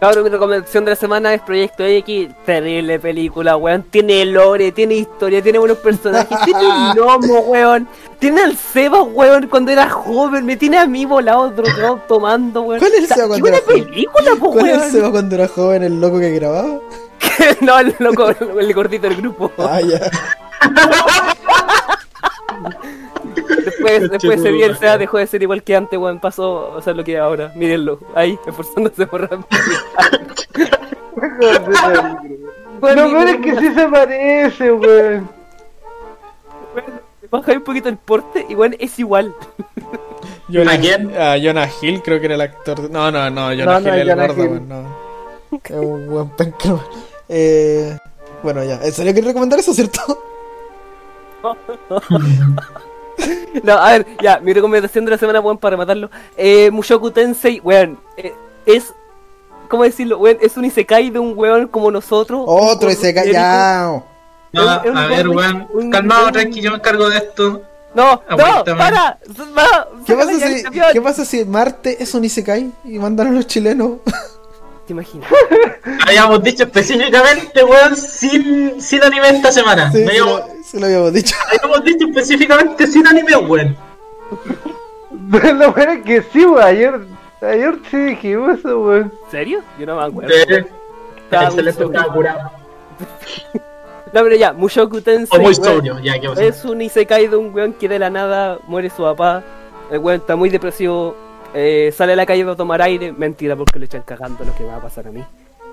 Cabrón, mi recomendación de la semana es Proyecto X. Terrible película, weón. Tiene lore, tiene historia, tiene buenos personajes. tiene un lomo, weón. Tiene al Seba, weón, cuando era joven. Me tiene a mí volado, drogado, tomando, weón. ¿Cuál es el Seba cuando era joven? película, po, ¿Cuál es el Seba cuando era joven, el loco que grababa? no, el loco, el gordito del grupo. Ah, ya. Después, después ese día el Seba dejó de ser igual que antes, weón. Pasó a ser lo que es ahora. Mírenlo, ahí, esforzándose por rápido. Bueno, pero es que sí se parece, weón. Baja un poquito el porte y weón es igual. Jonah, ¿A quién? A Jonah Hill, creo que era el actor. No, no, no, Jonah No, no, Hill es el gordo, weón, no. Es un buen penca, weón. Eh, bueno, ya. ¿En serio quieres recomendar eso, cierto? No, a ver, ya, mi recomendación de la semana, weón, para matarlo. Eh, Mushoku Tensei, weón, eh, es. ¿Cómo decirlo? Weón, es un isekai de un weón como nosotros. Otro un y se gordo callado. No, a ver, weón. un- Calmado, un- tranqui, yo me encargo de esto. No, no, Aguántame. para. va, ¿Qué pasa, ya, si. ¿Qué pasa si Marte es un Isekai y mandan a los chilenos? ¿Te imaginas? Habíamos dicho específicamente, weón, sin, sin anime esta semana. Sí, No sí, habíamos, lo, sí lo habíamos dicho. habíamos dicho específicamente sin anime, weón. Lo bueno es que sí, weón. Ayer, ayer sí dijimos eso, weón. ¿En serio? Yo no me acuerdo. Estaba muy excelente, estaba curado. No, pero ya, Mushoku Tensei. O muy sobrio, ya, ¿qué pasa? Es un isekai de un weón que de la nada muere su papá. El weón está muy depresivo. Eh, sale a la calle para tomar aire. Mentira, porque le echan cagando lo que va a pasar a mí.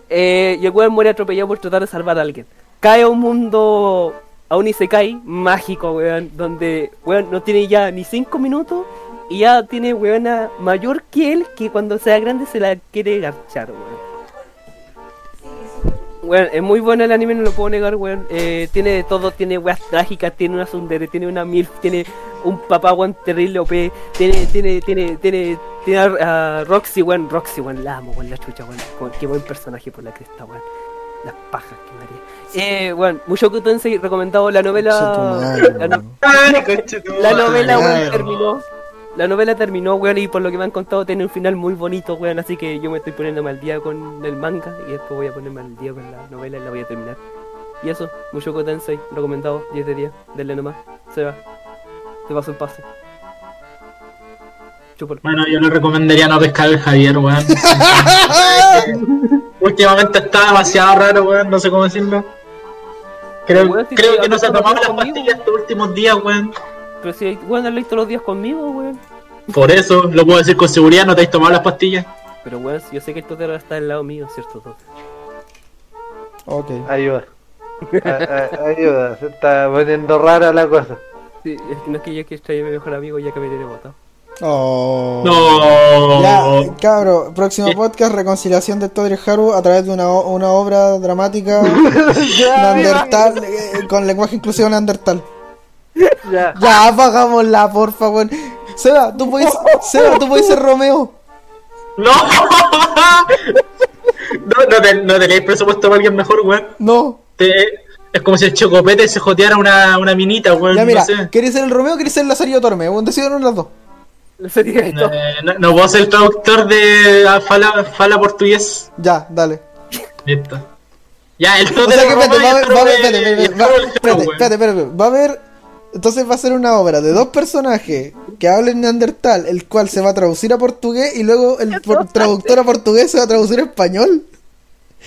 Eh, y el weón muere atropellado por tratar de salvar a alguien. Cae a un mundo. A un isekai mágico, weón. Donde, weón, no tiene ya ni 5 minutos. Y ya tiene weona mayor que él. Que cuando sea grande se la quiere garchar, weón. Weón, es muy bueno el anime, no lo puedo negar, weón. Eh, tiene de todo, tiene weas trágicas, tiene una sundere, tiene una milf, tiene un papá, weón, terrible OP, tiene, tiene, tiene, tiene, tiene a, Roxy, weón, Roxy, weón, la amo, weón, la chucha, weón. Qué buen personaje por la cresta, weón. Las pajas que maría. Eh, weón, Mushoku Tensei, recomendado la novela. La, no- la novela, weón, terminó. La novela terminó, weón, y por lo que me han contado tiene un final muy bonito, weón, así que yo me estoy poniéndome al día con el manga y después voy a ponerme al día con la novela y la voy a terminar. Y eso, Mushoku Tensei, recomendado, 10 de 10, denle nomás, se va. Te paso el pase. Chúpalo. Bueno, yo le recomendaría no pescar al Javier, weón. Últimamente está demasiado raro, weón, no sé cómo decirlo. Creo, Weón, si creo que no se ha tomado las pastillas estos últimos días, weón. Pero si, weón, has todos los días conmigo, weón. Por eso, lo puedo decir con seguridad, no te has tomado las pastillas. Pero weón, yo sé que el Totero está al lado mío, ¿cierto? Totero? Ok. Ayuda. A- a- ayuda, se está poniendo rara la cosa. Sí, es que no es que yo quiera traer a mi mejor amigo ya que me tiene votado. Oh. No. Ya, cabro, próximo ¿Qué? podcast, reconciliación de Todri Haru a través de una, obra dramática Neandertal, eh, con lenguaje inclusivo Neandertal. Ya. Ya, apagámosla, por favor. Seba, tú puedes, Seba, tú puedes ser Romeo. No. no, no, te- no tenéis presupuesto para alguien mejor, weón. No. Te- es como si el chocopete se joteara una, una minita, weón. Ya, mira, no sé. ¿querés ser el Romeo o querés ser el Lazarillo Torme? Bueno, decidieron las dos. Eh, no, no puedo ser el traductor de ah, fala, fala portugués. Ya, dale. Listo. Ya, el O todo sea de que, weón. espérate, espérate, va a haber, entonces va a ser una obra de dos personajes que hablen neandertal, el cual se va a traducir a portugués y luego el por- traductor a portugués se va a traducir a español.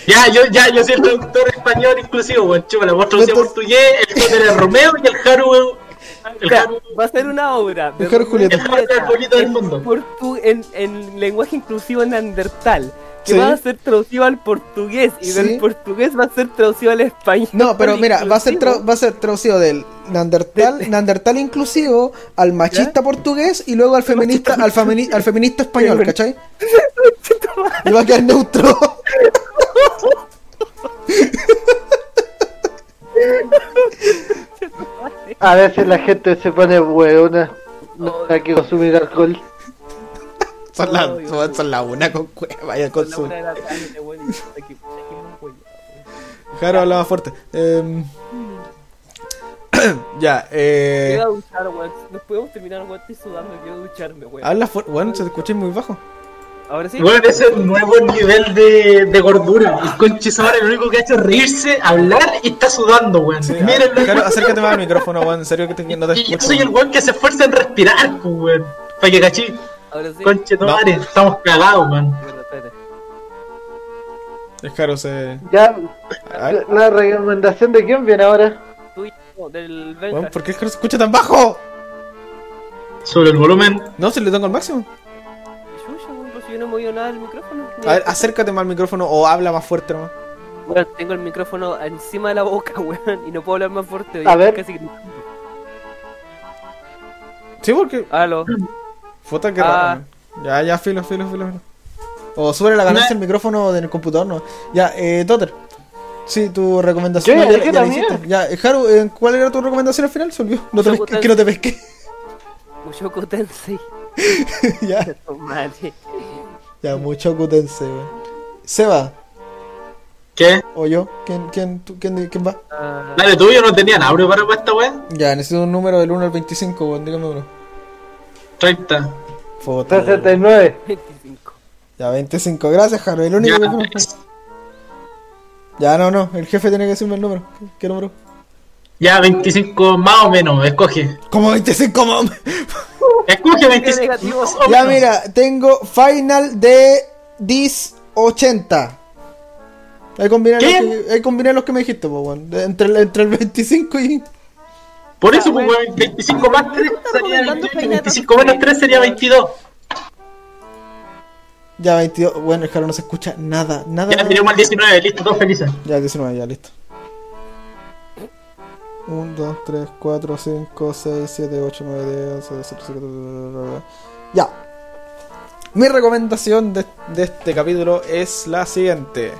Ya, yo, ya, yo soy el traductor español inclusivo, weón. Chúpala, vos traducís a Entonces- portugués, el Joder es Romeo y el Haru, weón. El Haru. va a ser una obra de El Haru Julieta. El Haru del en mundo. en, en lenguaje inclusivo neandertal que va a ser traducido al portugués y del portugués va a ser traducido al español. No, pero mira, va a ser, va a ser traducido del neandertal, de... inclusivo al machista portugués y luego al feminista al, al feminista español, ¿cachai? y va a quedar neutro. a veces la gente se pone hueona. No hay que consumir alcohol. Son las son, son las una con cueva, vaya con la su. la weón. Jaro hablaba fuerte. Em, ya, eh. a duchar, weón. Nos podemos terminar, weón. Estoy sudando, quiero ducharme, weón. Habla fuerte. Bueno, se te escucha muy bajo. Ahora sí. Bueno, ese es el nuevo nivel de, de gordura. El conche lo único que ha hecho es reírse, hablar y está sudando, weón. Sí, Mírenlo. Jaro, acércate más al micrófono, weón. En serio que te, no te Y yo escucho. soy el weón que se esfuerza en respirar, pues, weón. Para que cachí. Ahora sí. Conche No. madre, estamos cagados, weón. Bueno, espérate. Es Jaro, se. Ya, la recomendación de quién viene ahora. Tú y yo, del Benja. ¿por qué Jaro se escucha tan bajo? Sobre el volumen. No, si le tengo al máximo. Weón, pues yo no he movido nada del micrófono. A ver, acércate más al micrófono o habla más fuerte nomás. Weón, tengo el micrófono encima de la boca, weón, y no puedo hablar más fuerte. A ver. Casi. Sí, porque. Aló. Fota que Ah. raro. man. Ya, ya, filo, filo, filo. filo. O sube la ganancia el micrófono del computador, no. Ya, eh, Totter. Sí, tu recomendación. ¿Qué? ya- ¿Es ya la eh, Haru, eh, ¿cuál era tu recomendación al final? Se olvidó. No te pesqué, es que no te pesqué. Mushoku Tensei. ya, ya, mucho cutense, weón. Seba, ¿Qué? o yo, ¿quién, quién, tú- quién, quién va? Ah, Dale, tú yo no tenían audio para esta weón. Ya, necesito un número del 1 al 25, weón, dígame uno. 30. Foto. weón. 69. 25. Ya, 25, gracias, Haru, el único Ya, que Ya, no, no, el jefe tiene que decirme el número. ¿Qué, qué número? ya 25 más o menos, escoge. Como 25, mam. Escoge 25 negativo. más o Ya menos. mira, tengo final de 10 80. Ahí combiné, los que, ahí combiné los que me dijiste, pues. De- entre, el- entre el 25 y. Por eso, Ah, pues, bueno. weón, 25 más 3 sería recomendando 28, Final 25 menos 3 sería 22. Ya 22. Bueno, el Jaro no se escucha nada, nada. Ya tenemos al 19, listo, todos felices. Ya 19, ya listo. 1, 2, 3, 4, 5, 6, 7, 8, 9, 10, 11, 12, 13, 14, Ya. Mi recomendación de, de este capítulo es la siguiente.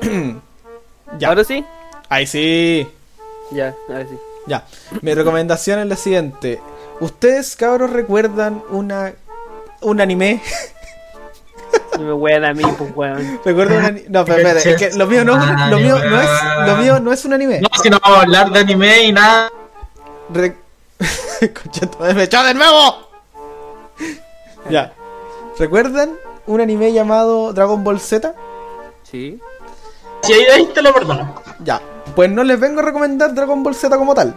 ya. ¿Ahora sí? Ahí sí. Ya, ahora sí. Ya, mi recomendación es la siguiente. ¿Ustedes, cabros, recuerdan una un anime? No me wean a mí, pues weón. ¿Recuerdan un anime? No, pero espérate, es que lo mío no, lo mío no es, lo mío no es un anime. No, si no vamos a hablar de anime y nada. Re... Me echó de nuevo. ya. ¿Recuerdan un anime llamado Dragon Ball Z? Sí. Si ahí, ahí te lo perdono. Ya. Pues no les vengo a recomendar Dragon Ball Z como tal.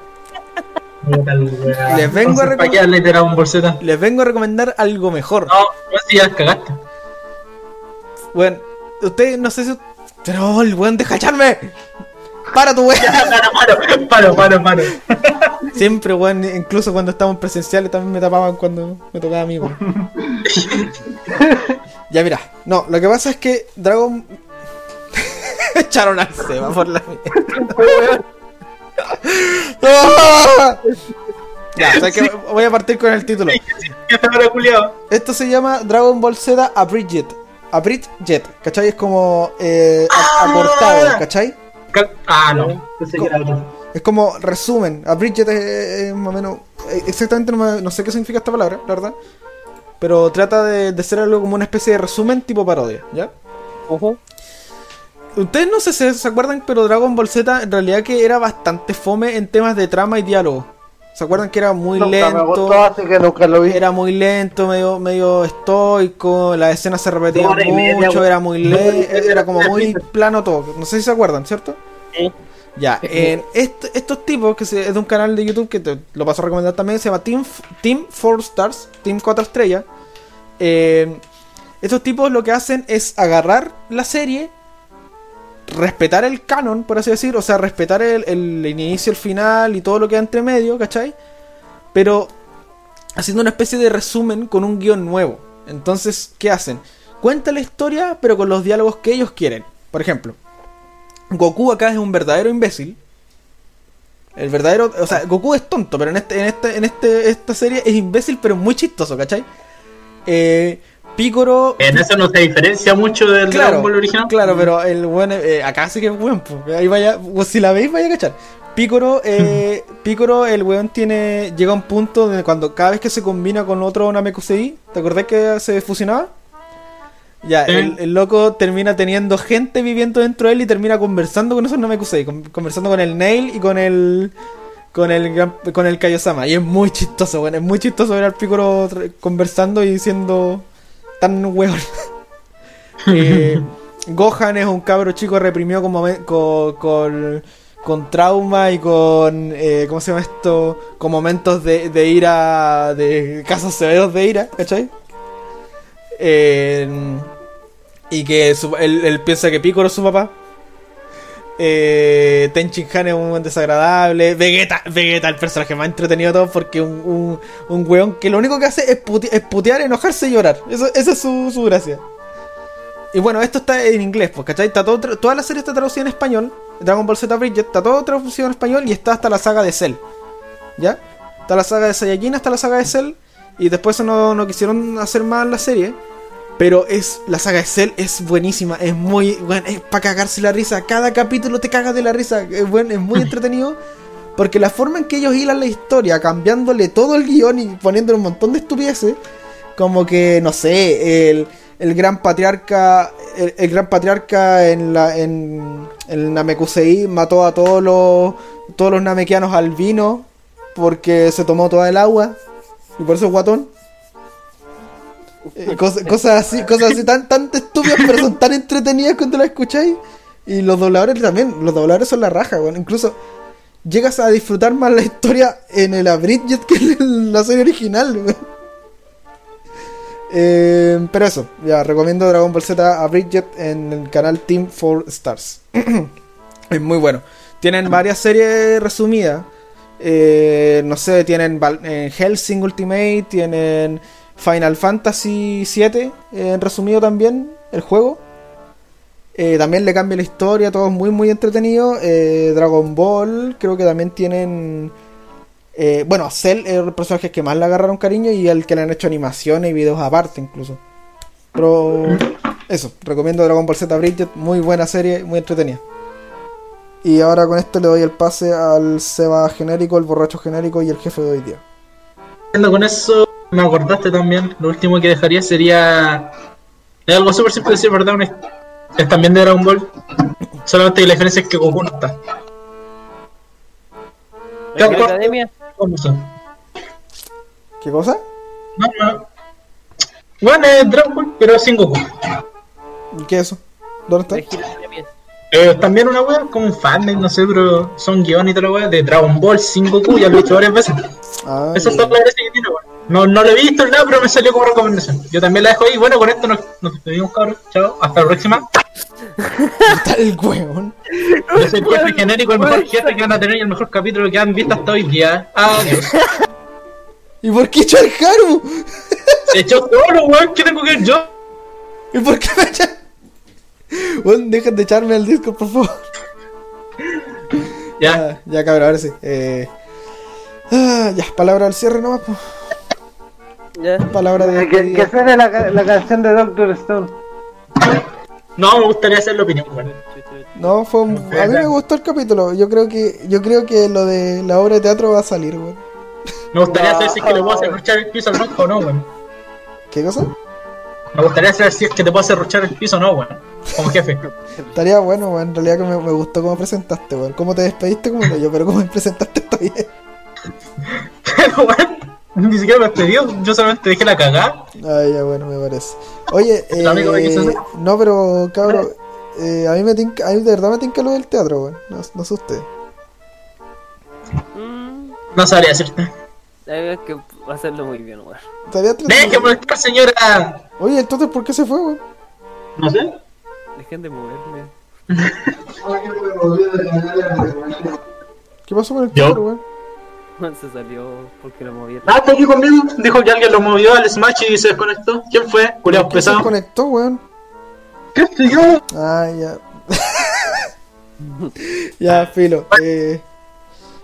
Les vengo a recom- ¿Para qué darle Dragon Ball Z? Les vengo a recomendar algo mejor. No, no, si ya cagaste. Bueno, ustedes no sé si. Pero, weón, deja echarme. Para tu weón. Paro, paro, paro, paro. Siempre, weón, incluso cuando estábamos presenciales también me tapaban cuando me tocaba a mí, weón. ya mira, no, lo que pasa es que Dragon. Echaron al Seba por la mierda. ¡Ah! ya, o sea que voy a partir con el título. Esto se llama Dragon Ball Z Abridged. Abridged, ¿cachai? Es como eh, a- acortado, ¿cachai? Ah, no. Pensé que era otro. Es como resumen. Abridged es, más o menos. eh, Exactamente no, sé qué significa esta palabra, la verdad. Pero trata de, de ser algo como una especie de resumen tipo parodia, ¿ya? Ojo. Ustedes no sé si se acuerdan, pero Dragon Ball Z en realidad que era bastante fome en temas de trama y diálogo. ¿Se acuerdan que era muy Nunca me lento? gustó, así que nunca lo vi. Era muy lento, medio, medio estoico, las escenas se repetían media, mucho, era muy lento, era como muy plano todo. No sé si se acuerdan, ¿cierto? Sí. Ya, en est- estos tipos, que se- es de un canal de YouTube que te lo paso a recomendar también, se llama Team, Team 4 Stars, Team 4 Estrellas. Eh, estos tipos lo que hacen es agarrar la serie, respetar el canon, por así decir, o sea, respetar el, el inicio, el final y todo lo que hay entre medio, ¿cachai? Pero haciendo una especie de resumen con un guion nuevo. Entonces, ¿qué hacen? Cuenta la historia, pero con los diálogos que ellos quieren. Por ejemplo, Goku acá es un verdadero imbécil. El verdadero, o sea, Goku es tonto, pero en este, en este, en este, esta serie es imbécil, pero muy chistoso, ¿cachai? Eh, Picoro. En eso no se diferencia mucho del Claro, Dragon Ball original. claro, pero el buen eh, acá sí que es buen, pues, ahí vaya, pues, si la veis vaya a cachar. Picoro, eh, Picoro, el weón tiene. Llega a un punto de cuando cada vez que se combina con otro Namekusei, ¿te acordás que se fusionaba? Ya, el, el loco termina teniendo gente viviendo dentro de él y termina conversando con esos Namekusei, con- conversando con el Nail y con el. Con el, gran- con el Kaiosama. Y es muy chistoso, weón. Es muy chistoso ver al Picoro conversando y siendo tan weón. Eh, Gohan es un cabro chico reprimido con, con, con, con trauma y con. eh, ¿Cómo se llama esto? Con momentos de, de ira. De casos severos de ira, ¿cachai? Eh, y que su- él, él piensa que Piccolo es su papá. Eh, Tenchin Han es un desagradable. Vegeta, Vegeta, el personaje más entretenido de todos porque un, un, un weón que lo único que hace es, es putear, enojarse y llorar. Eso, esa es su, su gracia. Y bueno, esto está en inglés, pues, ¿cachai? Está todo, toda la serie está traducida en español. Dragon Ball Z Bridget está todo traducido en español y está hasta la saga de Cell. ¿Ya? Está la saga de Saiyajin hasta la saga de Cell. Y después no, no quisieron hacer más la serie. Pero es la saga de Cell es buenísima, es muy bueno, es para cagarse la risa. Cada capítulo te cagas de la risa, es buen, es muy entretenido. Porque la forma en que ellos hilan la historia, cambiándole todo el guion y poniéndole un montón de estupideces, como que, no sé, el, el gran patriarca, el, el gran patriarca en la en, en Namekusei mató a todos los todos los namekianos albinos porque se tomó toda el agua y por eso es guatón. Eh, cosas, así, cosas así tan, tan estúpidas, pero son tan entretenidas cuando las escucháis. Y los dobladores también, los dobladores son la raja, weón. Incluso llegas a disfrutar más la historia en el Abridget que en la serie original. Eh, pero eso, ya recomiendo Dragon Ball Z Abridget en el canal Team 4 Stars. es muy bueno. Tienen varias series resumidas. Eh, no sé, tienen Helsing Ultimate, tienen Final Fantasy VII, eh, en resumido también, el juego. Eh, también le cambia la historia, todo muy muy entretenido. Eh, Dragon Ball, creo que también tienen... eh, bueno, Cell es el personaje que más le agarraron cariño y el que le han hecho animaciones y videos aparte incluso. Pero eso, recomiendo Dragon Ball Z Bridget, muy buena serie, muy entretenida. Y ahora con esto le doy el pase al Seba genérico, el borracho genérico y el jefe de hoy día. Con eso, me acordaste también. Lo último que dejaría sería. Es algo súper simple de decir, ¿verdad? Un- Es también de Dragon Ball. Solamente que la diferencia es que Goku no está. ¿La academia? ¿Cómo son? ¿Qué cosa? No, no. Bueno, es Dragon Ball, pero sin Goku. ¿Y ¿Qué es eso? ¿Dónde está? Eh, también una wea, como un fanmade, no sé, pero son guiones y toda la wea de Dragon Ball sin Goku, ya lo he visto varias veces. Ah, Esa es toda la gracia que tiene, wea. No, no lo he visto nada, pero me salió como recomendación. Yo también la dejo ahí. Bueno, con esto nos, nos despedimos, cabros. Chao, hasta la próxima. Está el hueón. Yo soy el jefe genérico, el mejor jefe que van a tener y el mejor capítulo que han visto hasta hoy día. Adiós. ¿Y por qué echó al Haru? Se echó solo, weón. ¿Qué tengo que ver yo? ¿Y por qué me echan? Weón, dejen de echarme al disco, por favor. Ya. Ya, ya cabrón, ahora sí. Eh... Ah, ya, palabra al cierre nomás, pues. Ya. Palabra de. Que, que suene la, la canción de Doctor Stone. No, me gustaría hacer la opinión, weón. No, fue un- a mí me gustó el capítulo. Yo creo que yo creo que lo de la obra de teatro va a salir, weón. Me gustaría saber si es que le puedo hacer ruchar el piso al rojo o no, weón. ¿Qué cosa? Me gustaría saber si es que te puedo hacer ruchar el piso o no, weón. Como jefe. Estaría bueno, weón. En realidad que me, me gustó cómo presentaste, weón. Cómo te despediste, como yo, pero cómo me presentaste está bien. Pero, weón, ni siquiera me despedió. Yo solamente dejé la cagada. Ay, ya, bueno, me parece. Oye, eh, no, pero, cabrón, eh, a mí me tinca, a mí de verdad me tinca lo del teatro, weón. No, no sé usted. Mm, No sabría decirte. hay que hacerlo muy bien, weón. Deje molestar, señora. Oye, entonces, ¿por qué se fue, weón? No sé. Dejen de moverme. ¿Qué pasó con el teatro, weón? Se salió porque lo movieron. Ah, está aquí conmigo. Dijo que alguien lo movió al Smash y se desconectó. ¿Quién fue? Culeado ¿Qué se pesado. conectó, weón? ¿Qué estoy yo? Ay, ya. ya, filo. Eh,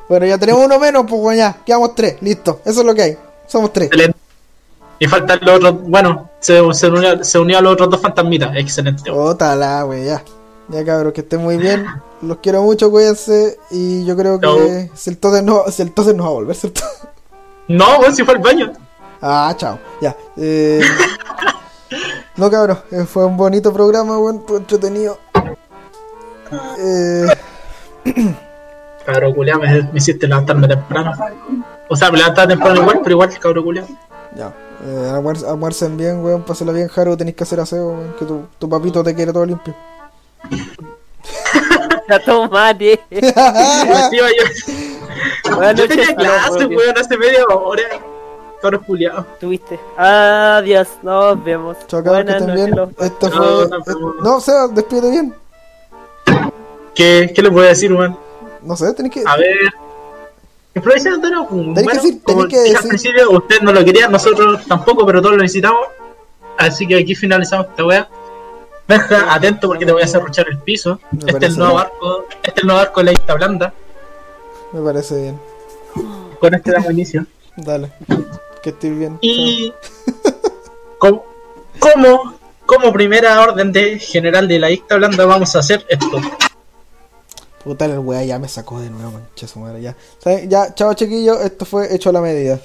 bueno, ya tenemos uno menos, pues weón, ya. Quedamos tres, listo. Eso es lo que hay. Somos tres. Excelente. Y faltan los otros. Bueno, se, se, unió, se unió a los otros dos fantasmitas. Excelente. weón. Ótala, wey, ya. Ya cabros, que estén muy bien. Los quiero mucho, cuídense. Y yo creo que si el Totem no, si el no va a volver, ¿cierto? No, weón, si fue al baño. Ah, chao. Ya. Eh... no, cabros, eh, fue un bonito programa. Estuvo entretenido. Eh... Cabro culiao, me, me hiciste levantarme temprano. O sea, me levantaba temprano igual, pero igual, cabro culiao. Ya. Eh, almuer- almuercen bien, weón. Pásenla bien, Jaro. Tenéis que hacer aseo, weón. Que tu, tu papito te quiere todo limpio. Ya tomate. Yo, Buenas yo noches. tenía Ah, no, clase, weón, hace media hora. Cabro culiao. Tuviste. Adiós, nos vemos. Chao, cabros, que Buenas estén noches, bien. Esto No, fue. no, eh, no. No, Seba, despídete bien. ¿Qué, ¿Qué les voy a decir, weón? No sé, tenéis que. A ver. Improvisando, ¿no? Tenés que Bueno, decir- tenés que dije al decir- principio, ustedes no lo querían, nosotros tampoco, pero todos lo necesitamos. Así que aquí finalizamos esta weá. Deja atento porque te voy a hacer ruchar el piso. Me Este es el nuevo bien. arco, este es el nuevo arco de la lista blanda. Me parece bien. Con este damos inicio. Dale. Que estés bien. Y como, como, como primera orden de general de la lista blanda vamos a hacer esto. Puta, el weá ya me sacó de nuevo, mancha su madre. Ya, ¿Saben? ya chao chiquillos. Esto fue hecho a la medida.